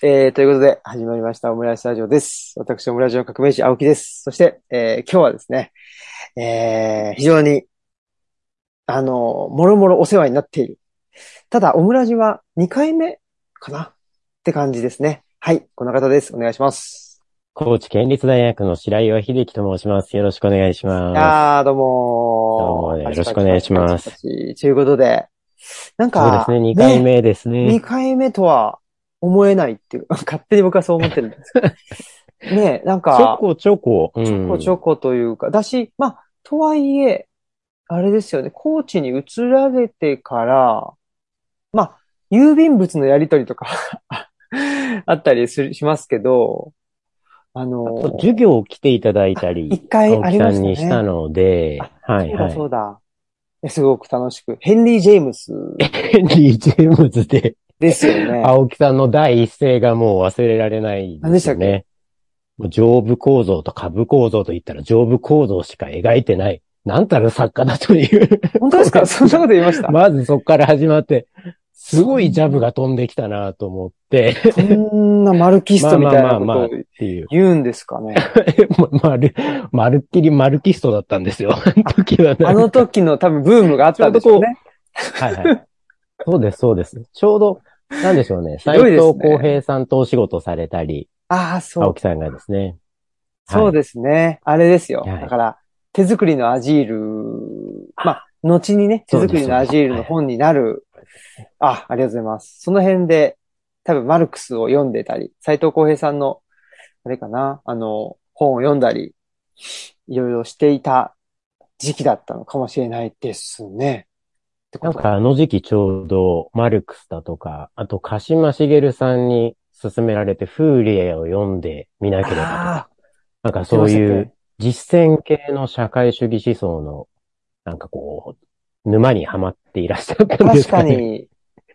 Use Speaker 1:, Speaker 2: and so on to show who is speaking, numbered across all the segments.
Speaker 1: えー、ということで、始まりました、オムライスラジオです。私、オムラジオ革命児、青木です。そして、えー、今日はですね、えー、非常に、あの、もろもろお世話になっている。ただ、オムラジは2回目かな？って感じですね。はい、この方です。お願いします。
Speaker 2: 高知県立大学の白岩秀樹と申します。よろしくお願いします。
Speaker 1: あー、どうも
Speaker 2: どうもねよろしくお願いします
Speaker 1: ということで、なん
Speaker 2: そう
Speaker 1: か、
Speaker 2: ですね、2回目です
Speaker 1: 2
Speaker 2: ね。
Speaker 1: 回目とは思えないっていう、勝手に僕はそう思ってるんですけど。ねえ、なん
Speaker 2: ちょ
Speaker 1: か、
Speaker 2: こちょこ。うん
Speaker 1: ちょこちょこというか、だし、まあ、とはいえ、あれですよね、高知に移られてから、まあ、郵便物のやり取りとか あったりするしますけど、あ
Speaker 2: あ
Speaker 1: の
Speaker 2: と、授業を来ていただいたり、
Speaker 1: 一回ありましたね。
Speaker 2: んにしたので、はい
Speaker 1: そうだ
Speaker 2: はい。
Speaker 1: そうだ。すごく楽しく。ヘンリー・ジェームス
Speaker 2: ヘンリー・ジェームズで、
Speaker 1: ですよね。
Speaker 2: 青木さんの第一声がもう忘れられない
Speaker 1: 何でしたっけ？
Speaker 2: ね。もう上部構造と下部構造と言ったら上部構造しか描いてない。なんたる作家だという。
Speaker 1: 本当ですか？そんなこと言いました？
Speaker 2: まずそこから始まって、すごいジャブが飛んできたなと思って、
Speaker 1: そんなマルキストみたいなことを。言うんですかね？
Speaker 2: まる、まるっきりマルキストだったんですよ。あの時はね
Speaker 1: あの時の多分ブームがあったんでしょうね。
Speaker 2: はいはい。そうです、そうです。ちょうど、なんでしょうね。
Speaker 1: ひ
Speaker 2: 斎
Speaker 1: ね
Speaker 2: 藤浩平さんとお仕事されたり、
Speaker 1: ああ、そう
Speaker 2: 青。木さんがですね。
Speaker 1: そうですね。あれですよ。
Speaker 2: はい
Speaker 1: だから、手作りのアジール、まあ、後にね、手作りのアジールの本になる。あ、ありがとうございます。その辺で、多分マルクスを読んでたり、斎藤浩平さんの、あれかな、あの、本を読んだり、いろいろしていた時期だったのかもしれないですね。
Speaker 2: なんかあの時期ちょうどマルクスだとか、あと鹿島茂さんに勧められてフーリエを読んでみなければとか、
Speaker 1: あ
Speaker 2: なんかそういう実践系の社会主義思想の、なんかこう、沼にはまっていらっしゃった
Speaker 1: あ、
Speaker 2: んで
Speaker 1: 確か
Speaker 2: すかね。
Speaker 1: に、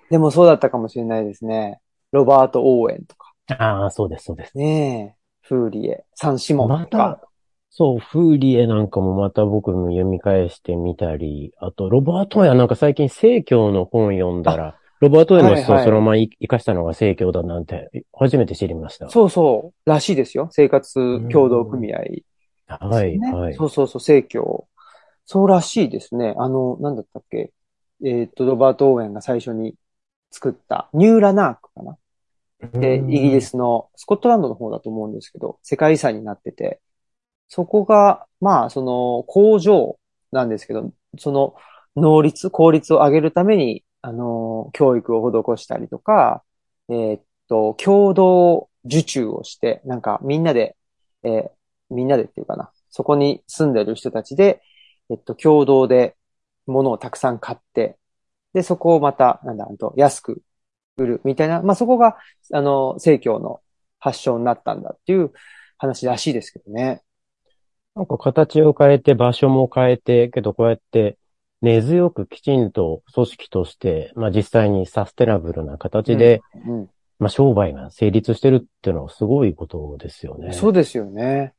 Speaker 1: でもそうだったかもしれないですね。ロバート・オーエンとか。
Speaker 2: ああ、そうです、そうです。
Speaker 1: ねえ。フーリエ、サンシモン
Speaker 2: ま
Speaker 1: とか
Speaker 2: た。、そう、フーリエなんかもまた僕も読み返してみたり、あと、ロバートヤなんか最近聖教の本読んだら、ロバートヤの思想をそのまま生かしたのが聖教だなんて、初めて知りました。
Speaker 1: そうそう、らしいですよ。生活協同組合ですよね。
Speaker 2: はい、はい。
Speaker 1: そうそうそう、生協。そうらしいですね。あの、なんだったっけ？えーっと、ロバート・オーエンが最初に作った、ニューラナークかな？で、イギリスのスコットランドの方だと思うんですけど、世界遺産になってて、そこが、まあ、その工場なんですけど、その能率、効率を上げるために、あの、教育を施したりとか、えーっと、共同受注をして、なんかみんなで、えーみんなでっていうかな、そこに住んでる人たちで、えっと、共同で物をたくさん買って、で、そこをまた、なんだ、と安く売るみたいな、まあ、そこが、あの、正教の発祥になったんだっていう話らしいですけどね。
Speaker 2: なんか形を変えて場所も変えて、けどこうやって根強くきちんと組織として、まあ実際にサステナブルな形で、
Speaker 1: うん。
Speaker 2: まあ商売が成立してるっていうのはすごいことですよね。
Speaker 1: そうですよね。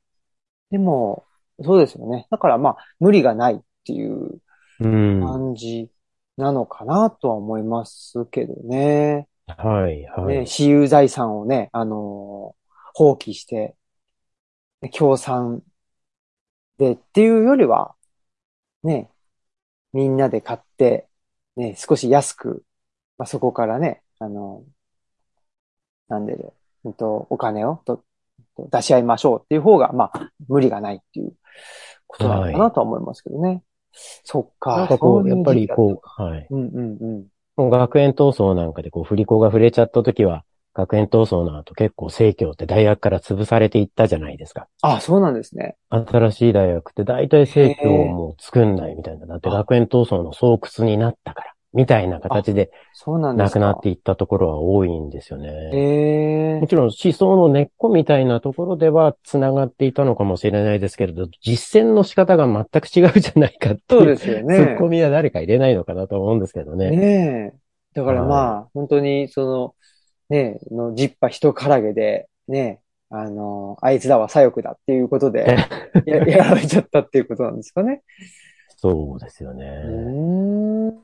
Speaker 1: でも、そうですよね。だからまあ、無理がないっていう
Speaker 2: うん。
Speaker 1: 感じなのかなとは思いますけどね。
Speaker 2: はい、はい。
Speaker 1: ね、私有財産をね、あのー放棄して、ね協賛でっていうよりは、ね、みんなで買って、ね、少し安く、まあ、そこからね、あのなんで、うんと、お金をとと出し合いましょうっていう方が、まあ、無理がないっていうことなのかなとは思いますけどね。そっか。
Speaker 2: なんかこ、
Speaker 1: そういう
Speaker 2: やっぱりこう、はい。
Speaker 1: た。うんうんうん。
Speaker 2: 学園闘争なんかでこう、振り子が触れちゃった時は、学園闘争の後結構正教って大学から潰されていったじゃないですか。
Speaker 1: あ、そうなんですね。
Speaker 2: 新しい大学って大体正教をもう作んないみたいな。だって学園闘争の巣窟になったから、みたいな形で
Speaker 1: そうなんですか。
Speaker 2: 亡くなっていったところは多いんですよね。
Speaker 1: ええ
Speaker 2: もちろん思想の根っこみたいなところでは繋がっていたのかもしれないですけれど、実践の仕方が全く違うじゃないかって
Speaker 1: そうですよね。
Speaker 2: ツッコミは誰か入れないのかなと思うんですけどね。
Speaker 1: ねえ。だから
Speaker 2: はい
Speaker 1: まあ、本当に、その、ねえ、の、ジッパ人からげで、ねえ、あの、あいつらは左翼だっていうことで、や、やられちゃったっていうことなんですかね。
Speaker 2: そうですよ
Speaker 1: う
Speaker 2: ね。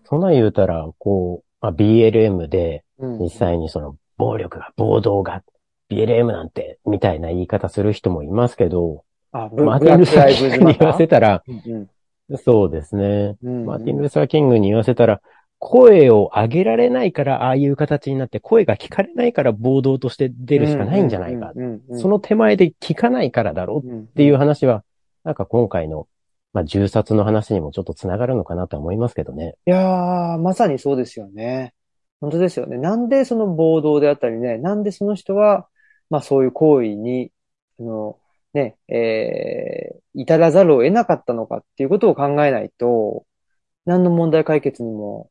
Speaker 2: そんなん言うたら、こう、まあ、BLM で
Speaker 1: うん
Speaker 2: 実際にその暴力が、暴動が、BLM なんて、みたいな言い方する人もいますけど、
Speaker 1: あ、ブ
Speaker 2: マーティン・ルーサー・キングに言わせたら、
Speaker 1: うん
Speaker 2: そうですね。
Speaker 1: うん
Speaker 2: マーティン・ルーサー・キングに言わせたら、声を上げられないから、ああいう形になって、声が聞かれないから暴動として出るしかないんじゃないか。その手前で聞かないからだろう
Speaker 1: うん
Speaker 2: っていう話は、なんか今回の、まあ、銃殺の話にもちょっとつながるのかなとは思いますけどね。
Speaker 1: いやー、まさにそうですよね。本当ですよね。なんでその暴動であったりね、なんでその人は、まあそういう行為に、その、ね、えー、至らざるを得なかったのかっていうことを考えないと、何の問題解決にも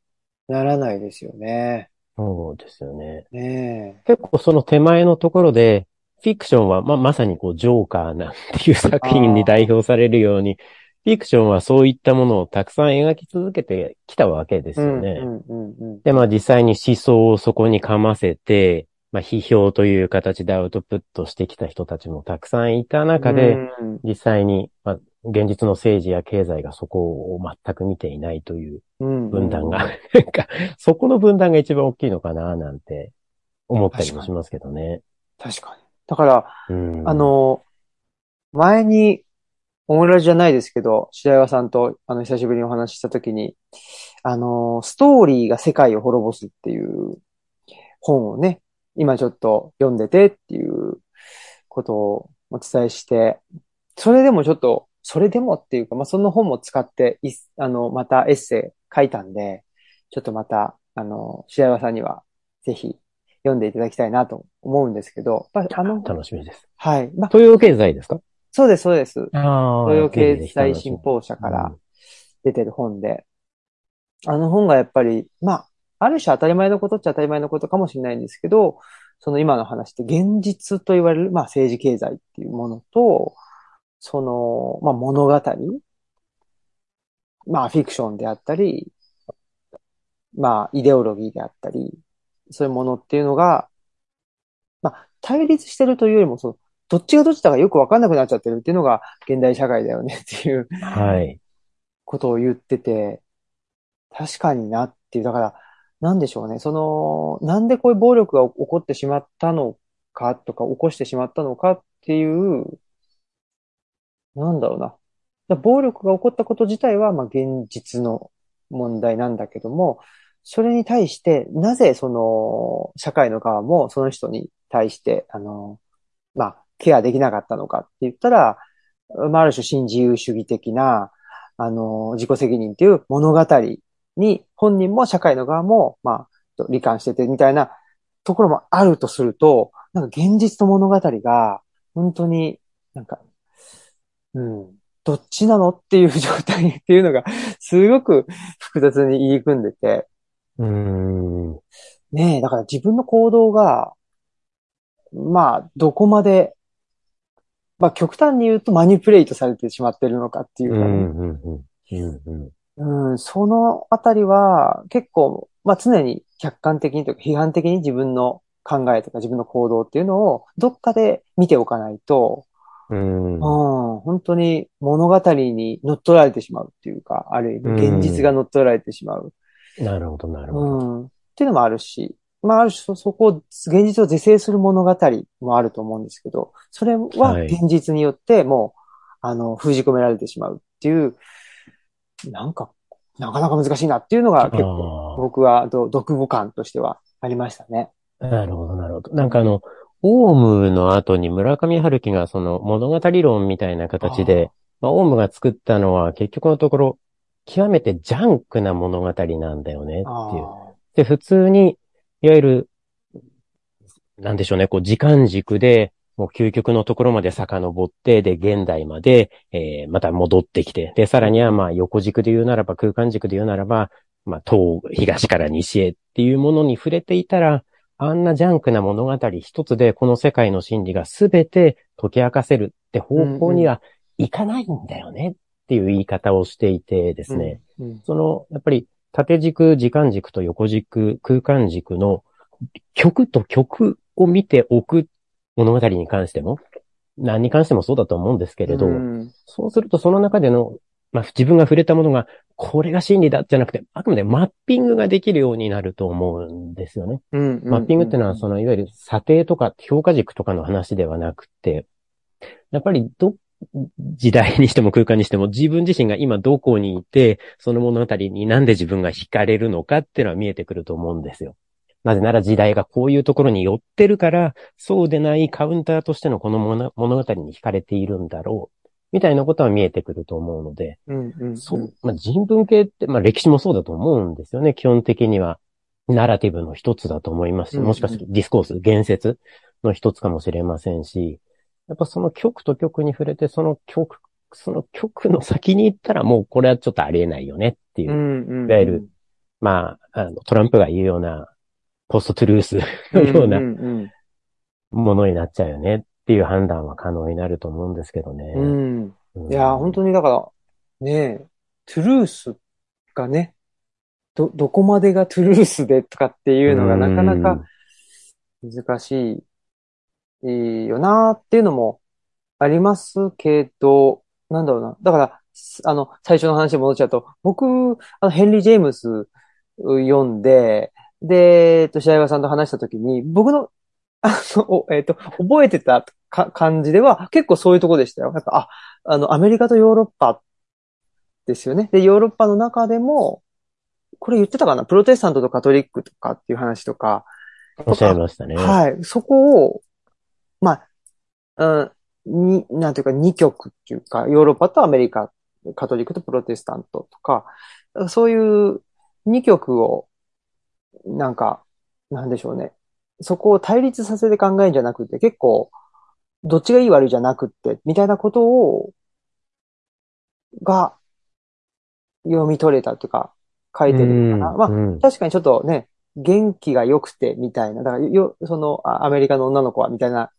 Speaker 1: ならないですよね。
Speaker 2: そうですよね。
Speaker 1: ね
Speaker 2: 結構その手前のところで、フィクションは、まあ、まさにこう、ジョーカーなんていう作品に代表されるように、フィクションはそういったものをたくさん描き続けてきたわけで
Speaker 1: え。
Speaker 2: すよね。
Speaker 1: うんうんうん
Speaker 2: で、まあ実際に思想をそこにかませて、まあ批評という形でアウトプットしてきた人たちもたくさんいた中で、
Speaker 1: うん
Speaker 2: 実際に、まあ、現実の政治や経済がそこを全く見ていないという
Speaker 1: うん
Speaker 2: 分断が、なんか、そこの分断が一番大きいのかな、なんて思ったりもしますけどね。
Speaker 1: 確かに。だから、
Speaker 2: うん
Speaker 1: あ、の、前に、オムラジじゃないですけど、白岩さんと、あの、久しぶりにお話ししたときに、あの、ストーリーが世界を滅ぼすっていう本をね、今ちょっと読んでてっていうことをお伝えして、それでもちょっと、それでもっていうか、まあ、その本も使って、いあの、またエッセイ書いたんで、ちょっとまた、あの、白岩さんには、ぜひ読んでいただきたいなと思うんですけど、やっぱあの、
Speaker 2: 楽しみです。
Speaker 1: はい。まあ、
Speaker 2: 東洋経済ですか？
Speaker 1: そうです、そうです。
Speaker 2: あ
Speaker 1: 東洋経済新報社から出てる本で、あの本がやっぱり、まあ、ある種当たり前のことっちゃ当たり前のことかもしれないんですけど、その今の話って現実と言われる、まあ政治経済っていうものと、その、まあ物語、まあフィクションであったり、まあイデオロギーであったり、そういうものっていうのが、まあ対立してるというよりも、そのどっちがどっちだかよくわかんなくなっちゃってるっていうのが現代社会だよねっていう
Speaker 2: はい。
Speaker 1: ことを言ってて、確かになっていう、だから、なんでしょうね。その、なんでこういう暴力が起こってしまったのかとか、起こしてしまったのかっていう、なんだろうな。暴力が起こったこと自体は、まあ現実の問題なんだけども、それに対して、なぜその、社会の側もその人に対して、あの、まあ、ケアできなかったのかって言ったら、まあ、ある種新自由主義的な、あの、自己責任っていう物語に本人も社会の側も、まあ、罹患しててみたいなところもあるとすると、なんか現実と物語が、本当になんか、うん、どっちなのっていう状態 っていうのが、すごく複雑に入り組んでて、
Speaker 2: うーん。
Speaker 1: ねえ、だから自分の行動が、まあ、どこまで、まあ、極端に言うとマニピュレートされてしまってるのかっていう
Speaker 2: うん、
Speaker 1: かね。
Speaker 2: うん、うん。うん、うん。
Speaker 1: うん、そのあたりは結構、まあ常に客観的にというか批判的に自分の考えとか自分の行動っていうのをどっかで見ておかないと、
Speaker 2: うん
Speaker 1: うん、本当に物語に乗っ取られてしまうっていうか、ある意味現実が乗っ取られてしまう。
Speaker 2: なるほど、なる
Speaker 1: う
Speaker 2: ほど。
Speaker 1: ん、っていうのもあるし、まあある種そそこを、現実を是正する物語もあると思うんですけど、それは
Speaker 2: はい
Speaker 1: 現実によってもう、あの、封じ込められてしまうっていう、なんか、なかなか難しいなっていうのが結構僕はど読後感としてはありましたね。
Speaker 2: なるほど、なるほど。なんかあの、オウムの後に村上春樹がその物語論みたいな形で、まあ、オウムが作ったのは結局のところ、極めてジャンクな物語なんだよねっていう。
Speaker 1: あ
Speaker 2: で、普通に、いわゆる、なんでしょうね、こう時間軸で、もう究極のところまで遡って、で、現代まで、えーまた戻ってきて、で、さらにはまあ横軸で言うならば、空間軸で言うならば、まあ東、東から西へっていうものに触れていたら、あんなジャンクな物語一つでこの世界の真理がすべて解き明かせるって方向にはいかないんだよねっていう言い方をしていてですね。
Speaker 1: うんうん
Speaker 2: その、やっぱり縦軸、時間軸と横軸、空間軸の曲と曲を見ておく物語に関しても、何に関してもそうだと思うんですけれど、
Speaker 1: うん
Speaker 2: そうするとその中での、まあ、自分が触れたものがこれが真理だじゃなくて、あくまでマッピングができるようになると思うんですよね。
Speaker 1: うん
Speaker 2: マッピングっていうのは、その、いわゆる査定とか評価軸とかの話ではなくて、やっぱりど、時代にしても空間にしても自分自身が今どこにいて、その物語になんで自分が惹かれるのかっていうのは見えてくると思うんですよ。なぜなら時代がこういうところに寄ってるから、そうでないカウンターとしてのこの物物語に惹かれているんだろう。みたいなことは見えてくると思うので、
Speaker 1: うんうん。
Speaker 2: そう、まあ、人文系って、まあ歴史もそうだと思うんですよね。基本的には、ナラティブの一つだと思います。し、
Speaker 1: うんうん。
Speaker 2: もしかするとディスコース、言説の一つかもしれませんし、やっぱその曲と曲に触れて、その曲、その曲の先に行ったらもうこれはちょっとありえないよねっていう。う、
Speaker 1: んうん。
Speaker 2: いわゆるまあ、あの、トランプが言うような、ポストトゥルースのような
Speaker 1: うんうん
Speaker 2: ものになっちゃうよね。っていう判断は可能になると思うんですけどね。
Speaker 1: うん。
Speaker 2: うん
Speaker 1: いや、本当にだから、ねえ、トゥルースがね、ど、どこまでがトゥルースでとかっていうのがなかなか難しい、いいよなっていうのもありますけど、なんだろうな。だから、すあの、最初の話に戻っちゃうと、僕、あの、ヘンリー・ジェームス読んで、で、えっと、白岩さんと話したときに、僕の、あの、おえっと、覚えてたか感じでは、結構そういうとこでしたよ。なんか、あ、あの、アメリカとヨーロッパですよね。で、ヨーロッパの中でも、これ言ってたかな？プロテスタントとカトリックとかっていう話とか、
Speaker 2: おっしゃいましたね。
Speaker 1: はい。そこを、まあ、うん、に、なんていうか、二極っていうか、ヨーロッパとアメリカ、カトリックとプロテスタントとか、そういう二極を、なんか、なんでしょうね。そこを対立させて考えるんじゃなくて、結構、どっちがいい悪いじゃなくって、みたいなことを、が、読み取れたというか、書いてるのかな。まあ、
Speaker 2: うん。
Speaker 1: 確かにちょっとね、元気が良くてみたいな、だからよ、その、あアメリカの女の子はみたいな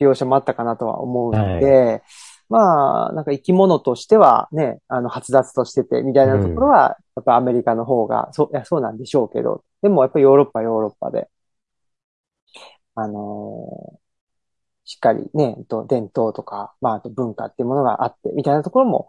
Speaker 1: 描写もあったかなとは思うので、まあ、なんか生き物としてはね、あの、発達としててみたいなところは、やっぱアメリカの方が、そう、いや、そうなんでしょうけど、でもやっぱりヨーロッパはヨーロッパで、あのーしっかりね、と伝統とか、まあ、あと文化っていうものがあって、みたいなところも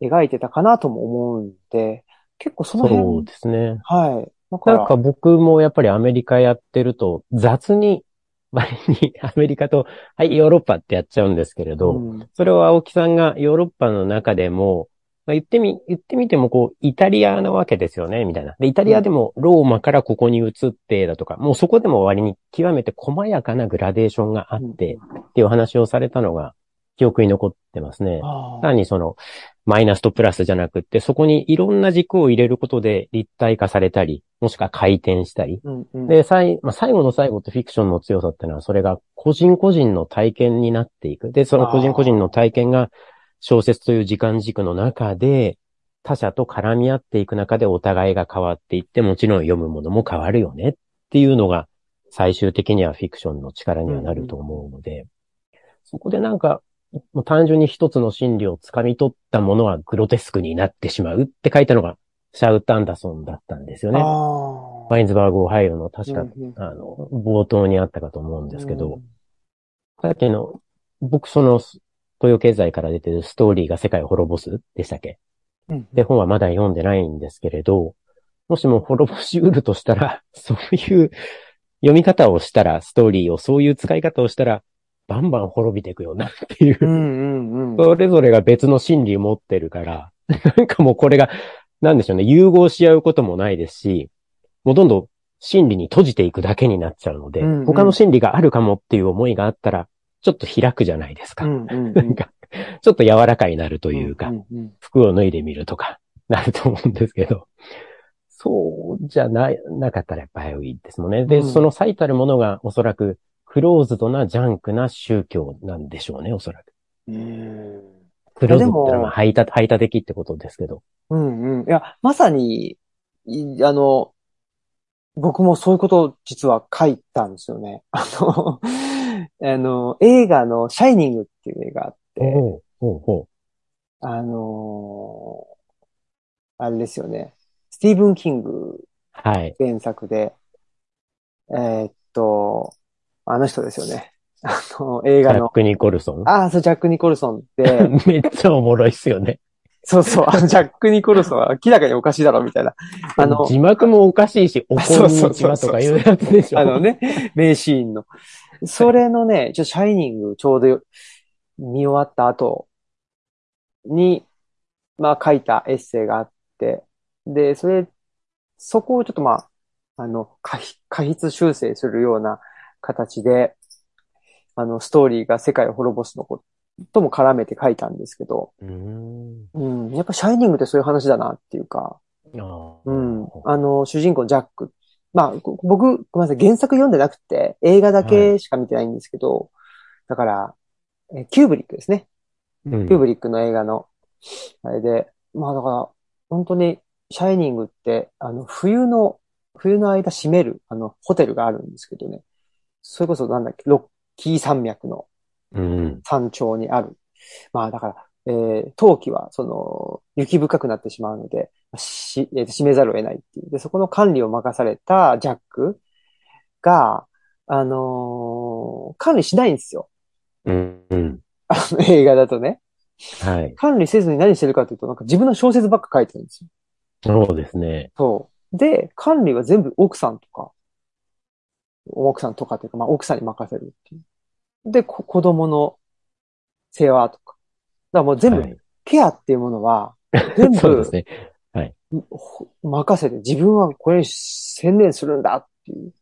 Speaker 1: 描いてたかなとも思うんで、結構その辺、
Speaker 2: そうですね。
Speaker 1: はい。
Speaker 2: なんか僕もやっぱりアメリカやってると雑に、割にアメリカと、はい、ヨーロッパってやっちゃうんですけれど、
Speaker 1: うん
Speaker 2: それを青木さんがヨーロッパの中でも、まあ、言ってみ、言ってみてもこう、イタリアなわけですよね、みたいな。で、イタリアでもローマからここに移ってだとか、もうそこでも割に極めて細やかなグラデーションがあって、っていうお話をされたのが記憶に残ってますね。単にその、マイナスとプラスじゃなくって、そこにいろんな軸を入れることで立体化されたり、もしくは回転したり。
Speaker 1: うんうん
Speaker 2: で、最、まあ、最後の最後ってフィクションの強さってのは、それが個人個人の体験になっていく。で、その個人個人の体験が小説という時間軸の中で、他者と絡み合っていく中でお互いが変わっていって、もちろん読むものも変わるよね。っていうのが、最終的にはフィクションの力にはなると思うので、そこでなんか、もう単純に一つの心理を掴み取ったものはグロテスクになってしまうって書いたのが、シャウト・アンダソンだったんですよね。
Speaker 1: あ
Speaker 2: ワインズバーグ・オハイオの確か、あの、冒頭にあったかと思うん
Speaker 1: ー
Speaker 2: ですけど、さっきの、僕その、東洋経済から出てるストーリーが世界を滅ぼすでしたっけ？
Speaker 1: うん。
Speaker 2: で、本はまだ読んでないんですけれど、もしも滅ぼしうるとしたら、そういう読み方をしたら、ストーリーをそういう使い方をしたら、バンバン滅びていくよなっていう。
Speaker 1: う、んうんうん。
Speaker 2: それぞれが別の心理を持ってるから、なんかもうこれが、なんでしょうね、融合し合うこともないですし、もうどんどん心理に閉じていくだけになっちゃうので、
Speaker 1: うんうん。
Speaker 2: 他の心理があるかもっていう思いがあったら、ちょっと開くじゃないですか。
Speaker 1: うんうん
Speaker 2: なんか、ちょっと柔らかになるというか、
Speaker 1: んんうん
Speaker 2: 服を脱いでみるとか、なると思うんですけど、そうじゃない、なかったらやっぱりいいですもんね。で、
Speaker 1: うん
Speaker 2: その最たるものがおそらく、クローズドなジャンクな宗教なんでしょうね、おそらく。
Speaker 1: うん
Speaker 2: クローズドってのは排他、排他的ってことですけど。
Speaker 1: うんうん。いや、まさに、いあの、僕もそういうことを実は書いたんですよね。あの、あの、映画のシャイニングっていう映画あって、
Speaker 2: おうおうほ
Speaker 1: あのあれですよね。スティーブン・キング
Speaker 2: うはい。
Speaker 1: 原作で、えーっと、あの人ですよね。あの、映画の、
Speaker 2: ジャック・ニコルソン？
Speaker 1: ああ、そう、ジャック・ニコルソンって、
Speaker 2: めっちゃおもろいっすよね。
Speaker 1: そうそう、あのジャック・ニコルソンは明らかにおかしいだろ、みたいな。あの、
Speaker 2: 字幕もおかしいし、おこんにちはとかいうやつでしょ。
Speaker 1: あのね、名シーンの。それのね、ちょ、シャイニングちょうど見終わった後に、まあ書いたエッセイがあって、で、それ、そこをちょっとまあ、あの、過筆修正するような形で、あの、ストーリーが世界を滅ぼすのことも絡めて書いたんですけど、
Speaker 2: うーん。
Speaker 1: うん、やっぱシャイニングってそういう話だなっていうか、うん。あの、主人公のジャック。まあ、こ僕、ごめんなさい、原作読んでなくて、映画だけしか見てないんですけど、だから、えキューブリックですね。
Speaker 2: うん
Speaker 1: キューブリックの映画の、あれで、まあだから、本当に、シャイニングって、あの、冬の、冬の間閉める、あの、ホテルがあるんですけどね。それこそなんだっけ、ロッキー山脈の
Speaker 2: うん。
Speaker 1: 山頂にある。まあだから、えー冬季は、その、雪深くなってしまうので、し、えーと閉めざるを得ないっていう。で、そこの管理を任されたジャックが、あのー管理しないんですよ。
Speaker 2: うん。うん。
Speaker 1: あの映画だとね。
Speaker 2: はい。
Speaker 1: 管理せずに何してるかというと、なんか自分の小説ばっか書いてるんですよ。
Speaker 2: そうですね。
Speaker 1: そう。で、管理は全部奥さんとか、奥さんとかっていうか、まあ奥さんに任せるっていう。で、こ子供の世話とか。だからもう全部
Speaker 2: はい
Speaker 1: ケアっていうものは、全部
Speaker 2: そうですね。
Speaker 1: ほ任せて自分はこれに専念するんだっていう。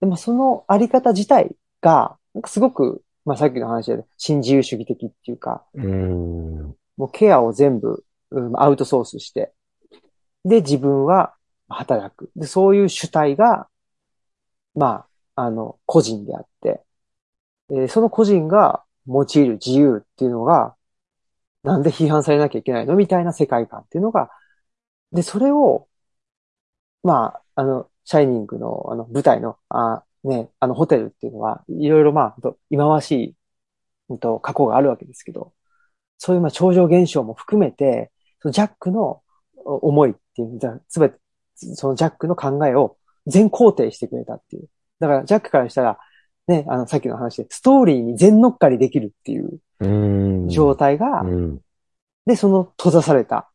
Speaker 1: でもそのあり方自体が、なんかすごく、まあさっきの話で、新自由主義的っていうか、
Speaker 2: うーん。
Speaker 1: もうケアを全部、うんアウトソースして、で、自分は働く。で、そういう主体が、まあ、あの、個人であって、えーその個人が用いる自由っていうのが、なんで批判されなきゃいけないのみたいな世界観っていうのが、で、それを、まあ、あの、シャイニングの、あの、舞台の、あ、ね、あの、ホテルっていうのは、いろいろまあ、と忌まわしい、うんと、過去があるわけですけど、そういうまあ超常現象も含めて、そのジャックの思いっていう、じゃすべて、そのジャックの考えを全肯定してくれたっていう。だから、ジャックからしたら、ね、あの、さっきの話で、ストーリーに全乗っかりできるっていう。状態が、
Speaker 2: うん。
Speaker 1: で、その閉ざされた、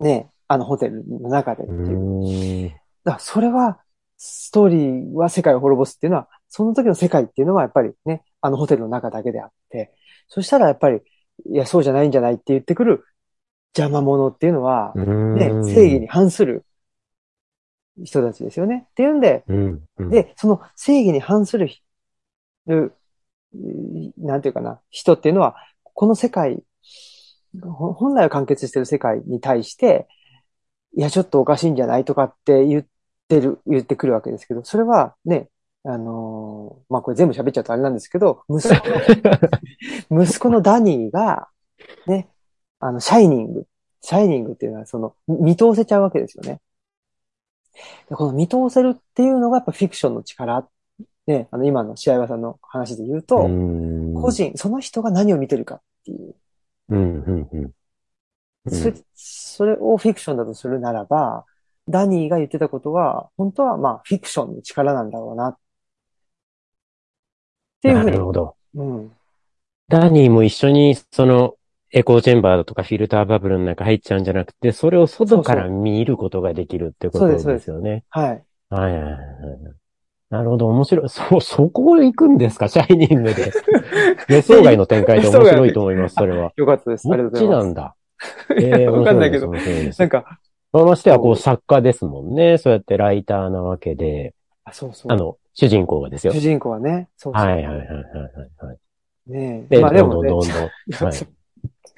Speaker 1: ね、あのホテルの中でって
Speaker 2: う
Speaker 1: いう。だそれは、ストーリーは世界を滅ぼすっていうのは、その時の世界っていうのはやっぱりね、あのホテルの中だけであって、そしたらやっぱり、いや、そうじゃないんじゃないって言ってくる邪魔者っていうのは、ね、
Speaker 2: ん
Speaker 1: 正義に反する人たちですよね。っていうんで、
Speaker 2: うん。うん、
Speaker 1: で、その正義に反するなんていうかな、人っていうのは、この世界、ほ本来は完結してる世界に対して、いや、ちょっとおかしいんじゃないとかって言ってる、言ってくるわけですけど、それはね、あのーまあ、これ全部喋っちゃうとあれなんですけど、息子の、息子のダニーが、ね、あの、シャイニング、シャイニングっていうのは、その、見通せちゃうわけですよね。でこの見通せるっていうのがやっぱフィクションの力。ね、あの今の試合場さんの話で言うと、個人、その人が何を見てるかっていう。
Speaker 2: うん、うん、うん。うん
Speaker 1: それそれをフィクションだとするならば、ダニーが言ってたことは、本当はまあフィクションの力なんだろうな。っていうふうに。
Speaker 2: なるほど。
Speaker 1: うん。
Speaker 2: ダニーも一緒に、その、エコーチェンバーだとかフィルターバブルの中入っちゃうんじゃなくて、それを外から見ることができるってこと
Speaker 1: そうですそうです
Speaker 2: ですよね。
Speaker 1: はい。
Speaker 2: はいはいはいはい。なるほど、面白い。そ、そこ行くんですか？シャイニングで。予想外の展開で面白いと思います、それは。
Speaker 1: よかったです。ありが
Speaker 2: こっち
Speaker 1: とうござます。
Speaker 2: ないんだ。
Speaker 1: いや
Speaker 2: ええ
Speaker 1: わかんないけど。なんか、
Speaker 2: まあましては、こ
Speaker 1: そう
Speaker 2: う、作家ですもんね。そうやってライターなわけで、
Speaker 1: あ、そうそう。
Speaker 2: あの、主人公がですよ
Speaker 1: 主。人公はね、そうそう。
Speaker 2: はいはいはいはいはいはい。
Speaker 1: ね
Speaker 2: で、
Speaker 1: まあでもね
Speaker 2: どんどんどんどん。はい。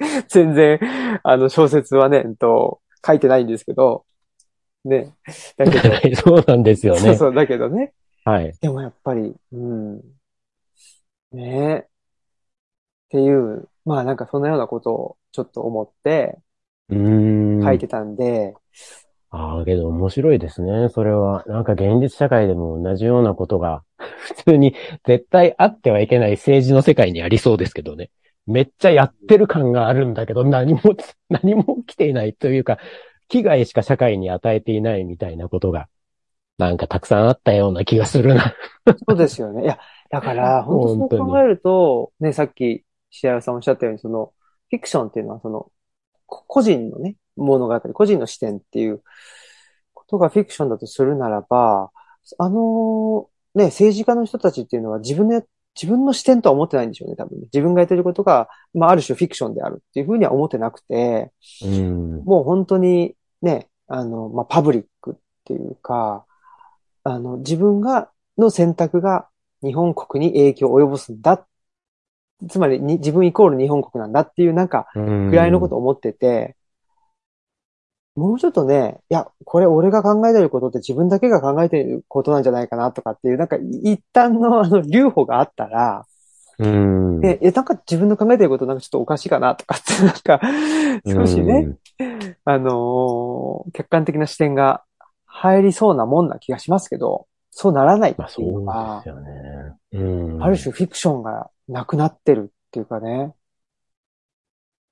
Speaker 1: 全然、あの、小説はね、うんと、書いてないんですけど、ね。だけど、
Speaker 2: そうなんですよね。
Speaker 1: そうそう、だけどね。
Speaker 2: はい。
Speaker 1: でもやっぱり、うん。ねっていう、まあなんかそんなようなことをちょっと思って
Speaker 2: うーん。
Speaker 1: 書いてたんで、
Speaker 2: ああ、けど面白いですね。それは。なんか現実社会でも同じようなことが、普通に絶対あってはいけない政治の世界にありそうですけどね。めっちゃやってる感があるんだけど、何も、何も起きていないというか、危害しか社会に与えていないみたいなことが、なんかたくさんあったような気がするな。
Speaker 1: そうですよね。いや、だから、本当そう考えると、ね、さっき、白谷さんおっしゃったように、その、フィクションっていうのはその、こ個人のね、物語、個人の視点っていうことがフィクションだとするならば、あの、ね、政治家の人たちっていうのは自分のや、自分の視点とは思ってないんでしょうね、多分ね。自分がやってることが、まあ、ある種フィクションであるっていうふうには思ってなくて、
Speaker 2: うん。
Speaker 1: もう本当にね、あの、まあ、パブリックっていうか、あの、自分が、の選択が日本国に影響を及ぼすんだ。つまりに、自分イコール日本国なんだっていうなんか、
Speaker 2: ぐ
Speaker 1: ぐらいのことを思ってて、もうちょっとね、いや、これ俺が考えてることって自分だけが考えていることなんじゃないかなとかっていう、なんか一旦のあの留保があったら、
Speaker 2: うん。
Speaker 1: で、え、なんか自分の考えてることなんかちょっとおかしいかなとかって、なんか、少しね、あのー客観的な視点が入りそうなもんな気がしますけど、そうならない
Speaker 2: まあ
Speaker 1: っていうの
Speaker 2: そう
Speaker 1: が
Speaker 2: です、よね。うん。
Speaker 1: ある種フィクションがなくなってるっていうかね。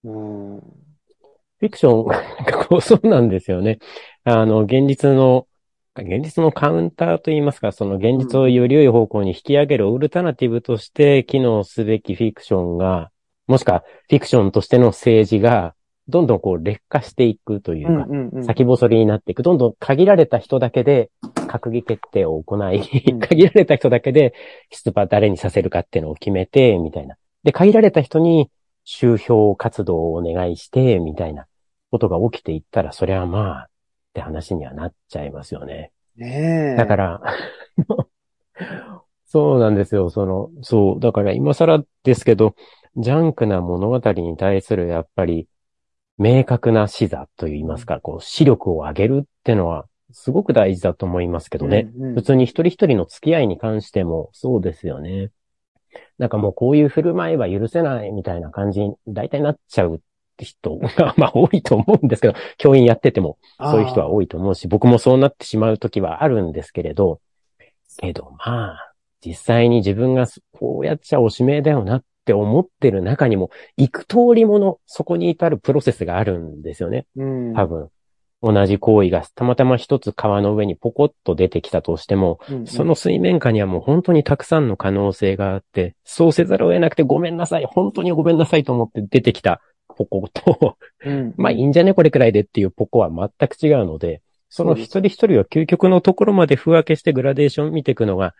Speaker 1: うん。
Speaker 2: フィクション、なんかこう、そうなんですよね。あの、現実の、現実のカウンターといいますか、その現実をより良い方向に引き上げるオルタナティブとして機能すべきフィクションが、もしくはフィクションとしての政治が、どんどんこう劣化していくというか、
Speaker 1: うんうん。
Speaker 2: 先細りになっていく。どんどん限られた人だけで閣議決定を行い、
Speaker 1: うん
Speaker 2: 限られた人だけで出馬誰にさせるかっていうのを決めて、みたいな。で、限られた人に集票活動をお願いして、みたいなことが起きていったら、それはまあ、って話にはなっちゃいますよね。
Speaker 1: ねえ。
Speaker 2: だから、そうなんですよ。その、そう。だから今更ですけど、ジャンクな物語に対するやっぱり明確な視座といいますか、こう、視力を上げるってのはすごく大事だと思いますけどね。
Speaker 1: うんうん
Speaker 2: 普通に一人一人の付き合いに関してもそうですよね。なんかもうこういう振る舞いは許せないみたいな感じに大体なっちゃう人が、まあ多いと思うんですけど、教員やっててもそういう人は多いと思うし、僕もそうなってしまう時はあるんですけれど、けどまあ、実際に自分がこうやっちゃおしめだよなって思ってる中にも、行く通りもの、そこに至るプロセスがあるんですよね。
Speaker 1: うん。
Speaker 2: 多分。同じ行為がたまたま一つ川の上にポコッと出てきたとしても、
Speaker 1: うんうん
Speaker 2: その水面下にはもう本当にたくさんの可能性があって、そうせざるを得なくてごめんなさい、本当にごめんなさいと思って出てきたポコと、
Speaker 1: うん。
Speaker 2: まあいいんじゃね？これくらいでっていうポコは全く違うので、その一人一人は究極のところまでふ分けしてグラデーション見ていくのが、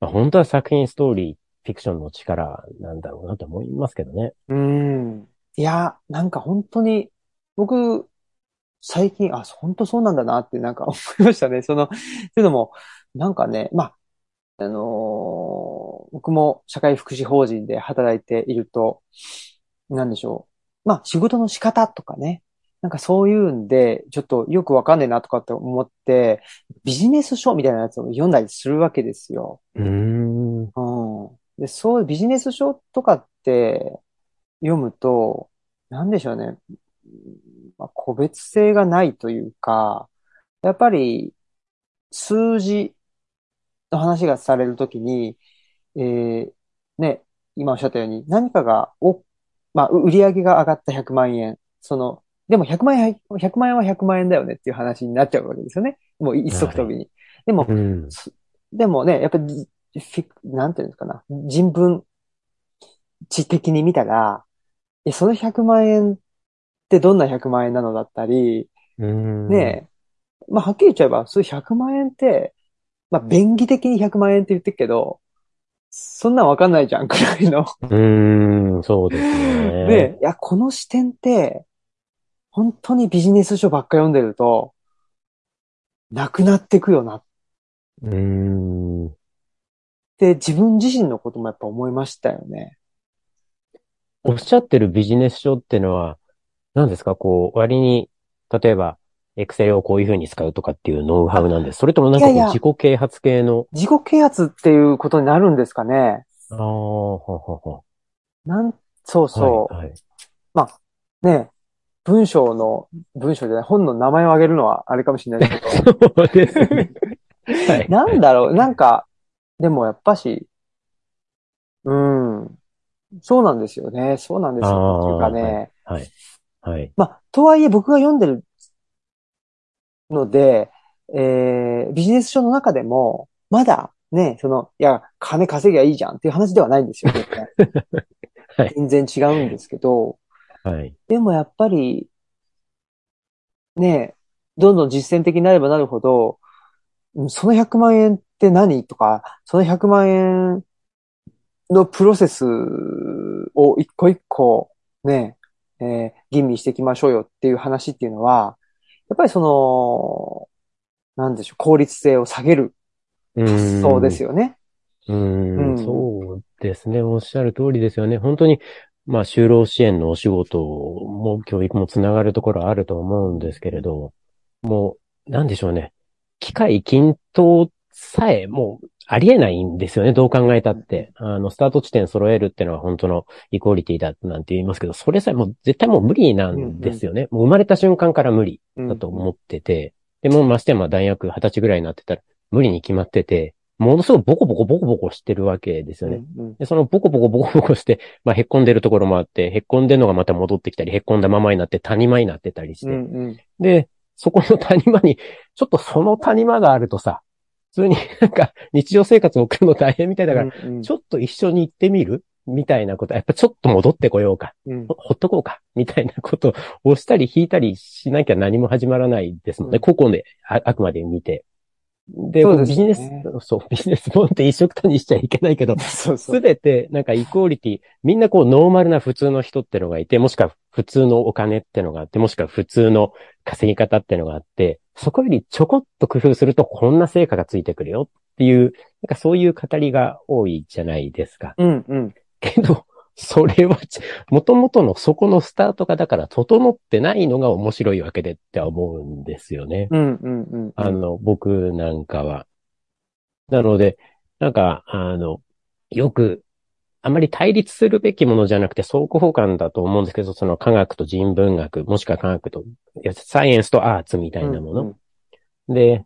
Speaker 2: まあ、本当は作品ストーリー、フィクションの力なんだろうなと思いますけどね。
Speaker 1: うん。いや、なんか本当に、僕、最近、あ、本当そうなんだなってなんか思いましたね。その、っていうのも、なんかね、まあ、あのー僕も社会福祉法人で働いていると、なんでしょう。まあ、仕事の仕方とかね。なんかそういうんで、ちょっとよくわかんねえなとかって思って、ビジネス書みたいなやつを読んだりするわけですよ。
Speaker 2: うーん。
Speaker 1: うん。で、そう、ビジネス書とかって読むと、なんでしょうね。まあ、個別性がないというか、やっぱり数字の話がされるときに、えーね、今おっしゃったように何かがお、まあ、う売り上げが上がった100万円。その、でも100万円、100万円は100万円だよねっていう話になっちゃうわけですよね。もう一足飛びに。でも
Speaker 2: う、ん。
Speaker 1: でもね、やっぱり、なんていうんですかな。人文知的に見たら、え、その100万円ってどんな100万円なのだったり、
Speaker 2: うん。
Speaker 1: ねえ、まあ、はっきり言っちゃえば、そういう100万円って、まあ、便宜的に100万円って言ってるけど、そんなんわかんないじゃん、くらいの。
Speaker 2: うーん、そうですね。
Speaker 1: で、いや、この視点って、本当にビジネス書ばっか読んでると、なくなってくよなっ
Speaker 2: うーん。
Speaker 1: て自分自身のこともやっぱ思いましたよね。
Speaker 2: おっしゃってるビジネス書ってのは、何ですか？こう、割に、例えば、エクセルをこういう風に使うとかっていうノウハウなんです。それともなんか自己啓発系の？
Speaker 1: 自己啓発っていうことになるんですかね。
Speaker 2: ああ、ほほほ。
Speaker 1: なん、そうそう。
Speaker 2: はい、はい。
Speaker 1: まあ、ね、文章の、文章じゃない、本の名前を挙げるのはあれかもしれないけど、
Speaker 2: そうですね。はい。
Speaker 1: なんだろう、なんか、でもやっぱし、うん、そうなんですよね。そうなんですよ。っていうかね、
Speaker 2: はい。はい。
Speaker 1: まあ、とはいえ僕が読んでるので、えー、ビジネス書の中でも、まだね、その、いや、金稼ぎゃいいじゃんっていう話ではないんですよ、全然違うんですけど、
Speaker 2: はい。
Speaker 1: でもやっぱり、ね、どんどん実践的になればなるほど、うんその100万円って何とか、その100万円のプロセスを一個一個ね、えー吟味していきましょうよっていう話っていうのは、やっぱりその、なんでしょう、効率性を下げる発想です
Speaker 2: よ。
Speaker 1: よね。
Speaker 2: う
Speaker 1: うん
Speaker 2: ん、そうですね。おっしゃる通りですよね。本当に、まあ、就労支援のお仕事も教育もつながるところはあると思うんですけれど、もう、なんでしょうね。機械均等さえもうありえないんですよね。どう考えたって。あの、スタート地点揃えるっていうのは本当のイコーリティだなんて言いますけど、それさえもう絶対もう無理なんですよね。もう生まれた瞬間から無理だと思ってて、でもましてやまあ大学20歳ぐらいになってたら無理に決まってて、ものすごくボコボコボコボコしてるわけですよね。
Speaker 1: うんうん
Speaker 2: で、そのボコボコボコボコして、まあ、へっこんでるところもあって、へっこんでるのがまた戻ってきたり、へっこんだままになって谷間になってたりして、
Speaker 1: うんうん
Speaker 2: で、そこの谷間に、ちょっとその谷間があるとさ、普通になんか日常生活を送るの大変みたいだから、
Speaker 1: うんうん。
Speaker 2: ちょっと一緒に行ってみる？みたいなこと、やっぱちょっと戻ってこようか、
Speaker 1: うん。
Speaker 2: ほほっとこうか、みたいなことを押したり引いたりしなきゃ何も始まらないですもんね。
Speaker 1: うん。
Speaker 2: 個々でああくまで見て。で、
Speaker 1: そうです
Speaker 2: ビジネス
Speaker 1: ね、
Speaker 2: そう、ビジネス 本って一緒くたにしちゃいけないけど。すべて、なんかイコーリティ、みんなこうノーマルな普通の人ってのがいて、もしくは普通のお金ってのがあって、もしくは普通の稼ぎ方ってのがあって、そこよりちょこっと工夫するとこんな成果がついてくるよっていう、なんかそういう語りが多いじゃないですか。
Speaker 1: うんうん。
Speaker 2: けど、それはち、もともとのそこのスタートがだから整ってないのが面白いわけでって思うんですよね。
Speaker 1: うんうんうん。
Speaker 2: あの、僕なんかは。なので、なんか、あの、よく、あまり対立するべきものじゃなくて相互補完だと思うんですけど、その科学と人文学、もしくは科学と、サイエンスとアーツみたいなもの。
Speaker 1: うん
Speaker 2: で、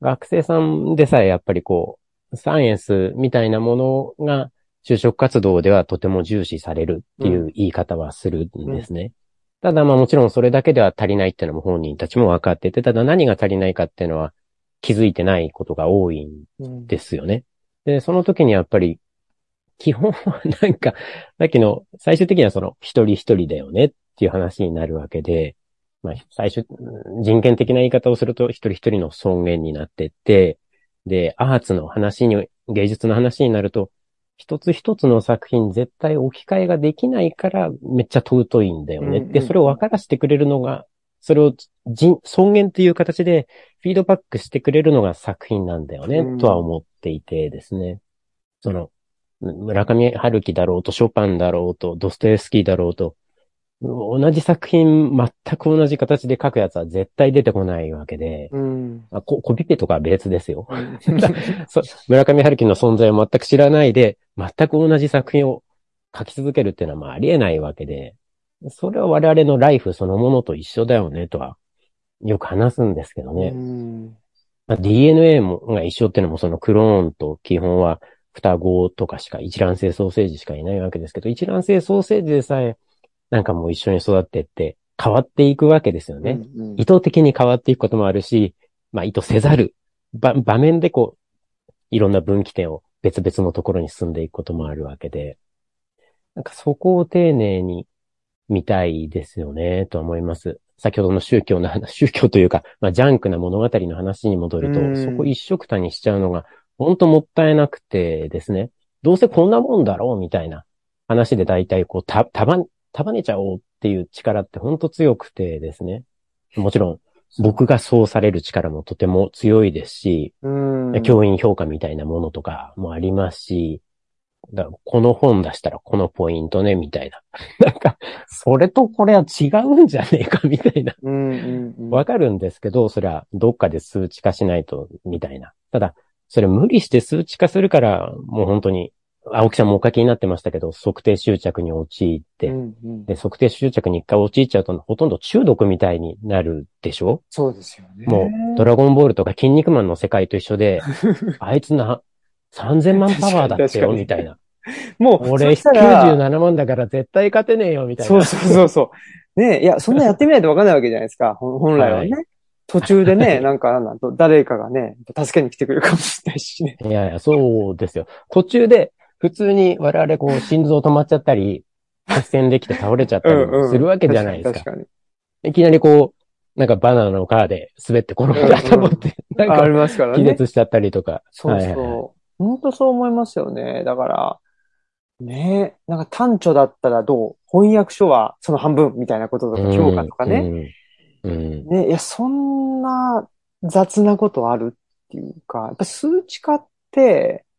Speaker 2: 学生さんでさえやっぱりこう、サイエンスみたいなものが就職活動ではとても重視されるっていう言い方はするんですね。ただまあもちろんそれだけでは足りないっていうのも本人たちも分かってて、ただ何が足りないかっていうのは気づいてないことが多いん
Speaker 1: うん
Speaker 2: ですよね。で、その時にやっぱり、基本はなんか、さっきの最終的にはその一人一人だよねっていう話になるわけで、まあ最初、うん人権的な言い方をすると一人一人の尊厳になってって、で、アーツの話に、芸術の話になると、一つ一つの作品絶対置き換えができないからめっちゃ尊いんだよね。
Speaker 1: うんうん
Speaker 2: で、それを分からせてくれるのが、それを人尊厳という形でフィードバックしてくれるのが作品なんだよね、
Speaker 1: うん
Speaker 2: とは思っていてですね。その、村上春樹だろうと、ショパンだろうと、ドストエフスキーだろうと、同じ作品、全く同じ形で書くやつは絶対出てこないわけで、
Speaker 1: うん。
Speaker 2: あココピペとかは別ですよ。村上春樹の存在を全く知らないで、全く同じ作品を書き続けるっていうのはまあありえないわけで、それは我々のライフそのものと一緒だよねとは、よく話すんですけどね。
Speaker 1: うん
Speaker 2: まあ、DNA もが一緒っていうのもそのクローンと基本は双子とかしか一卵性ソーセージしかいないわけですけど、一卵性ソーセージでさえなんかもう一緒に育ってって変わっていくわけですよね。
Speaker 1: うん
Speaker 2: 意図的に変わっていくこともあるし、まあ意図せざる、ば場面でこう、いろんな分岐点を別々のところに進んでいくこともあるわけで、なんかそこを丁寧に見たいですよね、と思います。先ほどの宗教の話、宗教というか、まあジャンクな物語の話に戻ると、
Speaker 1: うん。
Speaker 2: そこ一緒くたにしちゃうのが、本当もったいなくてですね、どうせこんなもんだろう、みたいな話で大体こう、た、束、束ねちゃおうっていう力って本当強くてですね。もちろん、僕がそうされる力もとても強いですし、
Speaker 1: うん。
Speaker 2: 教員評価みたいなものとかもありますし、だこの本出したらこのポイントね、みたいな。なんか、それとこれは違うんじゃねえか、みたいな。
Speaker 1: うんうんうん。
Speaker 2: わかるんですけど、それはどっかで数値化しないと、みたいな。ただ、それ無理して数値化するから、もう本当に、青木さんもお書きになってましたけど、測定執着に陥って、
Speaker 1: うんうん
Speaker 2: で、測定執着に一回陥っちゃうと、ほとんど中毒みたいになるでしょ？
Speaker 1: そうですよね。
Speaker 2: もう、ドラゴンボールとか筋肉マンの世界と一緒で、あいつな、3000万パワーだってよ、みたいな。
Speaker 1: もう、
Speaker 2: 俺
Speaker 1: そしたら
Speaker 2: 97万だから絶対勝てねえよ、みたいな。
Speaker 1: そうそうそうそう。ねいや、そんなやってみないとわかんないわけじゃないですか。本来はね。
Speaker 2: は
Speaker 1: 途中でね、なんか、なんと誰かがね、助けに来てくれるかもしれないしね。
Speaker 2: いやいや、そうですよ。途中で、普通に我々こう、心臓止まっちゃったり、発線できて倒れちゃったりもするわけじゃないですか。
Speaker 1: 確かに。確
Speaker 2: いきなりこう、なんかバナナの皮で滑って転んだと思って、なん
Speaker 1: かに。あり
Speaker 2: か
Speaker 1: ますからね。
Speaker 2: 気絶しちゃったりとか。
Speaker 1: そう
Speaker 2: はいはいはい
Speaker 1: そう。本当そう思いますよね。だから、ねなんか短調だったらどう？翻訳書はその半分みたいなこととか評価とかね。
Speaker 2: うん。うん。
Speaker 1: ね、いや、そんな雑なことあるっていうか、やっぱ数値化って、まあ、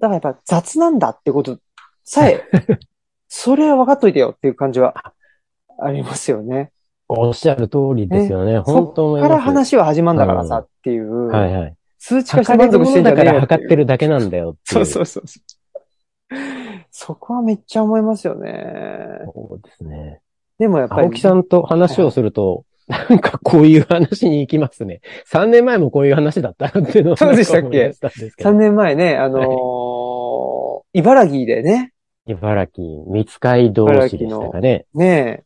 Speaker 1: だからやっぱ雑なんだってことさえ、それは分かっといてよっていう感じはありますよね。
Speaker 2: おっしゃる通りですよね。本当。
Speaker 1: そっから話は始まるんだからさ
Speaker 2: うん
Speaker 1: っていう、
Speaker 2: はいはい。
Speaker 1: 数値化して満足してんじゃね。
Speaker 2: 測ってるだけなんだよ
Speaker 1: そうそうそう。そこはめっちゃ思いますよね。
Speaker 2: そうですね。
Speaker 1: でもやっぱり、
Speaker 2: 青木さんと話をすると、なんかこういう話に行きますね。3年前もこういう話だったなっていうのを
Speaker 1: そうでしたっけ？
Speaker 2: たんですけど
Speaker 1: 3年前ね、あのー茨城でね、
Speaker 2: 茨城、三街道市でしたかね。
Speaker 1: ねえ、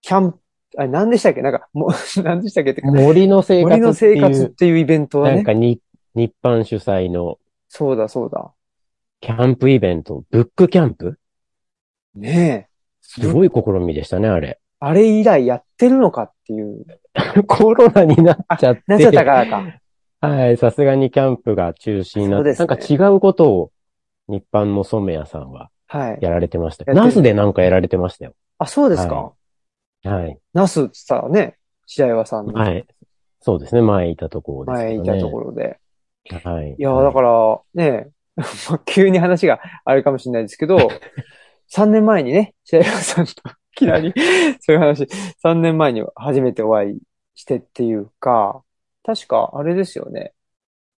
Speaker 1: キャンプ、あれ何でしたっけ？なんか、もう、何でしたっけってか
Speaker 2: 森の生
Speaker 1: 森の
Speaker 2: 活っていう、
Speaker 1: 生活っていうイベントはね。
Speaker 2: なんかに日版主催の
Speaker 1: そうだそうだ。
Speaker 2: キャンプイベント、ブックキャンプ？
Speaker 1: ねえ。
Speaker 2: すごい試みでしたね、あれ。
Speaker 1: あれ以来やってるのかっていう。
Speaker 2: コロナになっちゃって。
Speaker 1: なっちゃったからか。
Speaker 2: はい、さすがにキャンプが中止になって、
Speaker 1: そうですね
Speaker 2: なんか違うことを日版の染谷さんは
Speaker 1: はい。
Speaker 2: やられてましたナスでなんかやられてましたよ。
Speaker 1: あ、そうです
Speaker 2: は
Speaker 1: か。
Speaker 2: はい。
Speaker 1: ナスって言ったらね、白岩さんの
Speaker 2: はい。そうですね、前いたところですね。
Speaker 1: 前いたところで。
Speaker 2: はい。
Speaker 1: いや、だから、ね、まあ急に話があるかもしれないですけど、3年前にね、白岩さんといきなり、そういう話、3年前に初めてお会いしてっていうか、確かあれですよね。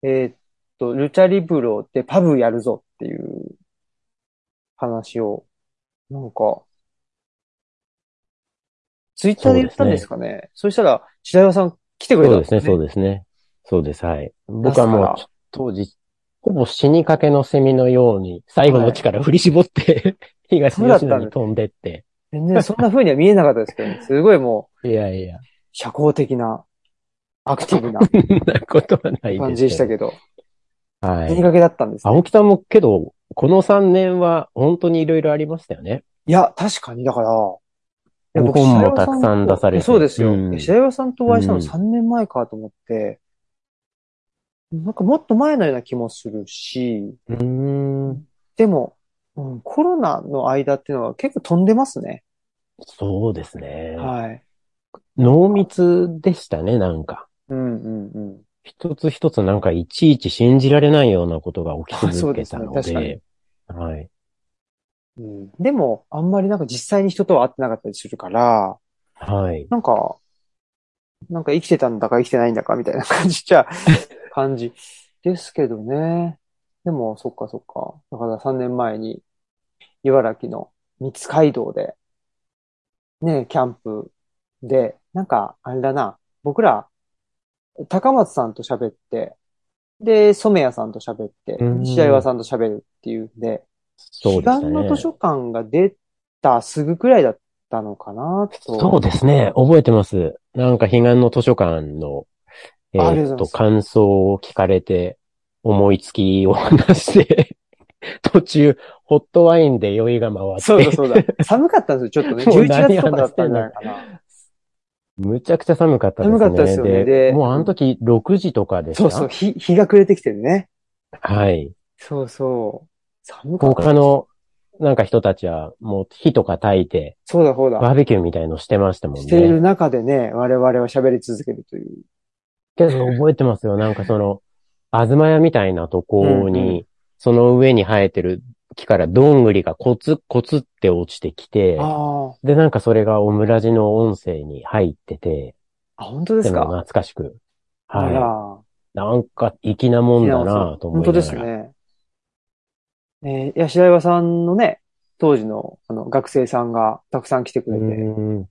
Speaker 1: えーっと、ルチャリブロでパブやるぞっていう話を、なんか、ツイッターで言ったんですかね。そしたら、白岩さん来てくれたん
Speaker 2: そうですね、そう
Speaker 1: で
Speaker 2: ですね。そうです、はい。僕はもう当時、ほぼ死にかけのセミのように、最後の力振り絞って、東吉野に飛んでって。
Speaker 1: す。全然そんな風には見えなかったですけどね。すごいもう、
Speaker 2: いやいや、
Speaker 1: 社交的な、アクティブな
Speaker 2: なことはない
Speaker 1: 感じでしたけど、
Speaker 2: ど。はい。
Speaker 1: 死にかけだったんですね。
Speaker 2: 青木さんもけど、この3年は本当にいろいろありましたよね。
Speaker 1: いや、確かに、だから、
Speaker 2: 本もたくさん出されて
Speaker 1: そうですよ。
Speaker 2: うん
Speaker 1: 白岩さんとお会いしたの
Speaker 2: うん
Speaker 1: 3年前かと思って、なんかもっと前のような気もするし、
Speaker 2: うーん。
Speaker 1: でも、うん、コロナの間っていうのは結構飛んでますね。
Speaker 2: そうですね。
Speaker 1: はい。
Speaker 2: 濃密でしたね、なんか。
Speaker 1: うんうんうん。
Speaker 2: 一つ一つなんかいちいち信じられないようなことが起き
Speaker 1: あそうです
Speaker 2: 続けたの
Speaker 1: ね確かに
Speaker 2: で。はい。
Speaker 1: うん、でも、あんまりなんか実際に人とは会ってなかったりするから、
Speaker 2: はい。
Speaker 1: なんか、なんか生きてたんだか生きてないんだかみたいな感じじゃ、感じですけどね。でも、そっかそっか。だから3年前に、茨城の三街道で、ね、キャンプで、なんか、あれだな、僕ら、高松さんと喋って、で、染谷さんと喋って
Speaker 2: う、ん
Speaker 1: 白岩さんと喋るっていうんで、
Speaker 2: そうでした
Speaker 1: 彼岸の
Speaker 2: ね。
Speaker 1: 図書館が出たすぐくらいだったのかなと。
Speaker 2: そうですね。覚えてます。なんか、彼岸の図書館の、えーっと、感想を聞かれて、思いつきを話して、途中、ホットワインで酔いが回って、
Speaker 1: そうだそうだ。寒かったんですよ、ちょっとね。11
Speaker 2: もう何
Speaker 1: 月とかだったんじゃないかな。
Speaker 2: むちゃくちゃ寒かったですね。
Speaker 1: 寒かったですよねで
Speaker 2: もうあの時6時とかでした。
Speaker 1: そうそう、日、日が暮れてきてるね。
Speaker 2: はい。
Speaker 1: そうそう。寒かった。
Speaker 2: 他の、なんか人たちは、もう火とか焚いて、
Speaker 1: そうだそうだ。
Speaker 2: バーベキューみたいのしてましたもん
Speaker 1: している
Speaker 2: ね。
Speaker 1: 中でね、我々は喋り続けるという。
Speaker 2: けど覚えてますよ。なんかその、あずまやみたいなとこに、その上に生えてる木からどんぐりがコツコツって落ちてきて、
Speaker 1: あ
Speaker 2: で、なんかそれがオムラジの音声に入ってて、
Speaker 1: あ。あ、本当ですか？
Speaker 2: 懐かしく。
Speaker 1: あ
Speaker 2: は
Speaker 1: ら。
Speaker 2: い。なんか粋なもんだなと思いながら。
Speaker 1: 本当ですね。えー、いや、白岩さんのね、当時の、あの、学生さんがたくさん来てくれて。
Speaker 2: うん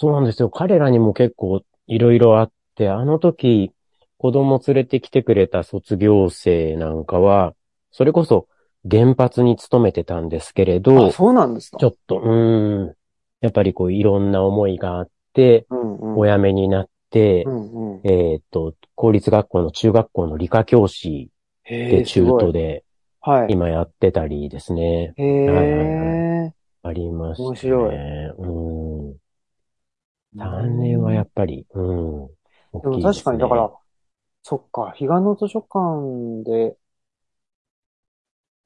Speaker 2: そうなんですよ。彼らにも結構いろいろあって、あの時、子供連れてきてくれた卒業生なんかは、それこそ原発に勤めてたんですけれど
Speaker 1: あ、、そうなんですか？
Speaker 2: ちょっと、うーん、やっぱりこういろんな思いがあって、
Speaker 1: うんうん。
Speaker 2: お辞めになって
Speaker 1: う、んうん。
Speaker 2: えーっと、公立学校の中学校の理科教師で中途で
Speaker 1: はい。
Speaker 2: 今やってたりですね。
Speaker 1: へ
Speaker 2: はいはい
Speaker 1: え。
Speaker 2: ありましたね。
Speaker 1: 面白い
Speaker 2: うん。3年はやっぱり、うん。
Speaker 1: で
Speaker 2: 大
Speaker 1: も
Speaker 2: きいですね
Speaker 1: 確かに、だから、そっか、彼岸の図書館で、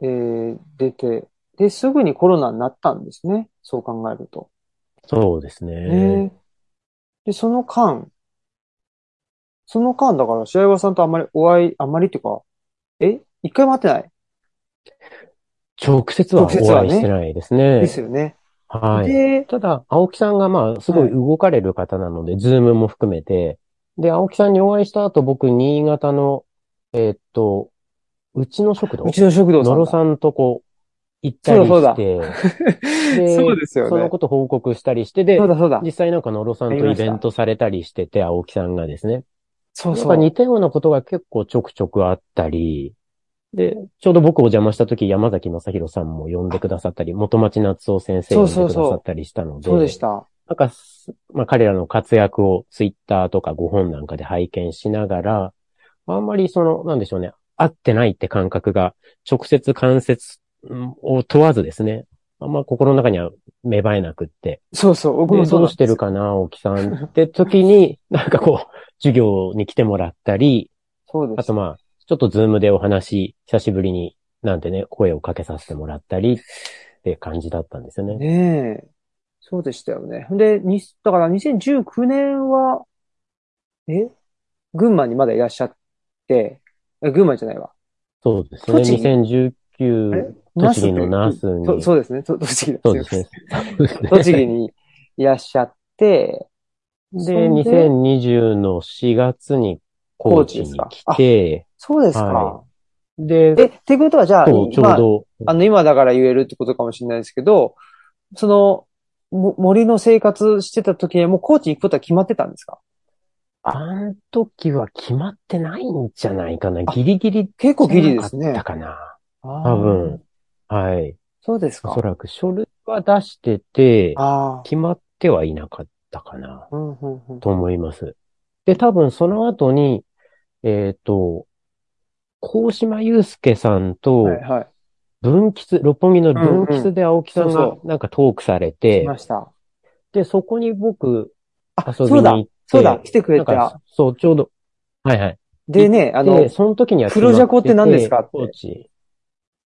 Speaker 1: えー、出て、で、すぐにコロナになったんですね。そう考えると。
Speaker 2: そうです
Speaker 1: ね
Speaker 2: ね。
Speaker 1: で、その間、その間、だから、白岩さんとあんまりお会い、あんまりっていうか、え？一回も会ってない？
Speaker 2: 直接はお会いしてないですね。
Speaker 1: ですよね。
Speaker 2: はい。
Speaker 1: で、
Speaker 2: ただ、青木さんがまあ、すごい動かれる方なので、ズームも含めて、で、青木さんにお会いした後、僕、新潟の、えーっと、うちの食堂？
Speaker 1: うちの食堂さんだ。
Speaker 2: 野呂さんとこ行ったりして、で
Speaker 1: そうですよね
Speaker 2: そのこと報告したりして、で
Speaker 1: そう、だそうだ。
Speaker 2: 実際なんか野呂さんとイベントされたりしてて、青木さんがですね。
Speaker 1: そうそう。
Speaker 2: なんか似たようなことが結構ちょくちょくあったり、で、ちょうど僕お邪魔した時、山崎正弘さんも呼んでくださったり、元町夏夫先生呼んでくださったりしたので、
Speaker 1: そうでした。
Speaker 2: なんかす、まあ彼らの活躍をツイッターとかご本なんかで拝見しながら、あんまりその、なんでしょうね、合ってないって感覚が直接関節うんを問わずですね、あんま心の中には芽生えなくって、
Speaker 1: そうそう。僕
Speaker 2: で
Speaker 1: もそう
Speaker 2: どうしてるかな、青木さん って時に、なんかこう、授業に来てもらったり、
Speaker 1: そうです。
Speaker 2: あとまあ、ちょっとズームでお話、久しぶりになんてね、声をかけさせてもらったりって感じだったんですよね。
Speaker 1: ねえ。そうでしたよね。で、に、だから2019年は、え？群馬にまだいらっしゃって、え群馬じゃないわ。
Speaker 2: そうですね。
Speaker 1: 栃木あれ
Speaker 2: ？2019、栃木の那須に。
Speaker 1: そそうですね。そ栃木だ
Speaker 2: そうですね。
Speaker 1: 栃木にいらっしゃって、そ
Speaker 2: で、
Speaker 1: んで
Speaker 2: ？2020の4月に高知に来て、
Speaker 1: そうですか。
Speaker 2: はで、
Speaker 1: え、ってことはじゃあ、
Speaker 2: ちょう
Speaker 1: まあ、
Speaker 2: ど、
Speaker 1: あの、今だから言えるってことかもしれないですけど、その、も森の生活してた時にはもう高知に行くことは決まってたんですか？
Speaker 2: あの時は決まってないんじゃないかな。ギリギリ
Speaker 1: 結構ギリですね
Speaker 2: た。かな。
Speaker 1: 多
Speaker 2: 多分。はい。
Speaker 1: そうですか
Speaker 2: おそ。らく書類は出してて。決まってはいなかったかな、
Speaker 1: うんうんうん
Speaker 2: と思います。で、多分その後に、えっ、と、高島祐介さんと
Speaker 1: はいはい。
Speaker 2: 分岐六本木の分岐で青木さんがなんかトークされ
Speaker 1: 来
Speaker 2: て、
Speaker 1: ました。
Speaker 2: で、そこに僕
Speaker 1: あ、
Speaker 2: 遊びに行って、
Speaker 1: そうだ、来てくれた。、
Speaker 2: そう、ちょうど、はいはい。
Speaker 1: でね、あの
Speaker 2: で、、その時には
Speaker 1: 黒ジャコって何ですか？って
Speaker 2: コーチ。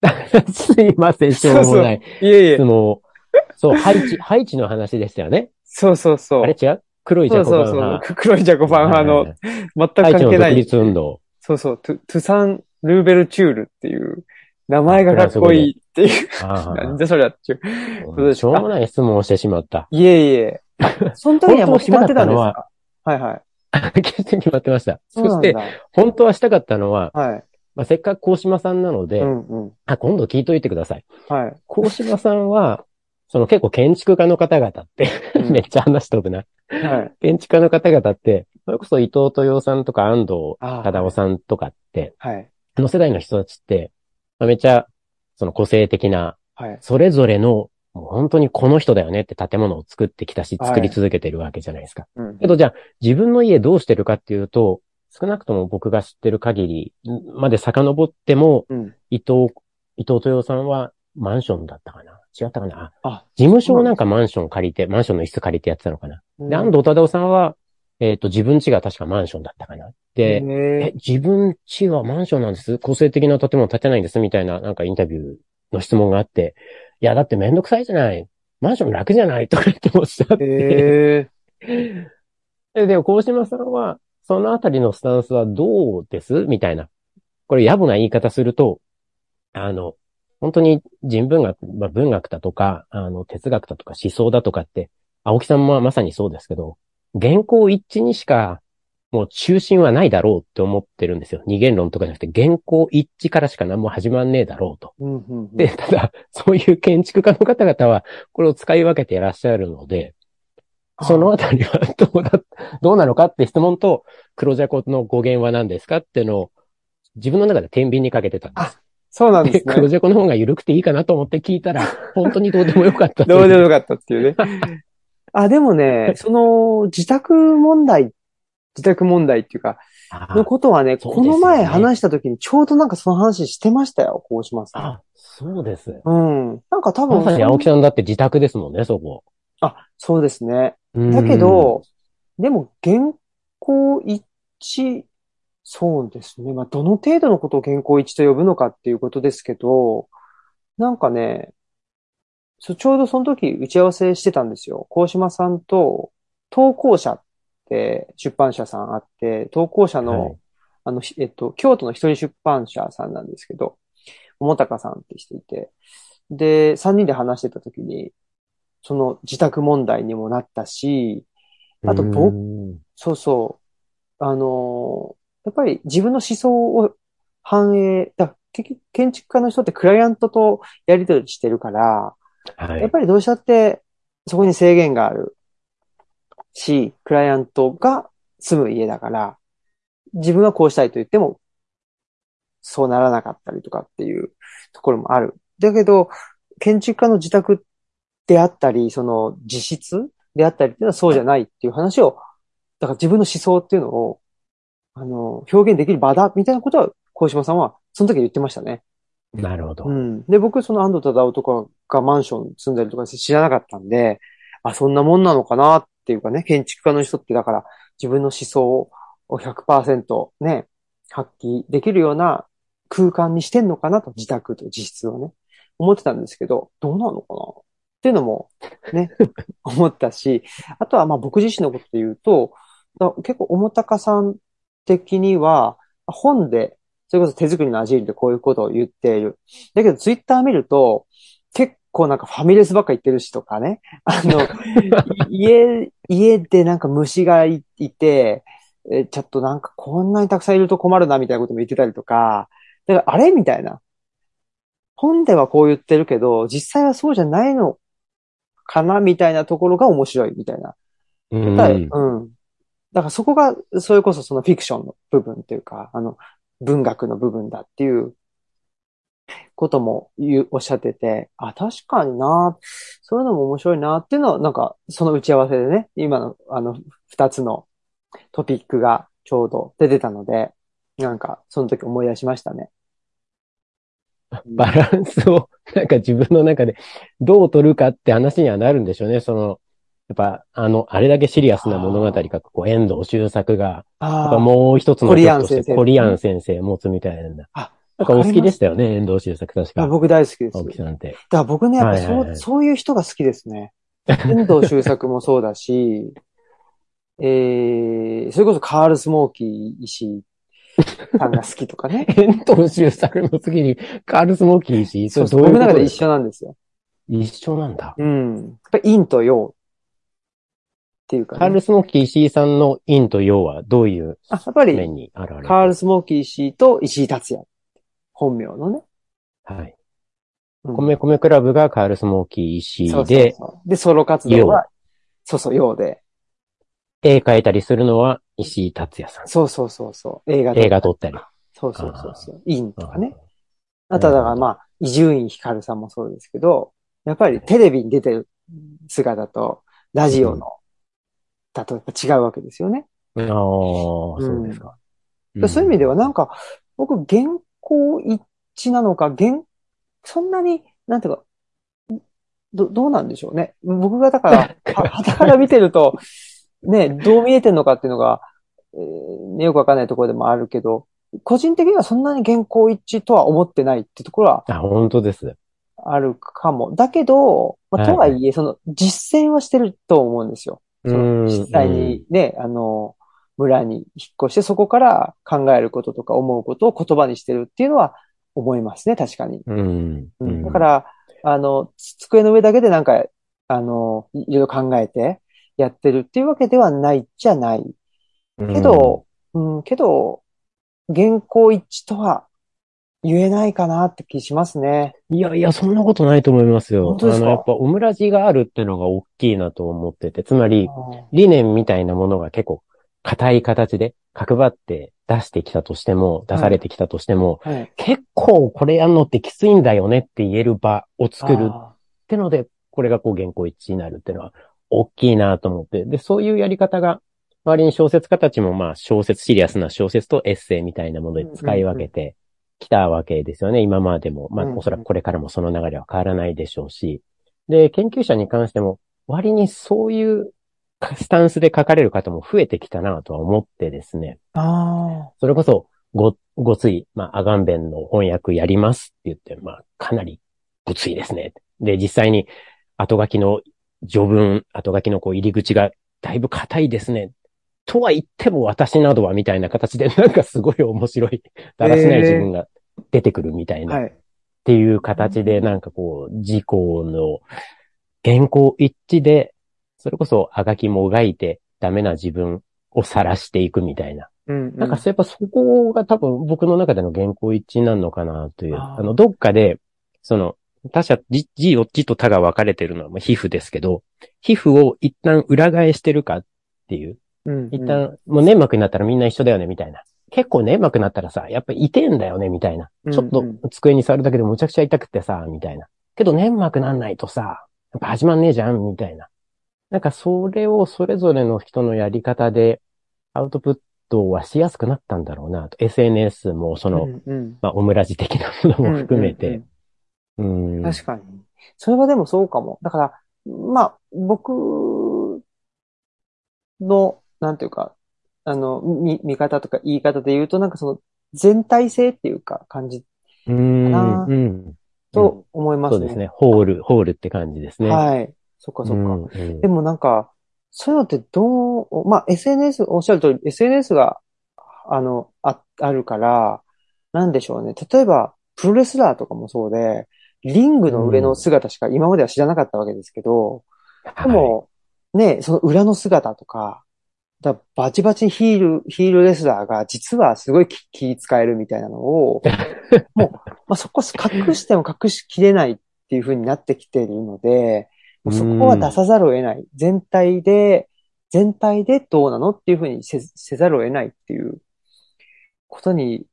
Speaker 2: すいません、しょうもない。
Speaker 1: いえいえ
Speaker 2: 質。問。そう、ハイチ、ハイチの話でしたよね。
Speaker 1: そうそうそう。
Speaker 2: あれ違う？黒いジャコ
Speaker 1: そうそうそう
Speaker 2: 派。。
Speaker 1: 黒いジャコファン派の全く関係ない。
Speaker 2: 立運動。
Speaker 1: そうそう、トゥトゥサン・ルーベルチュールっていう、名前がかっこいいっていう。
Speaker 2: あ
Speaker 1: なんでそれやっちゅう。そう
Speaker 2: しょうもない質問をしてしまった。
Speaker 1: いえいえ。あ その時にはもう決まってたんですか？はいはい。
Speaker 2: 決して決まってました。そして、。本当はしたかったのは、
Speaker 1: はい。
Speaker 2: まあ、せっかく高島さんなので、
Speaker 1: うんうん。
Speaker 2: あ、今度聞いといてください。
Speaker 1: はい。
Speaker 2: 高島さんは、その結構建築家の方々って、
Speaker 1: うん
Speaker 2: めっちゃ話しとくな。
Speaker 1: はい。
Speaker 2: 建築家の方々って、それこそ伊藤豊夫さんとか安藤
Speaker 1: あ
Speaker 2: 忠夫さんとかって、
Speaker 1: はい。
Speaker 2: あの世代の人たちって、まあめっちゃ、その個性的な、
Speaker 1: はい。
Speaker 2: それぞれの、本当にこの人だよねって建物を作ってきたし、
Speaker 1: はい
Speaker 2: 作り続けてるわけじゃないですか。
Speaker 1: うん。
Speaker 2: けどじゃあ、自分の家どうしてるかっていうと、少なくとも僕が知ってる限りまで遡っても、
Speaker 1: うん。
Speaker 2: 伊藤、伊藤豊さんはマンションだったかな。違ったかな？あ
Speaker 1: あ、
Speaker 2: 事務所をなんかマンション借りて、マンションの一室借りてやってたのかな、
Speaker 1: うん。
Speaker 2: で、安藤忠夫さんは、えっ、と、自分家が確かマンションだったかな。で、え
Speaker 1: へ、
Speaker 2: 自分家はマンションなんです？個性的な建物建てないんです？みたいな、なんかインタビューの質問があって、いや、だってめんどくさいじゃない。マンション楽じゃないとか言っておっしゃって。
Speaker 1: え。へえ。
Speaker 2: で、でも、高島さんは、そのあたりのスタンスはどうです？みたいな。これ、野暮な言い方すると、あの、本当に人文学、まあ、文学だとか、あの、哲学だとか思想だとかって、青木さんもまさにそうですけど、原稿一致にしか、もう中心はないだろうって思ってるんですよ。二元論とかじゃなくて、原稿一致からしか何も始まんねえだろうと。
Speaker 1: うんうんうん
Speaker 2: で、ただ、そういう建築家の方々は、これを使い分けていらっしゃるので、そのあたりはどうだ、どうなのかって質問と、黒ジャコの語源は何ですかっていうのを、自分の中で天秤にかけてたんです。で、
Speaker 1: そうなんですね。
Speaker 2: 黒ジャコの方が緩くていいかなと思って聞いたら、本当にどうでもよかった
Speaker 1: どうでもよかったっていうね。あ、でもね、その、自宅問題、自宅問題っていうか、
Speaker 2: あ
Speaker 1: のことはね、
Speaker 2: ね
Speaker 1: この前話した時にちょうどなんかその話してましたよ、高島さん。
Speaker 2: あ、そうです。
Speaker 1: うん。なんか多分
Speaker 2: まさに青木さんだって自宅ですもんね、そこ。
Speaker 1: あ、そうですね。
Speaker 2: うん
Speaker 1: だけ、ど、でも原稿一致、そうですね。まあ、どの程度のことを原稿一致と呼ぶのかっていうことですけど、なんかね、ちょうどその時打ち合わせしてたんですよ。高島さんと、投稿者って出版社さんあって、投稿者の、
Speaker 2: はい。
Speaker 1: あの、ひえっと、京都の一人出版社さんなんですけど、桃高さんってしていて、で、三人で話してた時に、その自宅問題にもなったし、あとそうそう、あのーやっぱり自分の思想を反映、だ結局建築家の人ってクライアントとやり取りしてるから、
Speaker 2: はい。
Speaker 1: やっぱりどうしたってそこに制限があるし、クライアントが住む家だから、自分はこうしたいと言っても、そうならなかったりとかっていうところもある。だけど、建築家の自宅であったり、その自室であったりっていうのはそうじゃないっていう話を、だから自分の思想っていうのを、あの、表現できる場だ、みたいなことは、小島さんは、その時言ってましたね。
Speaker 2: なるほど。
Speaker 1: うん。で、僕、その安藤忠雄とかがマンション住んでるとか知らなかったんで、あ、そんなもんなのかなっっていうかね、建築家の人ってだから自分の思想を100%ね、発揮できるような空間にしてんのかなと、自宅と自室をね、思ってたんですけど、どうなのかな？っていうのもね、思ったし、あとはまあ僕自身のことで言うと、結構、重高さん的には、本で、それこそ手作りのアジールでこういうことを言っている。だけど、ツイッター見ると、構なんかファミレスばっか言ってるしとかね。あの、い家、家でなんか虫がいいて、えちょっとなんかこんなにたくさんいると困るなみたいなことも言ってたりとか、だからあれみたいな。本ではこう言ってるけど、実際はそうじゃないのかなみたいなところが面白いみたいな。
Speaker 2: うん
Speaker 1: はいうん。だからそこが、それこそそのフィクションの部分っていうか、あの、文学の部分だっていうことも言う、おっしゃってて、あ、確かにな、そういうのも面白いなっていうのは、なんか、その打ち合わせでね、今の、あの、二つのトピックがちょうど出てたので、なんか、その時思い出しましたね。
Speaker 2: バランスを、なんか自分の中でどう取るかって話にはなるんでしょうね。その、やっぱ、あの、あれだけシリアスな物語が、こう、遠藤周作が、やっぱもう一つの
Speaker 1: コリアン先生
Speaker 2: コリアン先生持つみたいな。
Speaker 1: あ、
Speaker 2: なんかお好きで
Speaker 1: し
Speaker 2: したよね、遠藤周作確か。
Speaker 1: た僕大好きです。
Speaker 2: 青木さんって。
Speaker 1: だから僕ね、やっぱそう、
Speaker 2: はいはいはい
Speaker 1: そういう人が好きですね。遠藤周作もそうだし、えー、それこそカール・スモーキー石井さんが好きとかね。
Speaker 2: 遠藤周作の次にカールスモーキーし、
Speaker 1: そうそう、僕の中で一緒なんですよ。
Speaker 2: 一緒なんだ。
Speaker 1: うん。やっぱり陰と陽っていうか、ね。
Speaker 2: カールスモーキー石井さんの陰と陽はどういう
Speaker 1: あ、やっぱり、
Speaker 2: 面に現れる？
Speaker 1: カール・スモーキー石井と石井達也。本名のね。
Speaker 2: はい。
Speaker 1: うん
Speaker 2: 米米クラブがカールスモーキー石
Speaker 1: そうそうそうで、ソロ活動は、そうそう、陽で。
Speaker 2: 絵描いたりするのは石井達也さん。
Speaker 1: そうそうそうそう。映画
Speaker 2: 映画撮ったり。
Speaker 1: そうそうそうそう。陰とかね。
Speaker 2: あ
Speaker 1: あとはだからまあ、伊集院光さんもそうですけど、やっぱりテレビに出てる姿と、ラジオの、だとやっぱ違うわけですよね。
Speaker 2: ああ、そうですか。
Speaker 1: そういう意味ではなん
Speaker 2: か、
Speaker 1: か、僕、原稿一致なのか、原、そんなに、なんていうか、ど、どうなんでしょうね。僕がだから、は、はたから見てると、ね、どう見えてんのかっていうのが、えーねよくわかんないところでもあるけど、個人的にはそんなに原稿一致とは思ってないってところは
Speaker 2: あ、本当です。
Speaker 1: あるかも。だけど、まあ、
Speaker 2: はい
Speaker 1: とはいえ、その実践はしてると思うんですよ。その実際にね、あの、村に引っ越して、そこから考えることとか思うことを言葉にしてるっていうのは思いますね、確かに。
Speaker 2: うん。うん。
Speaker 1: うんだか、ら、あの、つ机の上だけでなんか、あの、いいろいろ考えてやってるっていうわけではないじゃない。けど、うん、けど、原稿一致とは言えないかなって気しますね。
Speaker 2: いやいや、そんなことないと思いますよ。
Speaker 1: 本当ですか？
Speaker 2: あの、やっぱオムラジがあるっていうのが大きいなと思ってて、つまり、理念みたいなものが結構硬い形で角張って出してきたとしても、出されてきたとしても、
Speaker 1: はい。
Speaker 2: 結構これやんのってきついんだよねって言える場を作るっ
Speaker 1: あ
Speaker 2: てので、これがこう原稿一致になるっていうのは大きいなと思って。で、そういうやり方が、周りに小説家たちもまあ小説、シリアスな小説とエッセイみたいなもので使い分けてきたわけですよね、今までも。まあ、
Speaker 1: うん
Speaker 2: おそらくこれからもその流れは変わらないでしょうし。で、研究者に関しても、割にそういうスタンスで書かれる方も増えてきたなとは思ってですね。
Speaker 1: あ
Speaker 2: それこそ、ご、ごつい、まあ、アガンベンの翻訳やりますって言って、まあ、かなりごついですね。で、実際に、後書きの序文、後書きのこう入り口がだいぶ硬いですね。とは言っても私などはみたいな形で、なんかすごい面白い、だらしない自分が出てくるみたい
Speaker 1: あ。
Speaker 2: な、っ
Speaker 1: はい。
Speaker 2: ていう形で、なんかこう、自己の原稿一致で、それこそあがきもがいてダメな自分を晒していくみたいな。
Speaker 1: うん、うん。
Speaker 2: なんか、やっぱそこが多分僕の中での原稿一致なのかなという。あの、どっかで、その、他者、字、字を、字と他が分かれてるのはまあ皮膚ですけど、皮膚を一旦裏返してるかっていう。
Speaker 1: うん、
Speaker 2: 一旦、もう粘膜になったらみんな一緒だよね、みたいな。結構粘膜になったらさ、やっぱ痛えんだよね、みたいな。
Speaker 1: うん
Speaker 2: ちょっと机に触るだけでむちゃくちゃ痛くてさ、みたいな。けど粘膜なんないとさ、やっぱ始まんねえじゃん、みたいな。なんかそれをそれぞれの人のやり方でアウトプットはしやすくなったんだろうなと。SNS もその、
Speaker 1: うんうん
Speaker 2: まあ、オムラジ的なものも含めて。うん。
Speaker 1: 確かに。それはでもそうかも。だから、まあ、僕の、なんていうか、あの、み見方とか言い方で言うと、なんかその、全体性っていうか、感じ
Speaker 2: うん。
Speaker 1: かな
Speaker 2: うん。
Speaker 1: と思いますね。
Speaker 2: そうですね。ホール、ホールって感じですね。
Speaker 1: はい。そっかそっか。
Speaker 2: うんうん
Speaker 1: でもなんか、そういうのってどう、まあ SNS、おっしゃる通り SNS が、あの、あ、あるから、なんでしょうね。例えば、プロレスラーとかもそうで、リングの上の姿しか今までは知らなかったわけですけど、でも、ね、その裏の姿とか、だバチバチヒール、ヒールレスラーが実はすごい気気使えるみたいなのを、もう、まあ、そこ隠しても隠しきれないっていう風になってきているので、もうそこは出さざるを得ない。全体で、全体でどうなのっていう風にせせざるを得ないっていうことに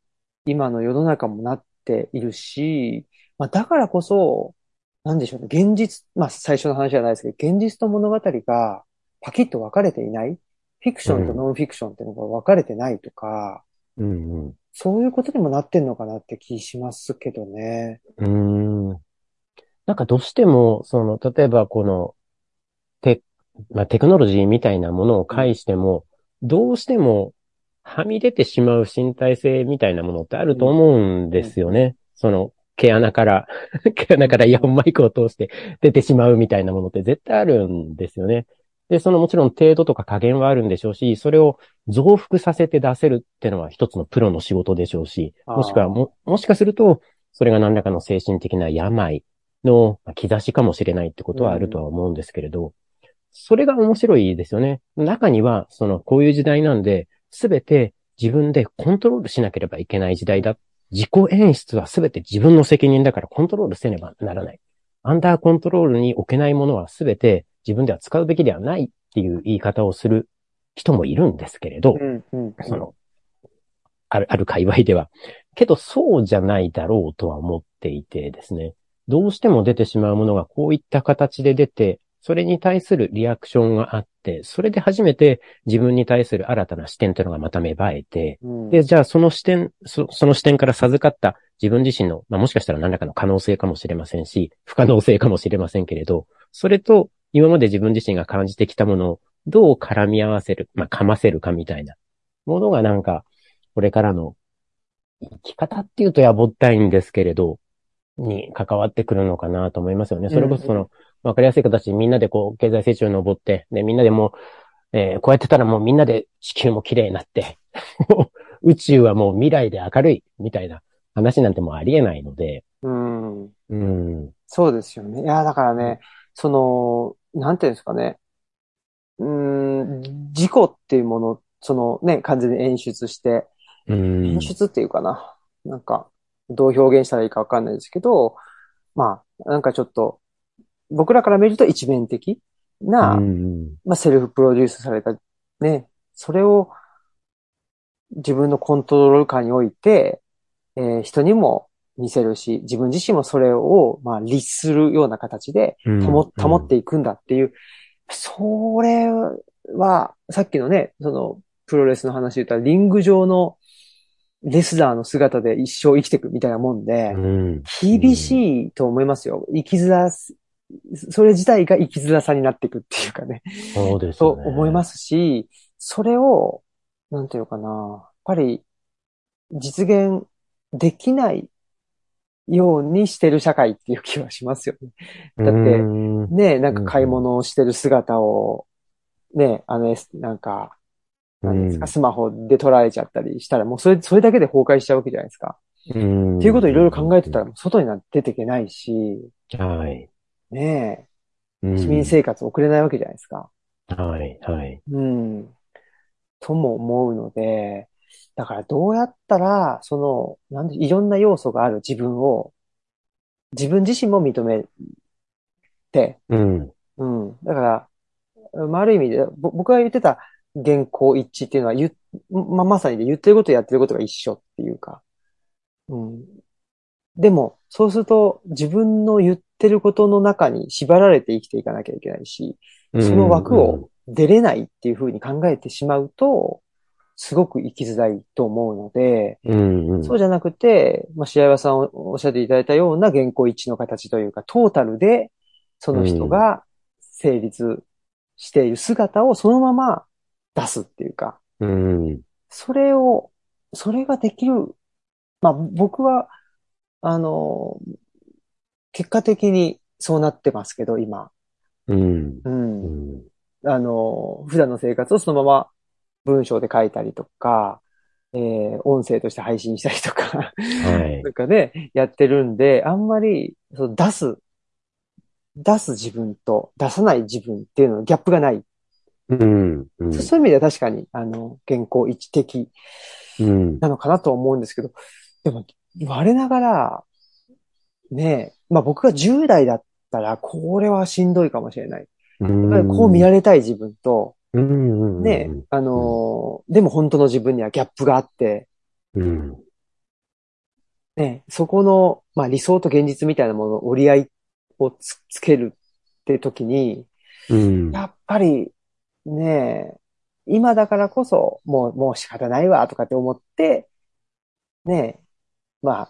Speaker 1: 今の世の中もなっているし、まあ、だからこそ、なんでしょうね、現実、まあ最初の話じゃないですけど、現実と物語がパキッと分かれていない。フィクションとノンフィクションっていうのが分かれてないとか、
Speaker 2: うんうん。
Speaker 1: そういうことにもなってんのかなって気しますけどね。
Speaker 2: うーん。なんかどうしても、その、例えばこの、テ、まあ、テクノロジーみたいなものを介しても、どうしても、はみ出てしまう身体性みたいなものってあると思うんですよね。その、毛穴から、毛穴からイヤホンマイクを通して出てしまうみたいなものって絶対あるんですよね。で、そのもちろん程度とか加減はあるんでしょうし、それを増幅させて出せるってのは一つのプロの仕事でしょうし、もしくはも、もしかすると、それが何らかの精神的な病のまあ兆しかもしれないってことはあるとは思うんですけれど、それが面白いですよね。中には、その、こういう時代なんで、すべて自分でコントロールしなければいけない時代だ。自己演出はすべて自分の責任だからコントロールせねばならない。アンダーコントロールに置けないものはすべて自分では使うべきではないっていう言い方をする人もいるんですけれど、
Speaker 1: うん、うん。
Speaker 2: その、ある、ある界隈では。けど、そうじゃないだろうとは思っていてですね。どうしても出てしまうものがこういった形で出て、それに対するリアクションがあって、それで初めて自分に対する新たな視点というのがまた芽生えて、
Speaker 1: うん、
Speaker 2: で、じゃあその視点、そその視点から授かった自分自身の、まあ、もしかしたら何らかの可能性かもしれませんし、不可能性かもしれませんけれど、それと今まで自分自身が感じてきたものをどう絡み合わせる、まあ、かませるかみたいなものがなんか、これからの生き方っていうとやぼったいんですけれど、に関わってくるのかなと思いますよね。それこそその、わかりやすい形でみんなでこう、経済成長に登って、で、みんなでもう、えーこうやってたらもうみんなで地球も綺麗になって、宇宙はもう未来で明るい、みたいな話なんてもうありえないので、
Speaker 1: うん。
Speaker 2: うん。
Speaker 1: そうですよね。いや、だからね、その、なんていうんですかね。うーん、事故っていうもの、そのね、完全に演出して、
Speaker 2: うん。
Speaker 1: 演出っていうかな。なんか、どう表現したらいいかわかんないですけど、まあ、なんかちょっと、僕らから見ると一面的な、
Speaker 2: うん。
Speaker 1: まあ、セルフプロデュースされた、ね、それを自分のコントロール下において、えー人にも見せるし、自分自身もそれを、まあ、律するような形で保保っていくんだっていう、それは、さっきのね、その、プロレスの話で言ったら、リング上の、レスラーの姿で一生生きていくみたいなもんで、
Speaker 2: うん。
Speaker 1: 厳しいと思いますよ。生きづらす、それ自体が生きづらさになっていくっていうかね。
Speaker 2: そうですね。
Speaker 1: 思いますし、それを、なんていうかな、やっぱり実現できないようにしてる社会っていう気はしますよね。だって
Speaker 2: うん
Speaker 1: ねなんか買い物をしてる姿を、ねあの、なんか、なんですか、スマホで捉えちゃったりしたら、もうそれ、それだけで崩壊しちゃうわけじゃないですか。
Speaker 2: うん
Speaker 1: っていうことをいろいろ考えてたら、もう外になんて出ていけないし、
Speaker 2: はい。
Speaker 1: ね
Speaker 2: うん
Speaker 1: え、市民生活送れないわけじゃないですか。
Speaker 2: はい、はい。
Speaker 1: うん。とも思うので、だからどうやったら、その、なんで、いろんな要素がある自分を、自分自身も認めて、
Speaker 2: うん。
Speaker 1: うん。だから、まあ、ある意味で、ぼ僕が言ってた原稿一致っていうのは言っ、まあ、まさにで言ってることとやってることが一緒っていうか、うん。でも、そうすると自分の言ってることの中に縛られて生きていかなきゃいけないし、その枠を出れないっていうふうに考えてしまうと、すごく生きづらいと思うので、
Speaker 2: うん、うん。
Speaker 1: そうじゃなくて、まあ、試合はさんおっしゃっていただいたような原稿一致の形というか、トータルで、その人が成立している姿をそのまま出すっていうか、
Speaker 2: うん。
Speaker 1: それを、それができる。まあ、僕は、あの、結果的にそうなってますけど、今。
Speaker 2: うん。
Speaker 1: う。
Speaker 2: うんん。
Speaker 1: あの、普段の生活をそのまま文章で書いたりとか、えー音声として配信したりとか、
Speaker 2: はい
Speaker 1: な。んかね、やってるんで、あんまり、その出す、出す自分と出さない自分っていうののギャップがない。
Speaker 2: うん。うん。
Speaker 1: そういう意味では確かに、あの、原稿一致的
Speaker 2: うん。
Speaker 1: なのかなと思うんですけど、でも、我ながら、ねえ、まあ僕が10代だったら、これはしんどいかもしれない。
Speaker 2: うん
Speaker 1: こう見られたい自分と。ねえ、あのーでも本当の自分にはギャップがあって、
Speaker 2: うん。
Speaker 1: ねえ、そこの、まあ理想と現実みたいなものの折り合いをつつけるって時に、
Speaker 2: うん。
Speaker 1: やっぱり、ねえ、今だからこそ、もう、もう仕方ないわ、とかって思って、ねえ、まあ、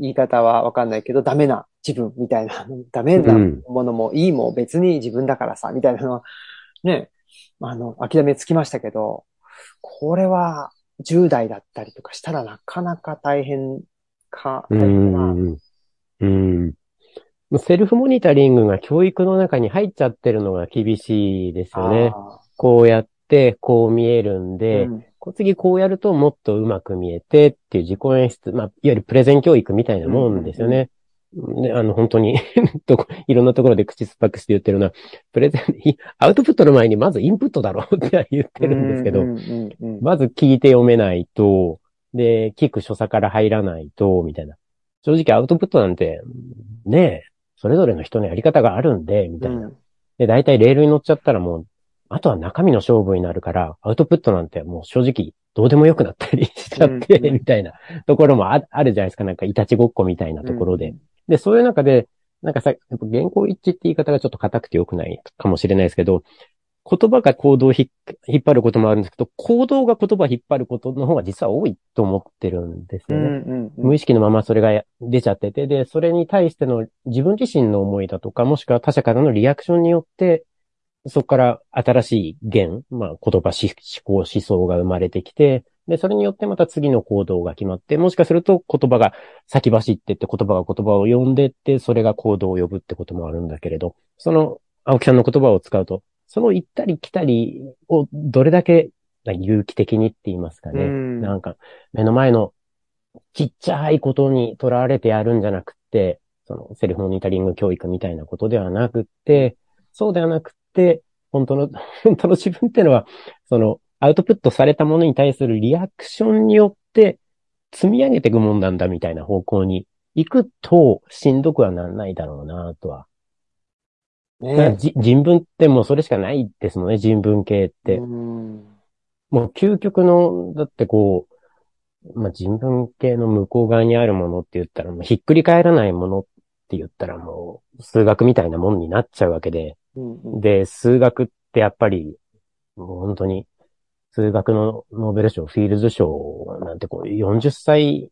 Speaker 1: 言い方はわかんないけど、ダメな自分みたいな、ダメな
Speaker 2: うん
Speaker 1: ものもいいも別に自分だからさ、みたいなのは、ねえ、あの、諦めつきましたけど、これは10代だったりとかしたらなかなか大変か、
Speaker 2: う
Speaker 1: 大変な。
Speaker 2: ん。うん。セルフモニタリングが教育の中に入っちゃってるのが厳しいですよね。
Speaker 1: あ
Speaker 2: こうやって、こう見えるん
Speaker 1: ー
Speaker 2: で、
Speaker 1: うん
Speaker 2: 次こうやるともっとうまく見えてっていう自己演出、まあ、いわゆるプレゼン教育みたいなもんですよね。ね、あの、本当に いろんなところで口酸っぱくして言ってるのは、プレゼン、いアウトプットの前にまずインプットだろうって言ってるんですけど、
Speaker 1: うんうんうんうん
Speaker 2: まず聞いて読めないと、で、聞く所作から入らないと、みたいな。正直アウトプットなんて、ねえ、それぞれの人のやり方があるんで、みたいな。で、大体レールに乗っちゃったらもう、あとは中身の勝負になるから、アウトプットなんてもう正直どうでもよくなったりしちゃって、
Speaker 1: うんうん
Speaker 2: みたいなところもああるじゃないですか。なんか、いたちごっこみたいなところで。で、そういう中で、なんかさ、やっぱ原稿一致って言い方がちょっと硬くて良くないかもしれないですけど、言葉が行動をひ引っ張ることもあるんですけど、行動が言葉を引っ張ることの方が実は多いと思ってるんですよね。
Speaker 1: うんうんうん
Speaker 2: 無意識のままそれが出ちゃってて、で、それに対しての自分自身の思いだとか、もしくは他者からのリアクションによって、そこから新しい言、まあ言葉、思考、思想が生まれてきて、で、それによってまた次の行動が決まって、もしかすると言葉が先走ってって言葉が言葉を呼んでって、それが行動を呼ぶってこともあるんだけれど、その青木さんの言葉を使うと、その行ったり来たりをどれだけ有機的にって言いますかね。
Speaker 1: うん
Speaker 2: なんか、目の前のちっちゃいことにとらわれてやるんじゃなくって、そのセルフモニタリング教育みたいなことではなくって、そうではなくって、本当の、本当の自分っていうのは、そのアウトプットされたものに対するリアクションによって積み上げていくもんなんだみたいな方向に行くとしんどくはなんないだろうなとは。
Speaker 1: ね。
Speaker 2: じ人文ってもうそれしかないですもんね、人文系って。
Speaker 1: うん。
Speaker 2: もう究極の、だってこう、まあ、人文系の向こう側にあるものって言ったら、もうひっくり返らないものって言ったらもう数学みたいなもんになっちゃうわけで、
Speaker 1: うんうん。
Speaker 2: で、数学ってやっぱり、もう本当に数学のノーベル賞、フィールズ賞なんてこう40歳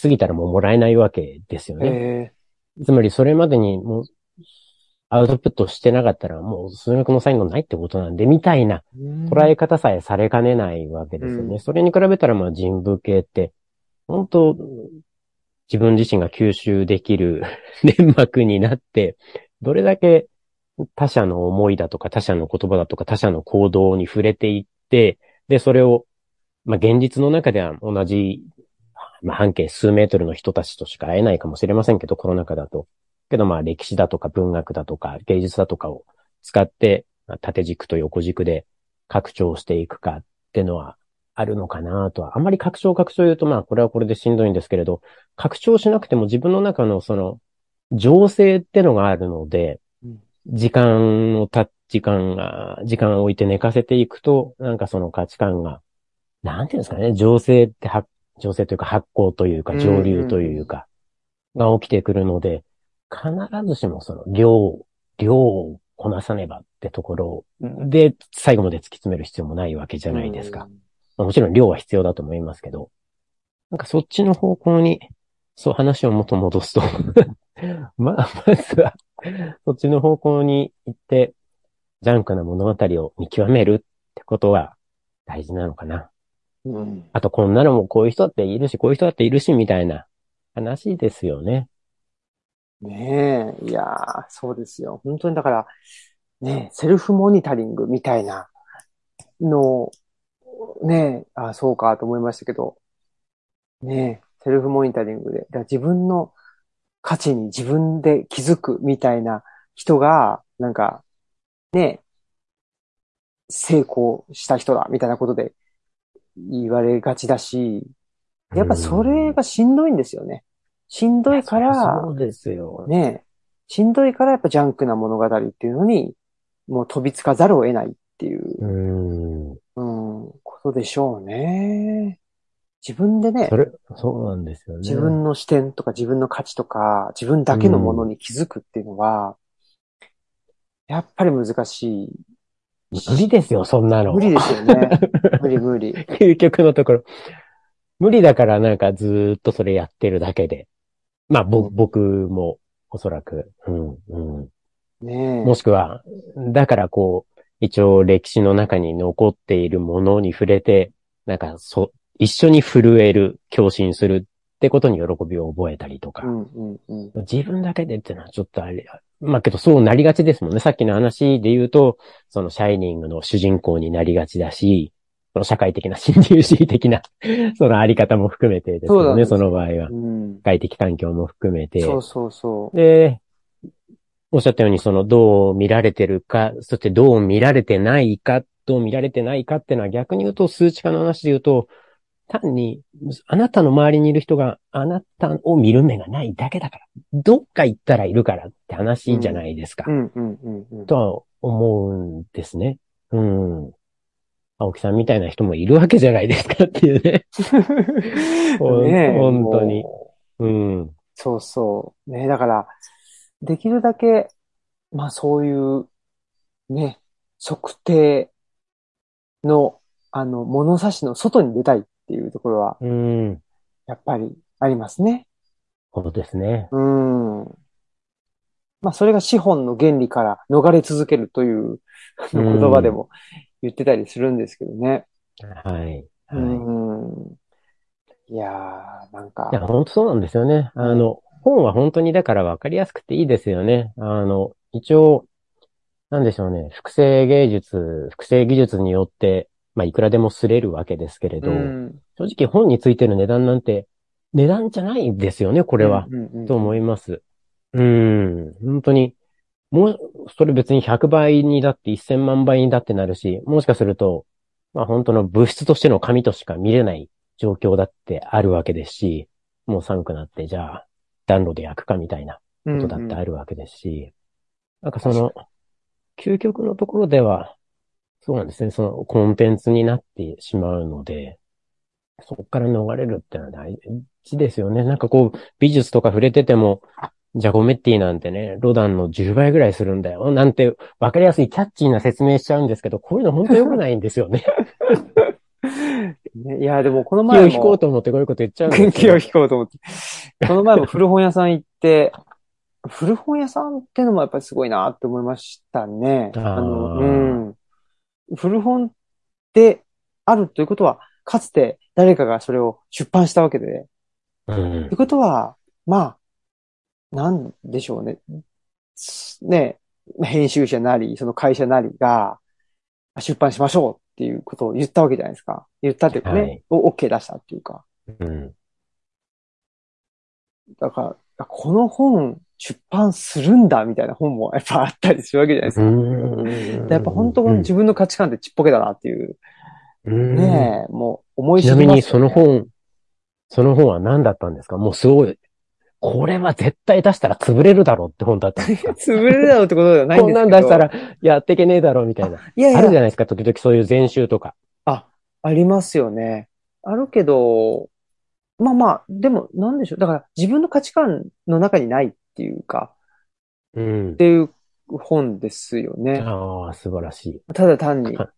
Speaker 2: 過ぎたらもうもらえないわけですよね。
Speaker 1: え
Speaker 2: つまりそれまでにもうアウトプットしてなかったらもう数学の才能ないってことなんで、みたいな
Speaker 1: ー、
Speaker 2: 捉え方さえされかねないわけですよね。
Speaker 1: うん
Speaker 2: それに比べたらまあ人文系って、本当自分自身が吸収できる 粘膜になって、どれだけ他者の思いだとか他者の言葉だとか他者の行動に触れていって、で、それを、まあ現実の中では同じ、まあ半径数メートルの人たちとしか会えないかもしれませんけど、コロナ禍だと。けどまあ歴史だとか文学だとか芸術だとかを使って、まあ縦軸と横軸で拡張していくかってのはあるのかなとは。あんまり拡張拡張言うとまあこれはこれでしんどいんですけれど、拡張しなくても自分の中のその情勢ってのがあるので
Speaker 1: うん、
Speaker 2: 時間をた、時間が、時間を置いて寝かせていくと、なんかその価値観が、なんていうんですかね、情勢って発、情勢というか発行というか
Speaker 1: うん。
Speaker 2: 上流というか、が起きてくるので、必ずしもその量、量をこなさねばってところで、最後まで突き詰める必要もないわけじゃないですか。。まあもちろん量は必要だと思いますけど、なんかそっちの方向に、そう話をもっと戻すと、まあ、まずは、そっちの方向に行って、ジャンクな物語を見極めるってことが大事なのかな。
Speaker 1: うん。
Speaker 2: あと、こんなのもこういう人だっているし、こういう人だっているし、みたいな話ですよね。
Speaker 1: ねえ、いやー、そうですよ。本当にだから、ねえ、セルフモニタリングみたいなの、ねえ、あ、そうかと思いましたけど、ねえ、セルフモニタリングで、だ自分の価値に自分で気づくみたいな人が、なんか、ねえ、成功した人だみたいなことで言われがちだし、やっぱそれがしんどいんですよね。しんどいから、
Speaker 2: そうですよ。
Speaker 1: ねえ、しんどいからやっぱジャンクな物語っていうのに、もう飛びつかざるを得ないっていう、
Speaker 2: うん。
Speaker 1: うん、ことでしょうね。自分でね
Speaker 2: そ、れ、そうなんですよね。
Speaker 1: 自分の視点とか自分の価値とか、自分だけのものに気づくっていうのは、やっぱり難しい。
Speaker 2: 無理ですよ、そんなの。
Speaker 1: 無理ですよね。無理無理。
Speaker 2: 究極のところ。無理だからなんかずーっとそれやってるだけで。まあ、ぼ、
Speaker 1: うん
Speaker 2: 僕もおそらく。うん、うん。
Speaker 1: ねえ。
Speaker 2: もしくは、だからこう、一応歴史の中に残っているものに触れて、なんかそ、一緒に震える、共振するってことに喜びを覚えたりとか。
Speaker 1: うんうんうん。
Speaker 2: 自分だけでってのはちょっとあれ、まあけどそうなりがちですもんね。さっきの話で言うと、そのシャイニングの主人公になりがちだし、その社会的な新自由主義的な、そのあり方も含めてですよね、
Speaker 1: そ
Speaker 2: その場合は。
Speaker 1: うん。
Speaker 2: 社会的環境も含めて。
Speaker 1: そうそうそ
Speaker 2: で、おっしゃったように、その、どう見られてるか、そしてどう見られてないか、どう見られてないかっていうのは逆に言うと、数値化の話で言うと、単に、あなたの周りにいる人があなたを見る目がないだけだから、どっか行ったらいるからって話じゃないですか。
Speaker 1: う。うんうんうんうん。
Speaker 2: とは思うんですね。うん。青木さんみたいな人もいるわけじゃないですかっていうね。
Speaker 1: ねえ
Speaker 2: 本当に
Speaker 1: も
Speaker 2: うん。
Speaker 1: そうそう。ね、だから、できるだけ、まあそういう、ね、測定の、あの、物差しの外に出たいっていうところは、
Speaker 2: うん。
Speaker 1: やっぱりありますね。
Speaker 2: そうですね。
Speaker 1: うん。まあそれが資本の原理から逃れ続けるという言葉でも言ってたりするんですけどね。
Speaker 2: はい。
Speaker 1: う
Speaker 2: はい。
Speaker 1: ん。いやー、なんか
Speaker 2: いや、、本当そうなんですよね。あの、本は本当にだから分かりやすくていいですよね。あの、一応、なんでしょうね。複製芸術、複製技術によって、まあ、いくらでも擦れるわけですけれど、
Speaker 1: うん、
Speaker 2: 正直本についてる値段なんて、値段じゃないんですよね、これは。
Speaker 1: うんうんうん
Speaker 2: と思います。うん。本当に、もう、それ別に100倍にだって1000万倍にだってなるし、もしかすると、まあ本当の物質としての紙としか見れない状況だってあるわけですし、もう寒くなって、じゃあ暖炉で焼くかみたいなことだってあるわけですし、なんかその、究極のところでは、そうなんですね、そのコンテンツになってしまうので、そこから逃れるってのは大事ですよね。なんかこう、美術とか触れてても、ジャコメッティなんてね、ロダンの10倍ぐらいするんだよ。なんて、わかりやすいキャッチーな説明しちゃうんですけど、こういうの本当良くないんですよね。
Speaker 1: ね いや、でもこの
Speaker 2: 気
Speaker 1: 前も。
Speaker 2: を引こうと思ってこういうこと言っちゃうんです
Speaker 1: 気を引こうと思って。この前も古本屋さん行って、古本屋さんってのもやっぱりすごいなって思いましたね。
Speaker 2: あー
Speaker 1: の、うん。古本であるということは、かつて誰かがそれを出版したわけで、
Speaker 2: うん
Speaker 1: ということは、まあ、なんでしょうね。ね、編集者なり、その会社なりが、出版しましょうっていうことを言ったわけじゃないですか。言ったっていうかね、
Speaker 2: はい
Speaker 1: お OK 出したっていうか。
Speaker 2: うん。
Speaker 1: だから、この本出版するんだみたいな本もやっぱあったりするわけじゃないですか。
Speaker 2: うん
Speaker 1: でやっぱ本当自分の価値観ってちっぽけだなっていう。
Speaker 2: うん
Speaker 1: ねえ、もう思い
Speaker 2: ちな
Speaker 1: 知りますよね
Speaker 2: みにその。本、その本は何だったんですか？もうすごい、これは絶対出したら潰れるだろうって本だったんですか？
Speaker 1: 潰れるだろうってことではないん
Speaker 2: こん
Speaker 1: ですけど。
Speaker 2: なん出したらやっていけねえだろうみたいな。
Speaker 1: いやいや、
Speaker 2: あるじゃないですか、時々そういう前集とか。
Speaker 1: あ、ありますよね。あるけど、まあまあ、でもなんでしょう。だから自分の価値観の中にないっていうか、
Speaker 2: うん
Speaker 1: っ。ていう本ですよね。
Speaker 2: ああ、素晴らしい。
Speaker 1: ただ単に
Speaker 2: はい。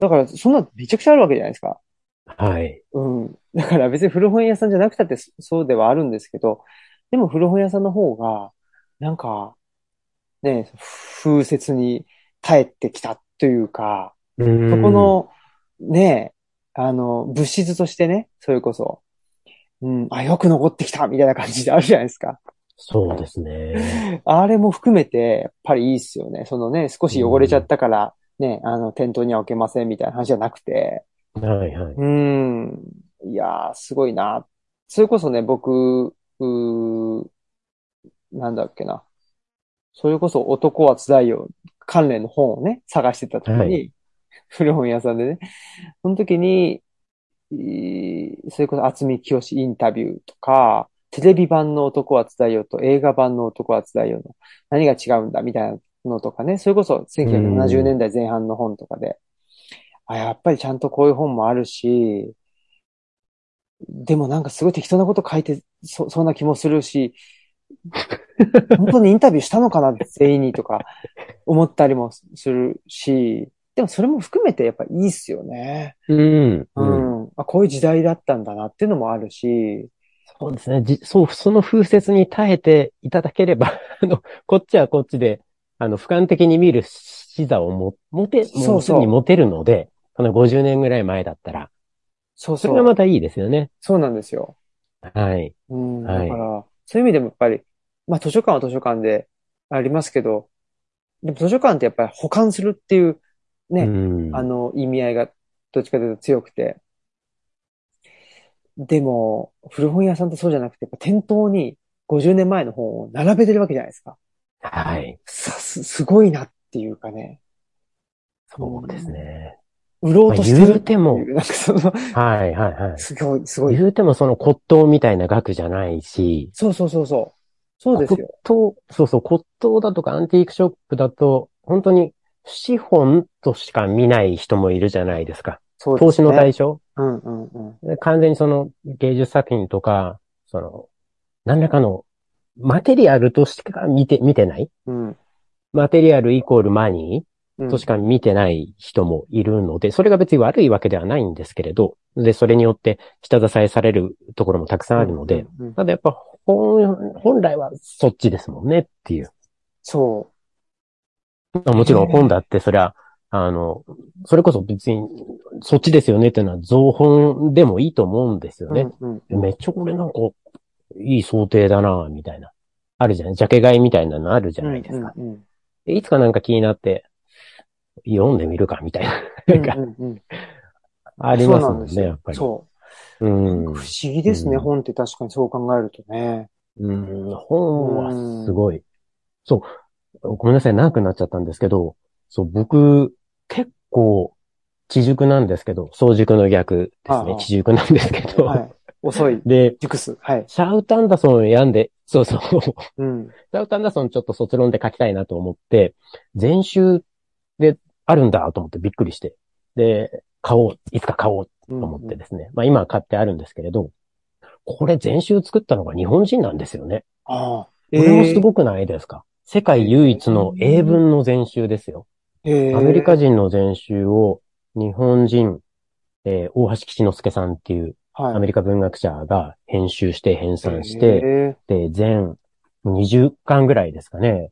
Speaker 1: だから、そんなめちゃくちゃあるわけじゃないですか。
Speaker 2: はい。
Speaker 1: うん。だから別に古本屋さんじゃなくたってそそうではあるんですけど、でも古本屋さんの方が、なんか、ね、風雪に耐えてきたというか、
Speaker 2: そ
Speaker 1: そこ、の、ね、あの、物質としてね、それこそ、うん、あ、よく残ってきたみたいな感じであるじゃないですか。
Speaker 2: そうですね。
Speaker 1: あれも含めて、やっぱりいいっすよね。そのね、少し汚れちゃったから、ね、あの、店頭には置けませんみたいな話じゃなくて、
Speaker 2: はいはい。
Speaker 1: うーん。いやー、すごいな。それこそね、僕、うーなんだっけな。それこそ男はつらいよ関連の本をね、探してた時に、
Speaker 2: はい
Speaker 1: 古本屋さんでね、その時に、いそれこそ厚見清インタビューとか、テレビ版の男はつらいよと映画版の男はつらいよの何が違うんだみたいなのとかね、それこそ1970年代前半の本とかで、あ、やっぱりちゃんとこういう本もあるし、でもなんかすごい適当なこと書いてそ、そんな気もするし、本当にインタビューしたのかな、全員にとか思ったりもするし、でもそれも含めてやっぱいいっすよね。
Speaker 2: うん。
Speaker 1: う
Speaker 2: うん。
Speaker 1: ん。あ、こういう時代だったんだなっていうのもあるし、
Speaker 2: そうですね。じそう、その風雪に耐えていただければ、あの、こっちはこっちで、あの、俯瞰的に見る視座をも、持て、
Speaker 1: そうそう
Speaker 2: 持てるので、この50年ぐらい前だったら、
Speaker 1: そうそう。
Speaker 2: それがまたいいですよね。
Speaker 1: そうなんですよ。
Speaker 2: はい。
Speaker 1: うん。
Speaker 2: はい
Speaker 1: だから、そういう意味でもやっぱり、まあ図書館は図書館でありますけど、でも図書館ってやっぱり保管するっていうね、
Speaker 2: うん。
Speaker 1: あの、意味合いがどっちかというと強くて。でも、古本屋さんってそうじゃなくて、やっぱ店頭に50年前の本を並べてるわけじゃないですか。
Speaker 2: はい。
Speaker 1: さす、すごいなっていうかね、
Speaker 2: そうですね。
Speaker 1: 売ろうとしてる
Speaker 2: まあ言うても
Speaker 1: なんかその、
Speaker 2: はい、はい、はい。
Speaker 1: すごい、すごい。
Speaker 2: 言うてもその骨董みたいな額じゃないし、
Speaker 1: そうそうそうそう。そうですよ。
Speaker 2: 骨董、そうそう、骨董だとかアンティークショップだと、本当に資本としか見ない人もいるじゃないですか。
Speaker 1: そうですね。
Speaker 2: 投資の対象
Speaker 1: うんうんうん。
Speaker 2: で完全にその芸術作品とか、その、何らかのマテリアルとしか見て、見てない？
Speaker 1: うん。
Speaker 2: マテリアルイコールマニ
Speaker 1: うん
Speaker 2: ー？としか見てない人もいるので、それが別に悪いわけではないんですけれど、で、それによって下支えされるところもたくさんあるので、、
Speaker 1: うんうん
Speaker 2: ただやっぱ本、本来はそっちですもんねっていう。
Speaker 1: そ
Speaker 2: まあもちろん本だってそりゃ、あの、それこそ別にそっちですよねっていうのは造本でもいいと思うんですよ
Speaker 1: う。
Speaker 2: ね。
Speaker 1: うんうん
Speaker 2: めっちゃこれなんか、いい想定だなみたいな。あるじゃないジャケ買いみたいなのあるじゃないですか。
Speaker 1: うんうん
Speaker 2: でいつかなんか気になって、読んでみるかみたいな。
Speaker 1: うん
Speaker 2: なんか、
Speaker 1: うんうん
Speaker 2: ありますも
Speaker 1: んなんですよ
Speaker 2: やっぱり。
Speaker 1: そうう。
Speaker 2: ん。
Speaker 1: 不思議ですね、
Speaker 2: うん
Speaker 1: 本って確かにそう考えるとね。
Speaker 2: うん、本はすごい。そう。ごめんなさい、長くなっちゃったんですけど、そう、僕、結構、地熟なんですけど、早熟の逆です。ね地熟なんですけど。
Speaker 1: はい。遅い。
Speaker 2: で、
Speaker 1: 熟す。はい。
Speaker 2: シャウト・アンダソンを読んで、そうそう。
Speaker 1: うん。
Speaker 2: シャウト・アンダソンちょっと卒論で書きたいなと思って、全集であるんだと思ってびっくりして。で、買おう、いつか買おう
Speaker 1: と
Speaker 2: と思ってですね。まあ今は買ってあるんですけれど、これ全集作ったのが日本人なんですよね。
Speaker 1: ああ。
Speaker 2: これもすごくないですか、世界唯一の英文の全集ですよ。
Speaker 1: えー
Speaker 2: アメリカ人の全集を日本人、えー大橋吉之助さんっていう
Speaker 1: はい
Speaker 2: アメリカ文学者が編集して編纂して、
Speaker 1: え
Speaker 2: で、全20巻ぐらいですかね。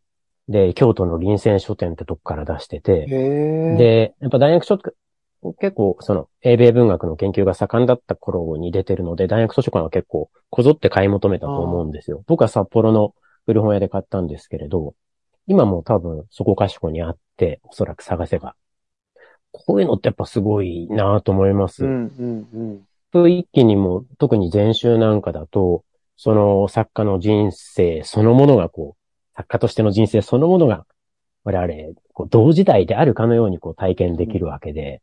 Speaker 2: で、京都の臨戦書店ってとこから出して
Speaker 1: ー
Speaker 2: て、
Speaker 1: えー、
Speaker 2: で、やっぱ大学書、結構、その、英米文学の研究が盛んだった頃に出てるので、大学図書館は結構、こぞって買い求めたと思うんですよ。僕は札幌の古本屋で買ったんですけれど、今も多分そこかしこにあって、おそらく探せば。こういうのってやっぱすごいなと思います。
Speaker 1: うんうんうん。
Speaker 2: そう一気にも、特に前週なんかだと、その作家の人生そのものがこう、作家としての人生そのものが、我々、こう同時代であるかのようにこう体験できるわけで、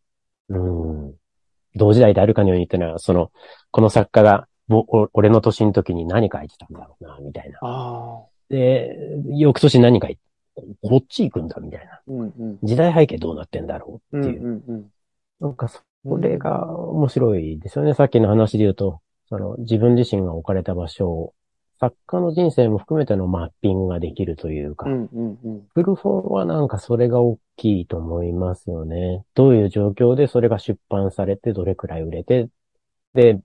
Speaker 2: うん。同時代であるかのようにってのは、その、この作家が、ぼお俺の年の時に何書いてたんだろうな、みたいな。で、翌年何書いて、こっち行くんだ、みたいな。
Speaker 1: うんうん。
Speaker 2: 時代背景どうなってんだろう
Speaker 1: うん
Speaker 2: っていう。
Speaker 1: うんうん。
Speaker 2: なんか、それが面白いですよね。さっきの話で言うと、その自分自身が置かれた場所を、作家の人生も含めてのマッピングができるというか、
Speaker 1: うんうんうん。
Speaker 2: 古本はなんかそれが大きいと思いますよね。どういう状況でそれが出版されて、どれくらい売れて、で、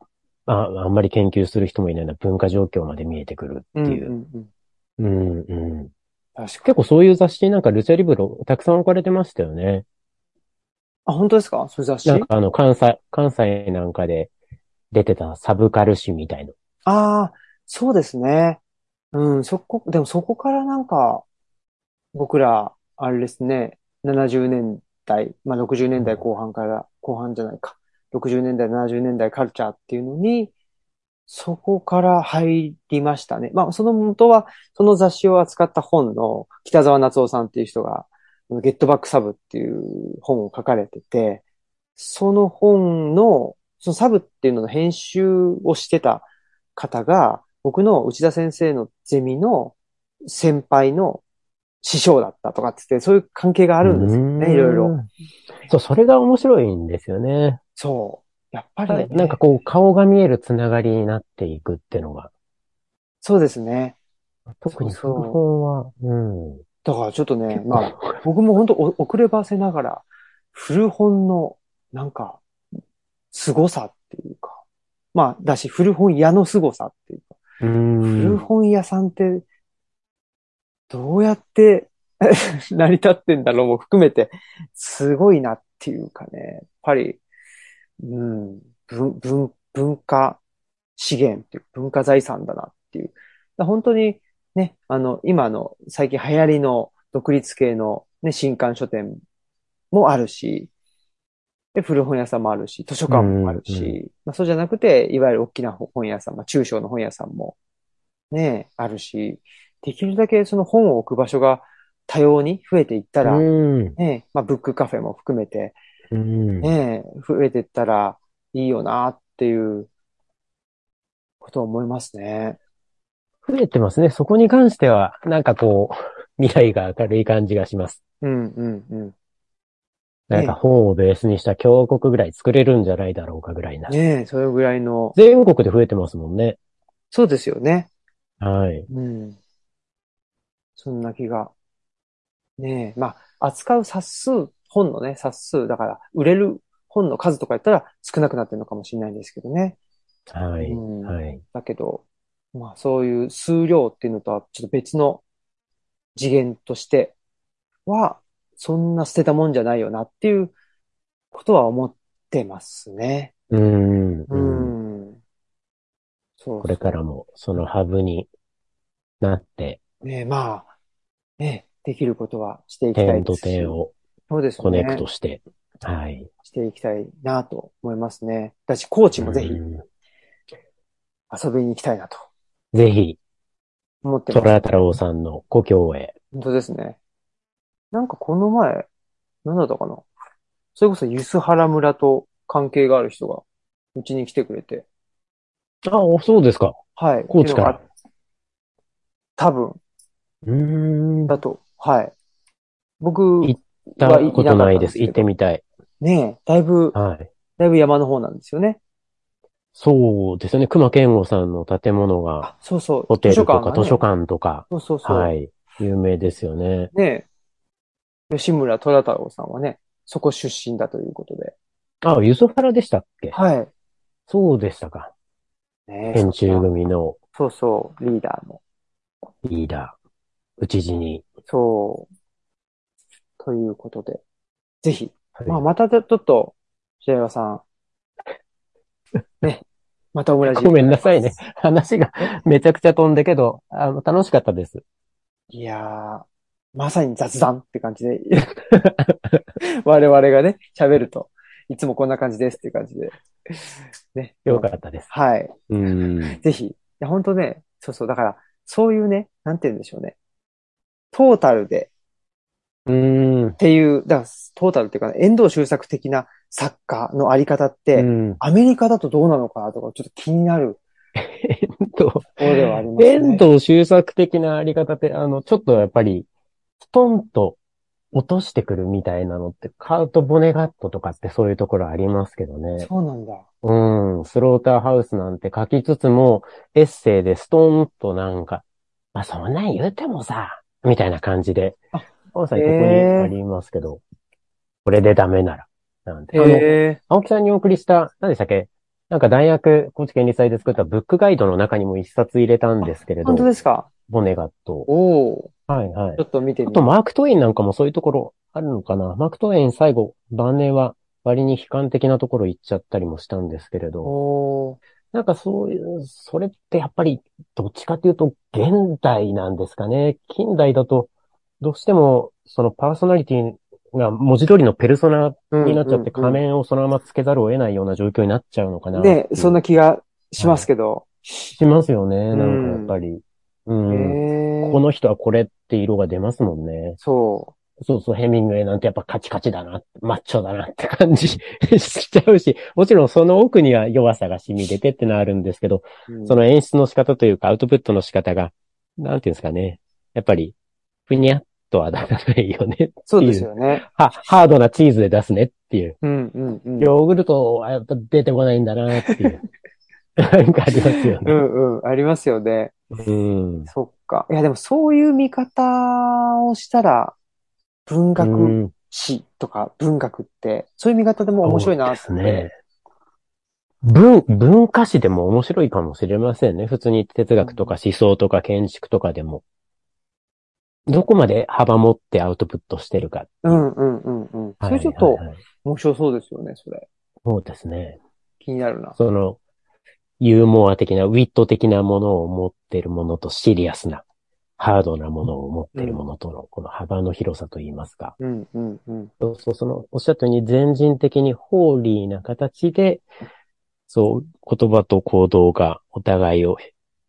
Speaker 2: ああんまり研究する人もいないような文化状況まで見えてくるっていう。
Speaker 1: んうん。
Speaker 2: うん。結構そういう雑誌なんかルチャリブロたくさん置かれてましたよね。
Speaker 1: あ、本当ですか？そういう雑誌？
Speaker 2: なんかあの関西、関西なんかで出てたサブカル誌みたいな。
Speaker 1: ああ、そうですね。うん、そこ、でもそこからなんか、僕ら、あれですね、70年代、まあ60年代後半から、後半じゃないか、60年代、70年代カルチャーっていうのに、そこから入りましたね。まあ、その元は、その雑誌を扱った本の北沢夏夫さんっていう人が、ゲットバックサブっていう本を書かれてて、その本の、そのサブっていうのの編集をしてた方が、僕の内田先生のゼミの先輩の師匠だったとかって言って、そういう関係があるんですよね、いろいろ。
Speaker 2: うん。そう、それが面白いんですよね。
Speaker 1: そう。やっぱりね、
Speaker 2: なんかこう、顔が見えるつながりになっていくってのが。
Speaker 1: そうですね。
Speaker 2: 特に
Speaker 1: そうそう
Speaker 2: 古本は、うん。
Speaker 1: だからちょっとね、まあ、僕も本当お遅ればせながら、古本の、なんか、凄さっていうか、まあ、だし、古本屋の凄さっていうか、
Speaker 2: う
Speaker 1: 古。本屋さんって、どうやって 成り立ってんだろうも含めて、すごいなっていうかね、やっぱり、うん、文、文、文化資源っていう、文化財産だなっていう。本当にね、あの、今の最近流行りの独立系のね、新刊書店もあるし、で、古本屋さんもあるし、図書館もあるし、
Speaker 2: うん
Speaker 1: まあそうじゃなくて、いわゆる大きな本屋さん、まあ中小の本屋さんもね、あるし、できるだけその本を置く場所が多様に増えていったら、
Speaker 2: うん。
Speaker 1: ね、まあブックカフェも含めて、
Speaker 2: うん。
Speaker 1: ね、増えていったらいいよなっていうことを思いますね。
Speaker 2: 増えてますね。そこに関しては、なんかこう、未来が明るい感じがします。
Speaker 1: うん、うん、うん。
Speaker 2: なんか本をベースにした峡谷ぐらい作れるんじゃないだろうかぐらいな。
Speaker 1: ねえ、それぐらいの、
Speaker 2: 全国で増えてますもんね。
Speaker 1: そうですよね。
Speaker 2: はい。
Speaker 1: うん。そんな気が。ねえ、まあ、扱う冊数、本のね、冊数、だから、売れる本の数とかやったら少なくなってるのかもしれないんですけどね。
Speaker 2: はい。
Speaker 1: うん
Speaker 2: はい。
Speaker 1: だけど、まあ、そういう数量っていうのとはちょっと別の次元としては、そんな捨てたもんじゃないよなっていうことは思ってますね。
Speaker 2: うん。
Speaker 1: う
Speaker 2: うん。
Speaker 1: ん。そう
Speaker 2: これからも、そのハブになって、
Speaker 1: ねえ、まあ、ねえ、できることはしていきたい
Speaker 2: 点と
Speaker 1: ですし。
Speaker 2: 点を
Speaker 1: そうです
Speaker 2: コネ
Speaker 1: ね。
Speaker 2: クトして、はい。
Speaker 1: していきたいなと思いますね。だし、高知もぜひ
Speaker 2: うん
Speaker 1: 遊びに行きたいなと
Speaker 2: ぜひ、
Speaker 1: 思ってます。
Speaker 2: 虎太郎さんの故郷へ。
Speaker 1: 本当ですね。なんかこの前、何だったかな？それこそ梼原村と関係がある人がうちに来てくれて。
Speaker 2: あ、そうですか。
Speaker 1: はい。
Speaker 2: 高知から
Speaker 1: 多分、
Speaker 2: うーん。
Speaker 1: だと。はい。僕
Speaker 2: 行ったことないです。行ってみたい。
Speaker 1: ねえ、だいぶ、
Speaker 2: はい。
Speaker 1: だいぶ山の方なんですよね。
Speaker 2: そうですよね。熊健吾さんの建物が、
Speaker 1: あ、そうそう。
Speaker 2: ホテルとか図書館とか、
Speaker 1: そうそうそう。
Speaker 2: はい。有名ですよね。
Speaker 1: ねえ吉村虎太郎さんはね、そこ出身だということで。
Speaker 2: あ、ユソファラでしたっけ？
Speaker 1: はい。
Speaker 2: そうでしたか。
Speaker 1: ねえ
Speaker 2: 編集組の
Speaker 1: そうそう、リーダーの。
Speaker 2: リーダー、内地に。
Speaker 1: そう。ということで。ぜひ。
Speaker 2: はい
Speaker 1: まあ、またちょっと、白岩さん。ね。またオムラジ。
Speaker 2: ごめんなさいね。話がめちゃくちゃ飛んだけど、あの、楽しかったです。
Speaker 1: いやー、まさに雑談って感じで。我々がね、喋ると、いつもこんな感じですっていう感じで。ね。
Speaker 2: よかったです。
Speaker 1: はい。
Speaker 2: うん。
Speaker 1: ぜひ。いや、本当ね、そうそう。だから、そういうね、なんて言うんでしょうね。トータルで
Speaker 2: うん
Speaker 1: っ。ていう、だから、トータルっていうか、ね、遠藤周作的な作家のあり方って、
Speaker 2: うん。
Speaker 1: アメリカだとどうなのかなとか、ちょっと気になる
Speaker 2: と、
Speaker 1: ところではありますね。
Speaker 2: 遠藤周作的なあり方って、あの、ちょっとやっぱり、ストンと落としてくるみたいなのって、カウト・ボネガットとかってそういうところありますけどね。
Speaker 1: そうなんだ。
Speaker 2: うん。スローターハウスなんて書きつつも、エッセイでストンとなんか、まあそんなん言うてもさ、みたいな感じで。
Speaker 1: あ
Speaker 2: 青さんここにありますけど、これでダメなら。なんて。あの、
Speaker 1: へ
Speaker 2: 青木さんにお送りした、何でしたっけ？なんか大学、高知県立大で作ったブックガイドの中にも一冊入れたんですけれ
Speaker 1: え。
Speaker 2: ど
Speaker 1: 本、当ですか？
Speaker 2: ボネガット。
Speaker 1: おお
Speaker 2: はいはい
Speaker 1: ちょ。っと見てみ
Speaker 2: あと、マーク・トウェインなんかもそういうところあるのかな。マーク・トウェイン最後、晩年は割に悲観的なところ行っちゃったりもしたんですけれど、
Speaker 1: おー
Speaker 2: なんかそういう、それってやっぱり、どっちかというと、現代なんですかね。近代だと、どうしても、そのパーソナリティが文字通りのペルソナになっちゃって、仮面をそのままつけざるを得ないような状況になっちゃうのかな。
Speaker 1: ね、そん
Speaker 2: な。
Speaker 1: な気がしますけど。
Speaker 2: しますよね。
Speaker 1: ん
Speaker 2: なんかやっぱり。うん。この人はこれって色が出ますもんね。
Speaker 1: そ
Speaker 2: そうそう、ヘミングウェイなんてやっぱカチカチだな、マッチョだなって感じ しちゃうし、もちろんその奥には弱さが染み出てってのはあるんですけど、
Speaker 1: う。うん
Speaker 2: その演出の仕方というかアウトプットの仕方が、なんていうんですかね。やっぱり、ふにゃっとはならないよね。
Speaker 1: そうですよね。
Speaker 2: は、ハードなチーズで出すねっていう。
Speaker 1: うんうんうん。
Speaker 2: ヨーグルトはやっぱ出てこないんだなっていう。なんかありますよ
Speaker 1: う
Speaker 2: ね。
Speaker 1: んうん。ありますよね。
Speaker 2: うん。
Speaker 1: そっか。いや、でもそういう見方をしたら、文
Speaker 2: う
Speaker 1: 学
Speaker 2: ん
Speaker 1: 史とか文学って、そういう見方でも面白いなって。
Speaker 2: そうですね。文、文化史でも面白いかもしれませんね。普通に哲学とか思想とか建築とかでも。どこまで幅持ってアウトプットしてるか。
Speaker 1: うんうんうんうん。それちょっと面白そうですよね、それ。
Speaker 2: そうですね。
Speaker 1: 気になるな。
Speaker 2: その、ユーモア的な、ウィット的なものを持ってるものとシリアスな、ハードなものを持ってるものとの、この幅の広さといいますか。
Speaker 1: うんうんうん。
Speaker 2: そうそう、その、おっしゃったように全人的にホーリーな形で、そう、言葉と行動がお互いを、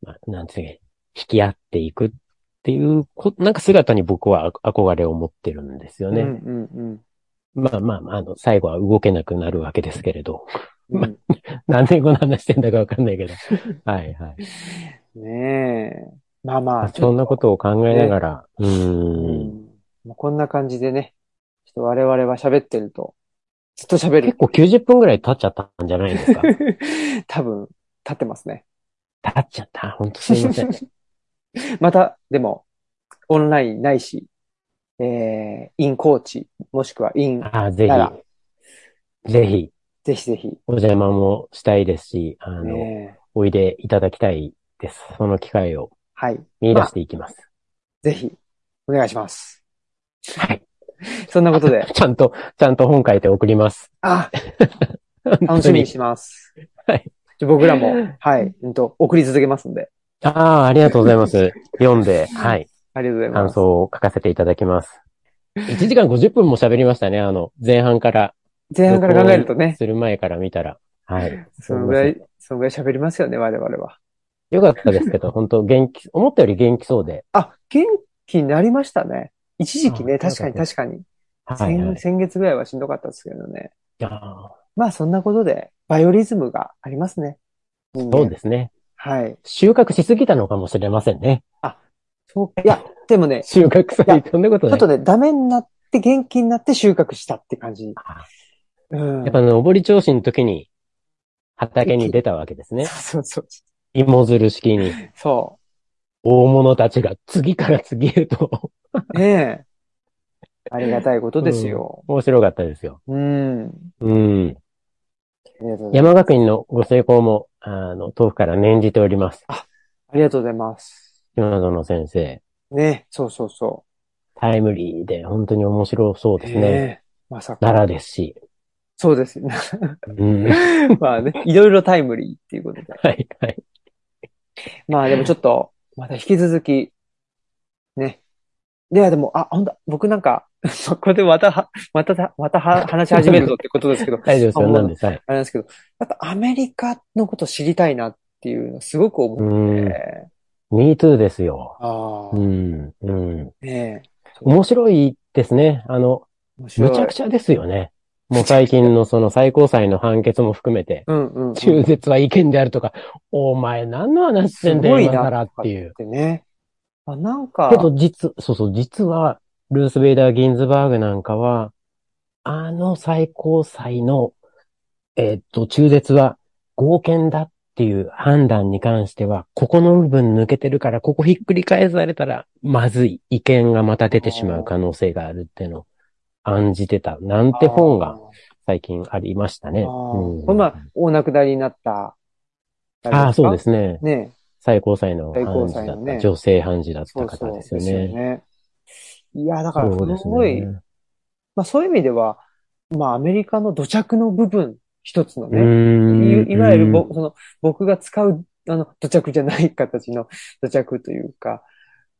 Speaker 2: まあ、なんていうの引き合っていくっていうこ、なんか姿に僕はあ憧れを持ってるんですよね。
Speaker 1: うんうん
Speaker 2: まあまあまあ、あの、最後は動けなくなるわけですけれど。
Speaker 1: うん。うん
Speaker 2: 何年後の話してんだかわかんないけど。はいはい。
Speaker 1: ねえ。まあまあ、
Speaker 2: そんなことを考えながら、う
Speaker 1: う
Speaker 2: ーん。
Speaker 1: ん。こんな感じでね、ちょっと我々は喋ってると、ずっと喋る
Speaker 2: 結。構90分ぐらい経っちゃったんじゃないですか？
Speaker 1: 多分、立ってますね。
Speaker 2: 経っちゃった？ほんとすいません。
Speaker 1: また、でも、オンラインないし、えー、インコーチ、もしくはイン、
Speaker 2: あぜひ、ぜひ、
Speaker 1: ぜひぜひ、
Speaker 2: お邪魔もしたいですし、あの、
Speaker 1: ね
Speaker 2: おいでいただきたいです。その機会を
Speaker 1: はい。
Speaker 2: 見出していきます。
Speaker 1: ぜひ、お願いします。
Speaker 2: はい。
Speaker 1: そんなことで、
Speaker 2: ちゃんと、ちゃんと本書いて送ります。
Speaker 1: あ、
Speaker 2: 楽
Speaker 1: 楽しみにします。
Speaker 2: はい。
Speaker 1: 僕らも、はい、うんと、送り続けますんで、
Speaker 2: ああ、ありがとうございます。読んで、はい。
Speaker 1: ありがとうござい
Speaker 2: 感
Speaker 1: ます。
Speaker 2: 想を書かせていただきます。1時間50分も喋りましたね。あの、前半から、
Speaker 1: 前半から考えるとね、
Speaker 2: する前から見たら。はい。
Speaker 1: そのぐらい、そのぐらい喋りますよね、我々は。
Speaker 2: よかったですけど、本当元気、思ったより元気そうで。
Speaker 1: あ、元気になりましたね。一時期ね、
Speaker 2: あ
Speaker 1: 確かに確かに。
Speaker 2: はい、はい。
Speaker 1: 先先月ぐらいはしんどかったですけどね。
Speaker 2: いやー
Speaker 1: まあそんなことで、バイオリズムがありますね。
Speaker 2: そうですね。
Speaker 1: はい。
Speaker 2: 収穫しすぎたのかもしれませんね。
Speaker 1: そう、いや、でもね、
Speaker 2: 収穫されそんなことない。
Speaker 1: ちょっとね、ダメになって元気になって収穫したって感じ。うん。
Speaker 2: やっぱ、登り調子の時に、畑に出たわけですね。
Speaker 1: そうそう
Speaker 2: 芋づる式に。
Speaker 1: そ
Speaker 2: 大物たちが次から次へと。
Speaker 1: う。ねえ。ありがたいことですよ。
Speaker 2: 面白かったですよ。
Speaker 1: うん。
Speaker 2: うん。山学院のご成功も、あの、遠くから念じております。
Speaker 1: ありがとうございます。
Speaker 2: 島園先生。
Speaker 1: ねそうそうそ
Speaker 2: タイムリーで本当に面白そう
Speaker 1: う。
Speaker 2: ですね。
Speaker 1: ねえまさか。
Speaker 2: 奈良ですし。
Speaker 1: そうですね。
Speaker 2: うん。
Speaker 1: まあね、いろいろタイムリーっていうことで。
Speaker 2: はい、はい。
Speaker 1: まあでもちょっと、また引き続き、ね。いや、でも、あ、ほんと、僕なんか、ここでまたは、また、または話し始めるぞってことですけど、
Speaker 2: 大丈夫ですよ。
Speaker 1: あ
Speaker 2: なんです。はい。
Speaker 1: あれなんですけど、やっぱアメリカのこと知りたいなっていうのすごく思
Speaker 2: うん。
Speaker 1: って、
Speaker 2: me too ですよ。
Speaker 1: ああ、
Speaker 2: うん。うん。
Speaker 1: ねえ。
Speaker 2: 面白いですね。あの。むちゃくちゃですよね。もう最近のその最高裁の判決も含めて、
Speaker 1: うんうん、うん。
Speaker 2: 中絶は違憲であるとか、お前何の話してんだよ、今更っていう
Speaker 1: っ。てね。あ、なんか、
Speaker 2: けど実、そうそう、実は、ルース・ベイダー・ギンズバーグなんかは、あの最高裁の、えーっと、中絶は合憲だっていう判断に関しては、ここの部分抜けてるから、ここひっくり返されたら、まずい意見がまた出てしまう可能性があるっていうのを案じてた。なんて本が最近ありましたね。うん
Speaker 1: これまあ、お亡くなりになった。。
Speaker 2: ああ、そうですすね。
Speaker 1: ね
Speaker 2: 最高裁の判事だった、
Speaker 1: ね
Speaker 2: 女性判事だっ
Speaker 1: そうそう
Speaker 2: た方ですよ
Speaker 1: ですよ
Speaker 2: ね。
Speaker 1: ね。いや、だから、
Speaker 2: す
Speaker 1: すごい、
Speaker 2: ね。
Speaker 1: まあそういう意味では、まあアメリカの土着の部分、一つの
Speaker 2: う
Speaker 1: ね、いいわゆるぼ
Speaker 2: うん
Speaker 1: その僕が使うあの土着じゃない形の土着というか、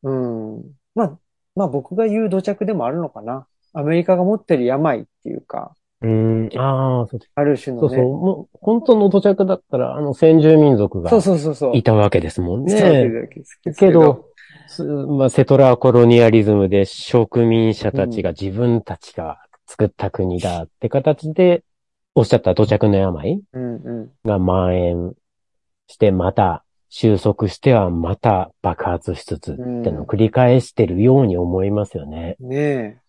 Speaker 1: うん。まあ、まあ僕が言う土着でもあるのかな。アメリカが持ってる病っていうか、
Speaker 2: うーん、ああ、そう
Speaker 1: ある種のね。
Speaker 2: そうそう。もう、本当の土着だったら、あの、先住民族が
Speaker 1: そうそうそうそう。
Speaker 2: いたわけですもん
Speaker 1: そういうけ
Speaker 2: ど、すまあ、セトラーコロニアリズムで植民者たちが自分たちが作った国だって形で、おっしゃった土着の病
Speaker 1: うんうん。
Speaker 2: が蔓延して、また収束してはまた爆発しつつってのを繰り返してるように思いますよね。
Speaker 1: ね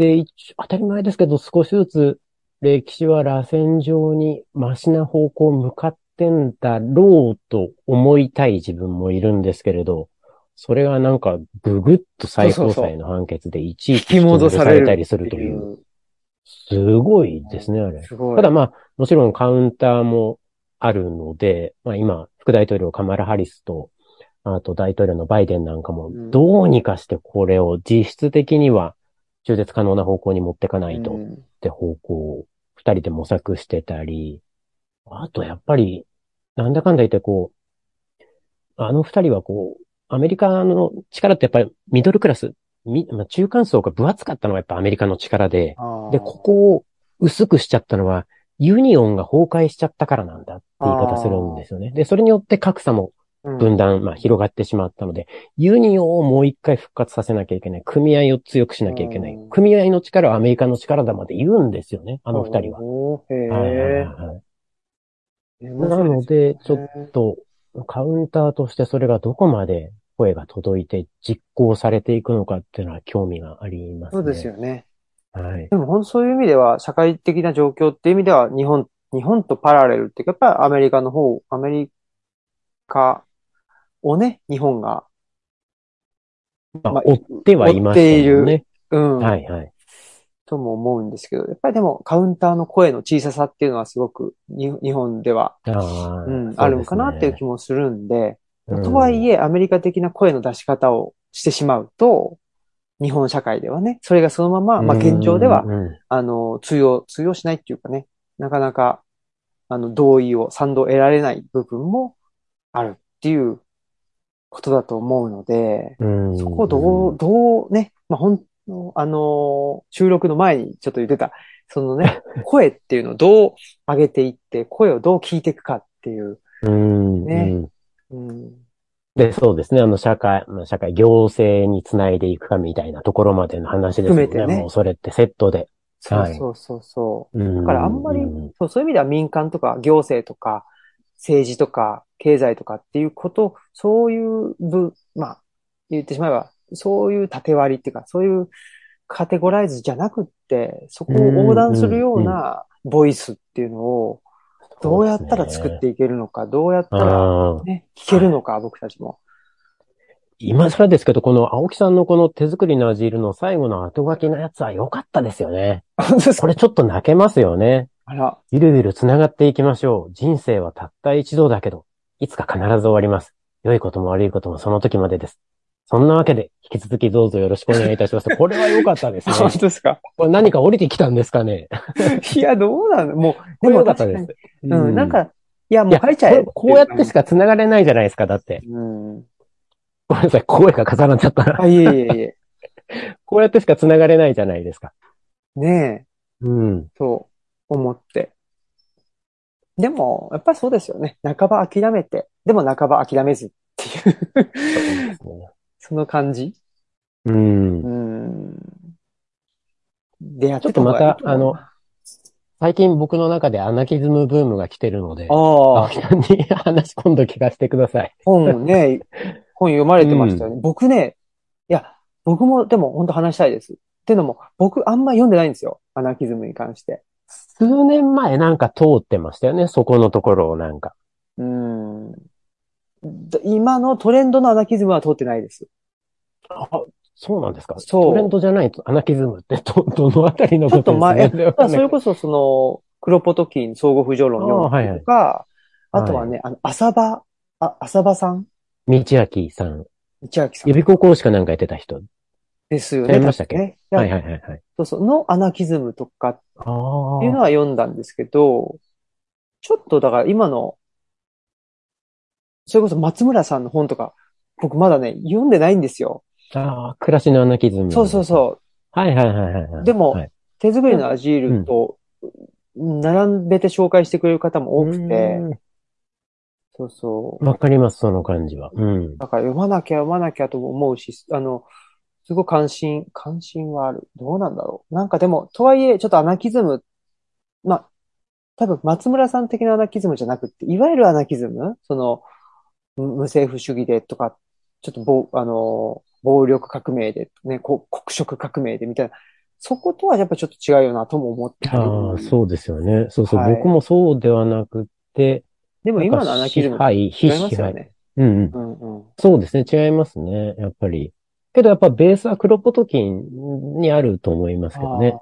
Speaker 2: で、一当たり前ですけど、少しずつ歴史は螺旋状にマシな方向向かってんだろうと思いたい自分もいるんですけれど、それがなんかぐぐっと最高裁の判決でいち
Speaker 1: え。
Speaker 2: いち
Speaker 1: 引き戻され
Speaker 2: たりするという、。すごいですね、あれ。ただまあ、もちろんカウンターもあるので、まあ今、副大統領カマラ・ハリスと、あと大統領のバイデンなんかも
Speaker 1: うん、
Speaker 2: どうにかしてこれを実質的には中絶可能な方向に持ってかないと。っ
Speaker 1: うん。
Speaker 2: て方向を二人で模索してたり、あとやっぱり、なんだかんだ言ってこう、あの二人はこう、アメリカの力ってやっぱりミドルクラス、みまあ、中間層が分厚かったのがやっぱアメリカの力で、で、ここを薄くしちゃったのは、ユニオンが崩壊しちゃったからなんだって言い方するんですよね。で、それによって格差も
Speaker 1: うん
Speaker 2: 分断、まあ広がってしまったので、ユニオンをもう一回復活させなきゃいけない。組合を強くしなきゃいけない
Speaker 1: うん。
Speaker 2: 組合の力はアメリカの力だまで言うんですよね、あの二人は。
Speaker 1: な
Speaker 2: ので、ちょっと、カウンターとしてそれがどこまで声が届いて実行されていくのかっていうのは興味がありますね。
Speaker 1: そうですよね。
Speaker 2: はい。
Speaker 1: でも本当そういう意味では、社会的な状況っていう意味では、日本、日本とパラレルっていうか、やっぱりアメリカの方、アメリカをね、日本が、まあ、
Speaker 2: まあ追ってはいましたよね。
Speaker 1: うん、
Speaker 2: はいはい。
Speaker 1: とも思うんですけど、やっぱりでもカウンターの声の小ささっていうのはすごくに日本では、うん、あるのかなっていう気
Speaker 2: も。
Speaker 1: もするんで、
Speaker 2: うん
Speaker 1: とはいえアメリカ的な声の出し方をしてしまうと、日本社会ではね、それがそのまま、まあ現状では、
Speaker 2: うんうん
Speaker 1: あの、通用、通用しないっていうかね、なかなか、あの、同意を、賛同を得られない部分もあるっていうことだと思うので、
Speaker 2: うん
Speaker 1: そこをどう、どうね、まあ、ほん、あの、収録の前にちょっと言ってた、そのね、声っていうのをどう上げていって、声をどう聞いていくかっていう、
Speaker 2: うん
Speaker 1: ね
Speaker 2: うん
Speaker 1: うん、
Speaker 2: で、そうですね。あの、社会、まあ社会、行政につないでいくかみたいなところまでの話ですよね。
Speaker 1: 含めてね
Speaker 2: もうそれってセットで。
Speaker 1: そう
Speaker 2: はい
Speaker 1: そうそうそう。
Speaker 2: だ
Speaker 1: だからあんまり
Speaker 2: うん
Speaker 1: そう、そういう意味では民間とか行政とか政治とか経済とかっていうこと、そういう部、まあ、言ってしまえば、そういう縦割りっていうか、そういうカテゴライズじゃなくって、そこを横断するようなボイスっていうのを、どうやったら作っていけるのか、どうやったら。ね、聞けるのか、僕たちも。
Speaker 2: 今更ですけど、この青木さんのこの手作りのアジールの最後の後書きのやつは良かったですよね。これちょっと泣けますよね。
Speaker 1: あら、
Speaker 2: ゆるゆる繋がっていきましょう。人生はたった一度だけど、いつか必ず終わります。良いことも悪いこともその時までです。そんなわけで、引き続きどうぞよろしくお願いいたします。これは良かったですね。
Speaker 1: 本当ですか？
Speaker 2: これ何か降りてきたんですかね？
Speaker 1: いや、どうなのもう、
Speaker 2: これ良かったです。
Speaker 1: うん、なんか、いや、も
Speaker 2: いうや
Speaker 1: 書いちゃえ
Speaker 2: こ。こうやってしか繋がれないじゃないですか、だって。
Speaker 1: うん。
Speaker 2: ごめんなさい、声が重なっちゃった。
Speaker 1: あ、いえいえいえ。
Speaker 2: こうやってしか繋がれないじゃないですか。
Speaker 1: ねえ、
Speaker 2: うん。
Speaker 1: と思って。でも、やっぱりそうですよね。半ば諦めて、でも半ば諦めずっていう、その感じ。
Speaker 2: うん
Speaker 1: う。ん。でや
Speaker 2: ちょっとまたあの、最近僕の中でアナキズムブームが来てるので、
Speaker 1: ああ、
Speaker 2: に話今度聞かせてください。
Speaker 1: 本ね、本読まれてましたよね。僕ね、いや、僕もでも本当話したいです。っていうのも、僕あんま読んでないんですよ。アナキズムに関して。
Speaker 2: 数年前なんか通ってましたよね、そこのところをなんか。
Speaker 1: うん。で今のトレンドのアナキズムは通ってないです。
Speaker 2: あ、そうなんですか。
Speaker 1: そう。
Speaker 2: トレンドじゃないとアナキズムってど、どのあたりの
Speaker 1: ちょっ
Speaker 2: ことです
Speaker 1: と前、
Speaker 2: ね
Speaker 1: だからそれこそその、クロポトキン相互不条論とか、
Speaker 2: あはいはい。
Speaker 1: あとはね、あの、浅場、あ、浅場さん？
Speaker 2: 道明さん、
Speaker 1: 道明さん。
Speaker 2: 予備高校しかなんかやってた人。
Speaker 1: ですよね。
Speaker 2: ましたっけ？
Speaker 1: ね。
Speaker 2: はいはいはいはい。
Speaker 1: そうそう、のアナキズムとかっ
Speaker 2: あ
Speaker 1: ていうのは読んだんですけど、ちょっとだから今の、それこそ松村さんの本とか、僕まだね、読んでないんですよ。
Speaker 2: ああ、暮らしのアナキズム。
Speaker 1: そうそうそう。
Speaker 2: はいはいはいはいはい。
Speaker 1: でも
Speaker 2: はい
Speaker 1: 手作りのアジールと、並べて紹介してくれる方も多くて、
Speaker 2: う
Speaker 1: そうそう。
Speaker 2: んわかります、その感じは。うん。
Speaker 1: だから読まなきゃ読まなきゃとも思うし、あの、すごい関心、関心はある。どうなんだろう。なんかでも、とはいえ、ちょっとアナキズム、まあ、多分松村さん的なアナキズムじゃなくて、いわゆるアナキズムその、む無政府主義でとか、ちょっと暴、あの、暴力革命で、ね、こ黒色革命でみたいな、そことはやっぱちょっと違うよなとも思ってある
Speaker 2: ああ、そうですよね。そうそう、
Speaker 1: はい
Speaker 2: 僕もそうではなくて、
Speaker 1: でも今のアナキズムと
Speaker 2: はい、
Speaker 1: 違。いますよね。
Speaker 2: うんうん。
Speaker 1: うんうん。
Speaker 2: そうですね、違いますね、やっぱり。けどやっぱベースはクロポトキンにあると思いますけどね。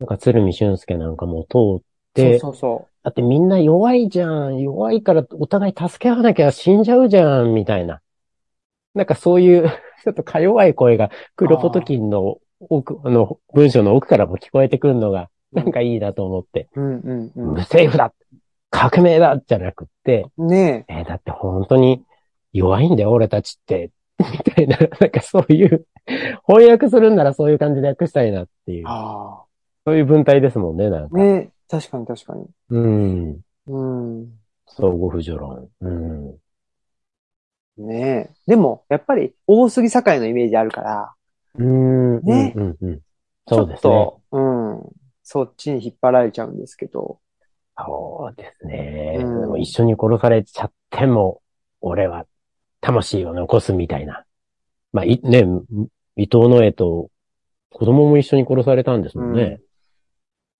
Speaker 2: なんか鶴見俊介なんかも通って、
Speaker 1: そうそうそ
Speaker 2: だってみんな弱いじゃん、弱いからお互い助け合わなきゃ死んじゃうじゃん、みたいな。なんかそういう、ちょっとか弱い声がクロポトキンの奥、あの、文章の奥からも聞こえてくるのが、なんかいいなと思って。
Speaker 1: う。うんうん
Speaker 2: 無
Speaker 1: う
Speaker 2: 政府だ革命だじゃなくって、
Speaker 1: ん。ね
Speaker 2: えーだって本当に弱いんだよ、俺たちって。みたいな、なんかそういう、翻訳するんならそういう感じで訳したいなっていう
Speaker 1: え。、あ
Speaker 2: そういう文体ですもんね、なん
Speaker 1: あ。
Speaker 2: か。
Speaker 1: ね確かに確かに。
Speaker 2: うん。
Speaker 1: うん。
Speaker 2: 相互不助論。うん。
Speaker 1: ねえ。でも、やっぱり、大杉堺のイメージあるから、
Speaker 2: うん。
Speaker 1: ね
Speaker 2: うん、うん、うん。
Speaker 1: ちょ
Speaker 2: そうですね。
Speaker 1: っと、うん。そっちに引っ張られちゃうんですけど。
Speaker 2: そうですね。
Speaker 1: うん
Speaker 2: でも一緒に殺されちゃっても、俺は魂を残すみたいな。まあ、い、ね、伊藤の絵と子供も一緒に殺されたんですもんね。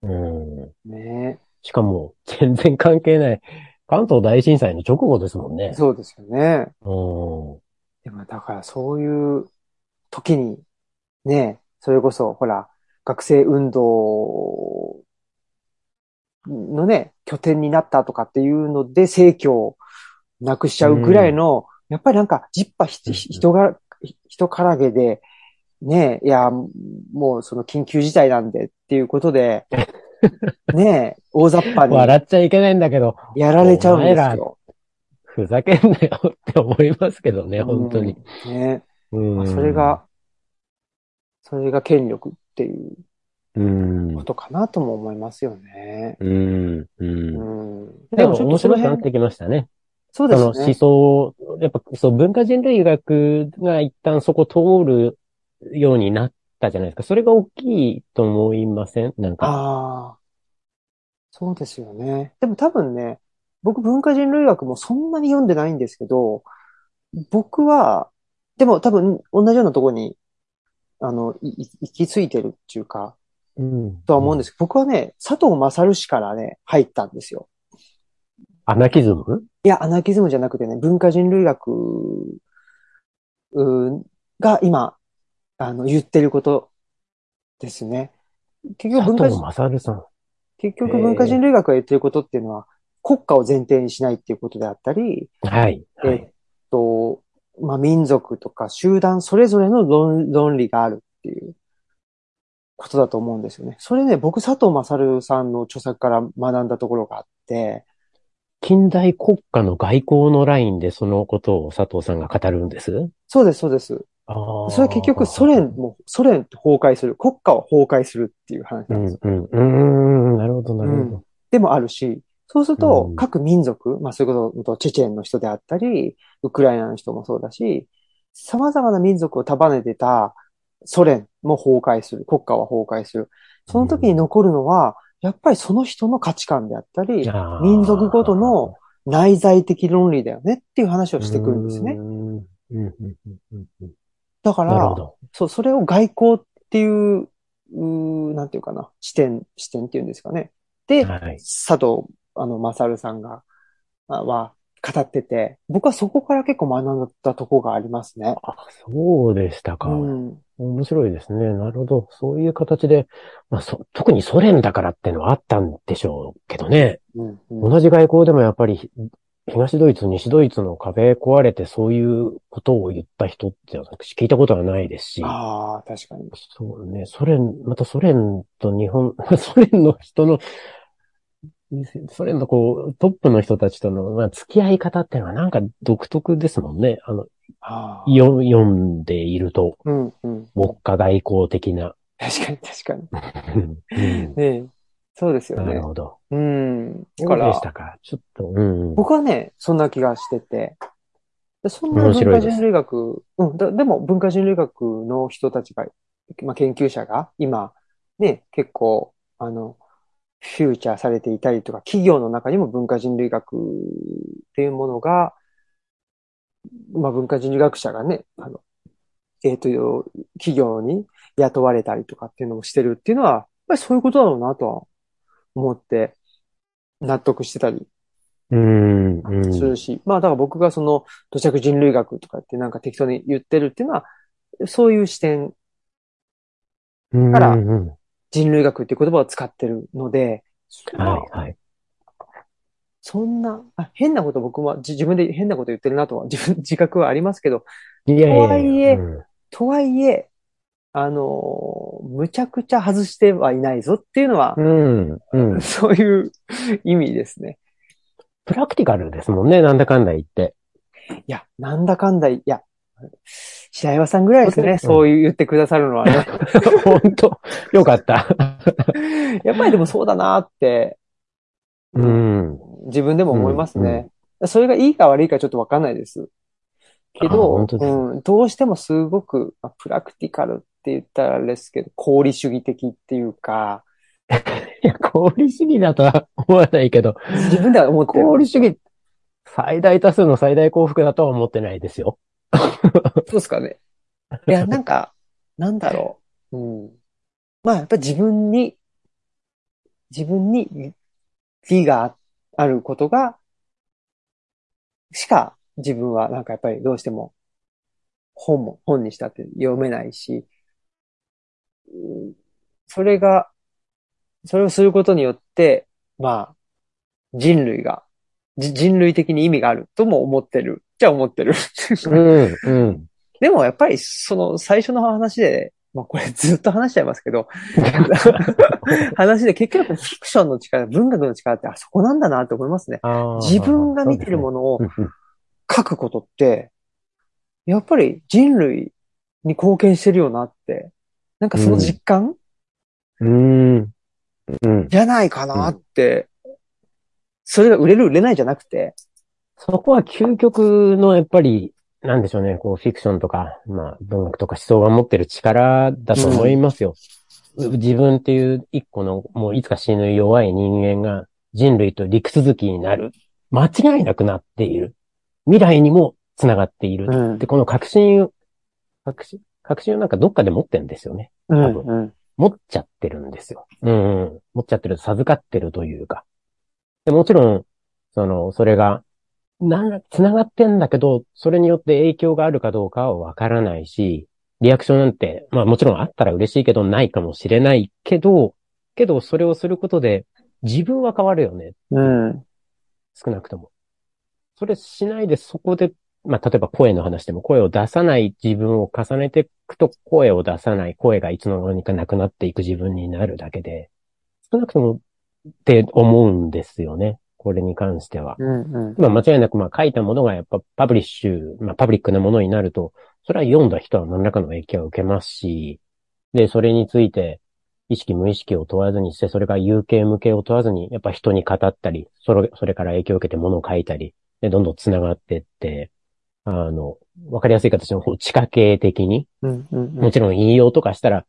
Speaker 2: うん。
Speaker 1: ね
Speaker 2: しかも、全然関係ない。関東大震災の直後ですもんね。
Speaker 1: そうですよね。
Speaker 2: うん。
Speaker 1: でも、だからそういう時に、ねそれこそ、ほら、学生運動のね、拠点になったとかっていうので、正教をなくしちゃうぐらいの、やっぱりなんか、ジッパひ
Speaker 2: うん
Speaker 1: 人が、人からげで、ねいや、もうその緊急事態なんでっていうことで、ね大雑把に
Speaker 2: 笑っちゃいけないんだけど、
Speaker 1: やられちゃうんですよ。
Speaker 2: ふざけんなよって思いますけどね、本当に。
Speaker 1: うん。ね
Speaker 2: うん。
Speaker 1: それが、それが権力っていう
Speaker 2: うん。
Speaker 1: ことかなとも思いますよね。
Speaker 2: うん。う。
Speaker 1: うんん。
Speaker 2: でも面白くなってきましたね。
Speaker 1: そうです
Speaker 2: その思
Speaker 1: ね。
Speaker 2: 想、やっぱそう文化人類学が一旦そこ通るようになったじゃないですか。それが大きいと思いません？なんか。
Speaker 1: ああ。そうですよね。でも多分ね、僕文化人類学もそんなに読んでないんですけど、僕は、でも多分同じようなところに、あの、行き着いてるっていうか、
Speaker 2: うん。
Speaker 1: とは思うんですけど、僕はね、佐藤勝氏からね、入ったんですよ。
Speaker 2: アナキズム？
Speaker 1: いや、アナキズムじゃなくてね、文化人類学が今、あの、言ってることですね。結局文化人、
Speaker 2: 勝さん。
Speaker 1: 結局文化人類学が言ってることっていうのは、国家を前提にしないっていうことであったり、
Speaker 2: はい。は
Speaker 1: えっ
Speaker 2: い。
Speaker 1: と、まあ、民族とか集団それぞれの論論理があるっていうことだと思うんですよね。それね、僕佐藤勝さんの著作から学んだところがあって、
Speaker 2: 近代国家の外交のラインでそのことを佐藤さんが語るんです？
Speaker 1: そうです、そうです。
Speaker 2: ああ。
Speaker 1: それは結局ソ連も、ソ連って崩壊する、国家を崩壊するっていう話
Speaker 2: う
Speaker 1: なんです。
Speaker 2: ん、うん、うん、なるほど、なるほど。
Speaker 1: でもあるし、そうすると
Speaker 2: うん
Speaker 1: 各民族、まあそういうこと、チェチェンの人であったり、ウクライナの人もそうだし、様々な民族を束ねてたソ連も崩壊する、国家は崩壊する。その時に残るのは、やっぱりその人の価値観であったり、民族ごとの内在的論理だよねっていう話をしてくるんですね。だから。そう、それを外交っていう、うーなんていうかな、視点、視点っていうんですかね。で、
Speaker 2: はい。
Speaker 1: 佐藤、あの、勝さんが、あは、語ってて、僕はそこから結構学んだとこがありますね。
Speaker 2: あ、そうでしたか。
Speaker 1: うん。
Speaker 2: 面白いですね。なるほど。そういう形で、まあ、そ特にソ連だからってのはあったんでしょうけどね。
Speaker 1: うん。うん。
Speaker 2: 同じ外交でもやっぱりひ東ドイツ、西ドイツの壁壊れてそういうことを言った人って私聞いたことはないですし。
Speaker 1: ああ、確かに。
Speaker 2: そうね。ソ連、またソ連と日本、ソ連の人の、ソ連のこう、トップの人たちとの、まあ、付き合い方っていうのはなんか独特ですもんね。あの。よ読んでいると、
Speaker 1: うん、うん。
Speaker 2: ウォッカ外交的な。
Speaker 1: 確かに、確かに。
Speaker 2: うん
Speaker 1: ねえ。そうですよね
Speaker 2: なる。ほど。
Speaker 1: うん。だ
Speaker 2: そ
Speaker 1: から
Speaker 2: うでし、たか？ちょっと、うん。
Speaker 1: 僕はね、そんな気がしてて。でそんな文化人類学、うんだ、でも文化人類学の人たちが、まあ、研究者が今、ね、結構、あの、フューチャーされていたりとか、企業の中にも文化人類学っていうものが、まあ、文化人類学者がね、あの、えっと、企業に雇われたりとかっていうのもしてるっていうのは、やっぱりそういうことだろうなとは思って、納得してたり
Speaker 2: うん、うん。
Speaker 1: するし、まあだから僕がその土着人類学とかってなんか適当に言ってるっていうのは、そういう視点、
Speaker 2: うん
Speaker 1: から人類学っていう言葉を使ってるので、まあ
Speaker 2: はい、はい。
Speaker 1: そんな、あ変なこと僕は自自分で変なこと言ってるなとは自分、自覚はありますけど、
Speaker 2: いやいやいや
Speaker 1: とはいえ
Speaker 2: うん
Speaker 1: とはいえ、あの、むちゃくちゃ外してはいないぞっていうのは
Speaker 2: う、ん、うん。
Speaker 1: そういう意味ですね。
Speaker 2: プラクティカルですもんね、なんだかんだ言って。
Speaker 1: いや、なんだかんだ、いや、白岩さんぐらいですね、
Speaker 2: うん
Speaker 1: そう言ってくださるのはね。
Speaker 2: 本当よかった。
Speaker 1: やっぱりでもそうだなって、
Speaker 2: うん。
Speaker 1: 自分でも思いますね。それがいいか悪いかちょっとわかんないです。け
Speaker 2: あ
Speaker 1: ど、うん、どうしてもすごく、まあプラクティカルって言ったらあれですけど、功利主義的っていうか、
Speaker 2: いや、功利主義だとは思わないけど、
Speaker 1: 自分では思ってる。
Speaker 2: 功利主義、最大多数の最大幸福だとは思ってないですよ。
Speaker 1: そうですかね。いや、なんか、なんだろう。うん。まあ、やっぱり自分に、自分に利があることが、しか自分はなんかやっぱりどうしても本も、本にしたって読めないし、うんそれが、それをすることによって、まあ、人類が、じ人類的に意味があるとも思ってる。じゃあ思ってる。
Speaker 2: うん、うん。
Speaker 1: でもやっぱりその最初の話で、まあこれずっと話しちゃいますけど、話で結局フィクションの力、文学の力ってあそこなんだなって思いますね。自分が見てるものを書くことって、やっぱり人類に貢献してるよなって、なんかその実感
Speaker 2: うん。うん。
Speaker 1: じゃないかなって、それが売れる売れないじゃなくて、
Speaker 2: そこは究極のやっぱり、なんでしょうね、こう、フィクションとか、まあ、文学とか思想が持ってる力だと思いますよ。自分っていう一個の、もういつか死ぬ弱い人間が人類と陸続きになる。間違いなくなっている。未来にも繋がっている。
Speaker 1: うん
Speaker 2: で、この確信を、確信、確信をなんかどっかで持ってるんですよね。
Speaker 1: うん
Speaker 2: 多分
Speaker 1: うん
Speaker 2: 持っちゃってるんですよ。うん、うん。持っちゃってる、授かってるというか。でもちろん、その、それが、な繋がってんだけど、それによって影響があるかどうかはわからないし、リアクションなんて、まあもちろんあったら嬉しいけど、ないかもしれないけど、けどそれをすることで、自分は変わるよね。
Speaker 1: うん。
Speaker 2: 少なくとも。それしないでそこで、まあ例えば声の話でも声を出さない自分を重ねていくと声を出さない声がいつの間にかなくなっていく自分になるだけで、少なくともって思うんですよね。これに関しては。
Speaker 1: うん。うん。
Speaker 2: まあ間違いなくまあ書いたものがやっぱパブリッシュ、まあパブリックなものになると、それは読んだ人は何らかの影響を受けますし、で、それについて意識無意識を問わずにして、それが有形無形を問わずに、やっぱ人に語ったり、それ、それから影響を受けてものを書いたり、で、どんどん繋がっていって、あの、わかりやすい形の地下系的に、
Speaker 1: うん。うん。
Speaker 2: もちろん引用とかしたら、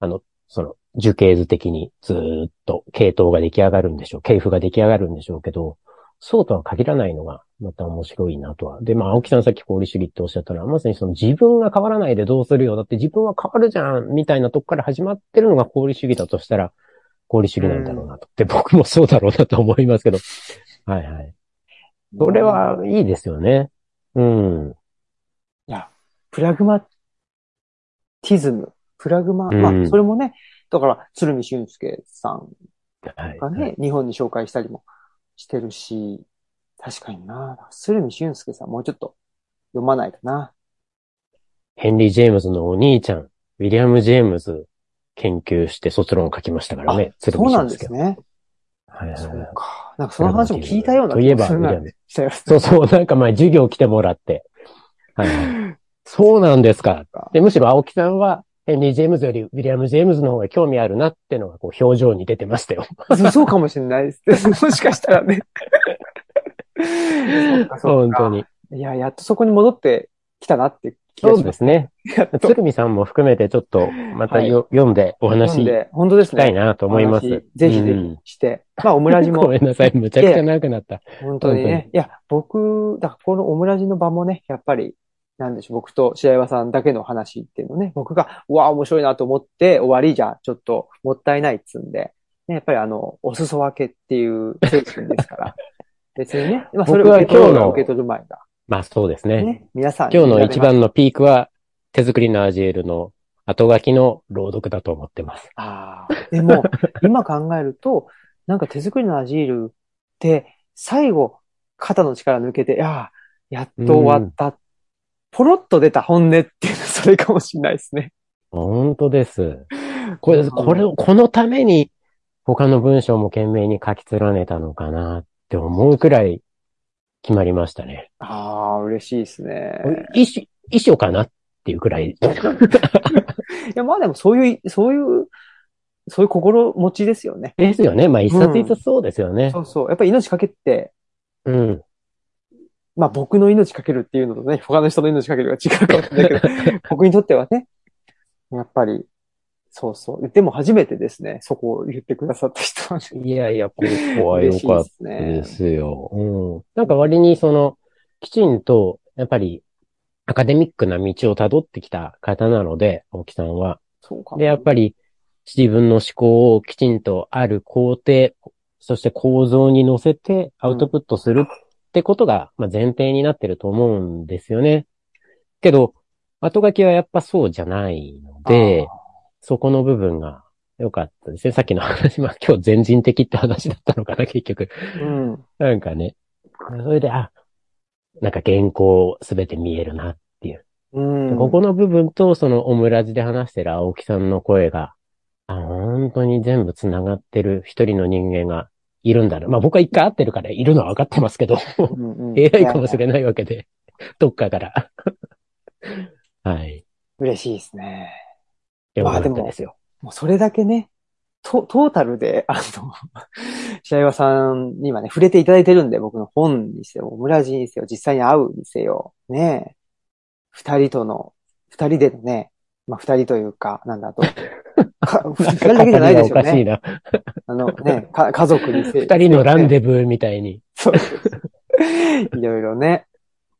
Speaker 2: あの、その、樹形図的にずーっと系統が出来上がるんでしょう。系譜が出来上がるんでしょうけど、そうとは限らないのが、また面白いなとは。で、まあ、青木さんさっき功利主義っておっしゃったのは、まさにその自分が変わらないでどうするよ。だって自分は変わるじゃんみたいなとこから始まってるのが功利主義だとしたら、功利主義なんだろうなと。で、僕もそうだろうなと思いますけど。はいはい。それはいいですよね。うん。
Speaker 1: いや、プラグマティズム。プラグマ、
Speaker 2: うん
Speaker 1: まあ、それもね、だから、鶴見俊介さん
Speaker 2: はい。
Speaker 1: がね、日本に紹介したりもしてるし、確かにな。鶴見俊介さんもうちょっと読まないとな。
Speaker 2: ヘンリー・ジェームズのお兄ちゃん、ウィリアム・ジェームズ研究して卒論を書きましたからね。
Speaker 1: そうなんですね。
Speaker 2: はいはい
Speaker 1: そう
Speaker 2: はい。
Speaker 1: か。なんかその話も聞いたような
Speaker 2: といえば
Speaker 1: するな
Speaker 2: ウィリアム
Speaker 1: したよ。
Speaker 2: そうそう、なんか前授業来てもらって。はいはい。そうなんですか。で、むしろ青木さんは、ヘンリー・ジェームズよりウィリアム・ジェームズの方が興味あるなってのが、こう、表情に出てましたよ。
Speaker 1: そうそうかもしれないです。もしかしたらね。
Speaker 2: 本当に。
Speaker 1: いや、やっとそこに戻ってきたなって気が
Speaker 2: そう
Speaker 1: します。
Speaker 2: ですね。鶴見さんも含めてちょっと、またよ、読んでお話し
Speaker 1: 本当ですね。
Speaker 2: したいなと思います。
Speaker 1: ぜひぜ
Speaker 2: うん
Speaker 1: ひして。まあ、オムラジも
Speaker 2: ごめんなさい。むちゃくちゃ長くなった。
Speaker 1: 本当に
Speaker 2: 本
Speaker 1: ね。いや、僕、だこのオムラジの場もね、やっぱり、なんでしょう、僕と白岩さんだけの話っていうのね、僕が、うわあ、面白いなと思って終わりじゃ、ちょっともったいないっつんで、ね、やっぱりあの、お裾分けっていう精神ですから、別にね、まあ、それ
Speaker 2: は今日の
Speaker 1: 受け取る前が、
Speaker 2: まあそうですね。
Speaker 1: ね、皆さんに
Speaker 2: 今日の一番
Speaker 1: の、
Speaker 2: のピークは、手作りのアジエルの後書きの朗読だと思ってます。
Speaker 1: ああ、でも、今考えると、なんか手作りのアジールって、最後、肩の力抜けて、いやー、やっと終わった。ポロッと出た本音っていうのはそれかもしれないですね。
Speaker 2: 本当です。これ、
Speaker 1: うん
Speaker 2: これを、このために他の文章も懸命に書き連ねたのかなって思うくらい決まりましたね。
Speaker 1: ああ、嬉しいですね。
Speaker 2: 衣装、衣装かなっていうくらい。
Speaker 1: いや、まあでもそういう、そういう、そういう心持ちですよね。
Speaker 2: ですよね。まあ一冊一冊そうですよね
Speaker 1: そ。うそう。やっぱり命かけて、
Speaker 2: うん。
Speaker 1: まあ僕の命かけるっていうのとね、他の人の命かけるが違うかもしれないけど、僕にとってはね、やっぱり、そうそう。でも初めてですね、そこを言ってくださった人はね。
Speaker 2: いやいや、ここは良
Speaker 1: 嬉しい
Speaker 2: かっ
Speaker 1: ですね
Speaker 2: で。すよ。うん。なんか割にその、きちんと、やっぱり、アカデミックな道を辿ってきた方なので、青木さんは。
Speaker 1: そうか。
Speaker 2: で、やっぱり、自分の思考をきちんとある工程、そして構造に乗せてアウトプットするってことが、まあ、前提になってると思うんですよね。けど、後書きはやっぱそうじゃないので、そこの部分が良かったですね。さっきの話、まあ今日全人的って話だったのかな、結局。
Speaker 1: うん。
Speaker 2: なんかね。それで、あ、なんか原稿すべて見えるなっていう。
Speaker 1: うん。
Speaker 2: ここの部分と、そのオムラジで話してる青木さんの声が、あ、本当に全部繋がってる一人の人間がいるんだな。まあ僕は一回会ってるからいるのは分かってますけど、
Speaker 1: うんうん
Speaker 2: AI かもしれないわけで、どっかから。はい。
Speaker 1: 嬉しいですね。
Speaker 2: よかったですよ。
Speaker 1: もうそれだけね、トトータルで、あの、白岩さんにはね、触れていただいてるんで、僕の本にせよ、オムラジにせよ、実際に会うにせよ、ね、二人との、二人でのね、まあ二人というか、なんだと、か 二人だけじゃないでしょうね。
Speaker 2: おかしいな。
Speaker 1: あのね、か家族にせ
Speaker 2: 二人のラン
Speaker 1: ブ。
Speaker 2: デブーみたいに。
Speaker 1: そう いろいろね。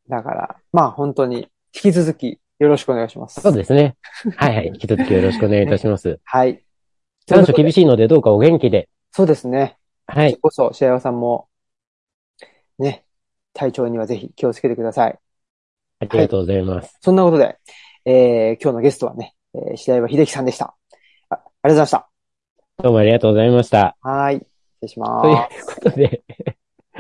Speaker 1: だから、まあ本当に、引き続きよろしくお願いします。
Speaker 2: そうですね。はいはい。引き続きよろしくお願いいたします。
Speaker 1: はい。
Speaker 2: 残暑厳しいのでどうかお元気で。
Speaker 1: そうですね。
Speaker 2: はい。
Speaker 1: こそ、白岩さんも、体調にはぜひ気をつけてください。
Speaker 2: ありがとうございます。
Speaker 1: そんなことで、えー、今日のゲストはね、えー、白岩秀樹さんでした。あありがとうございました。
Speaker 2: どうもありがとうございました。
Speaker 1: はい。失礼し
Speaker 2: という
Speaker 1: ます。
Speaker 2: ことで、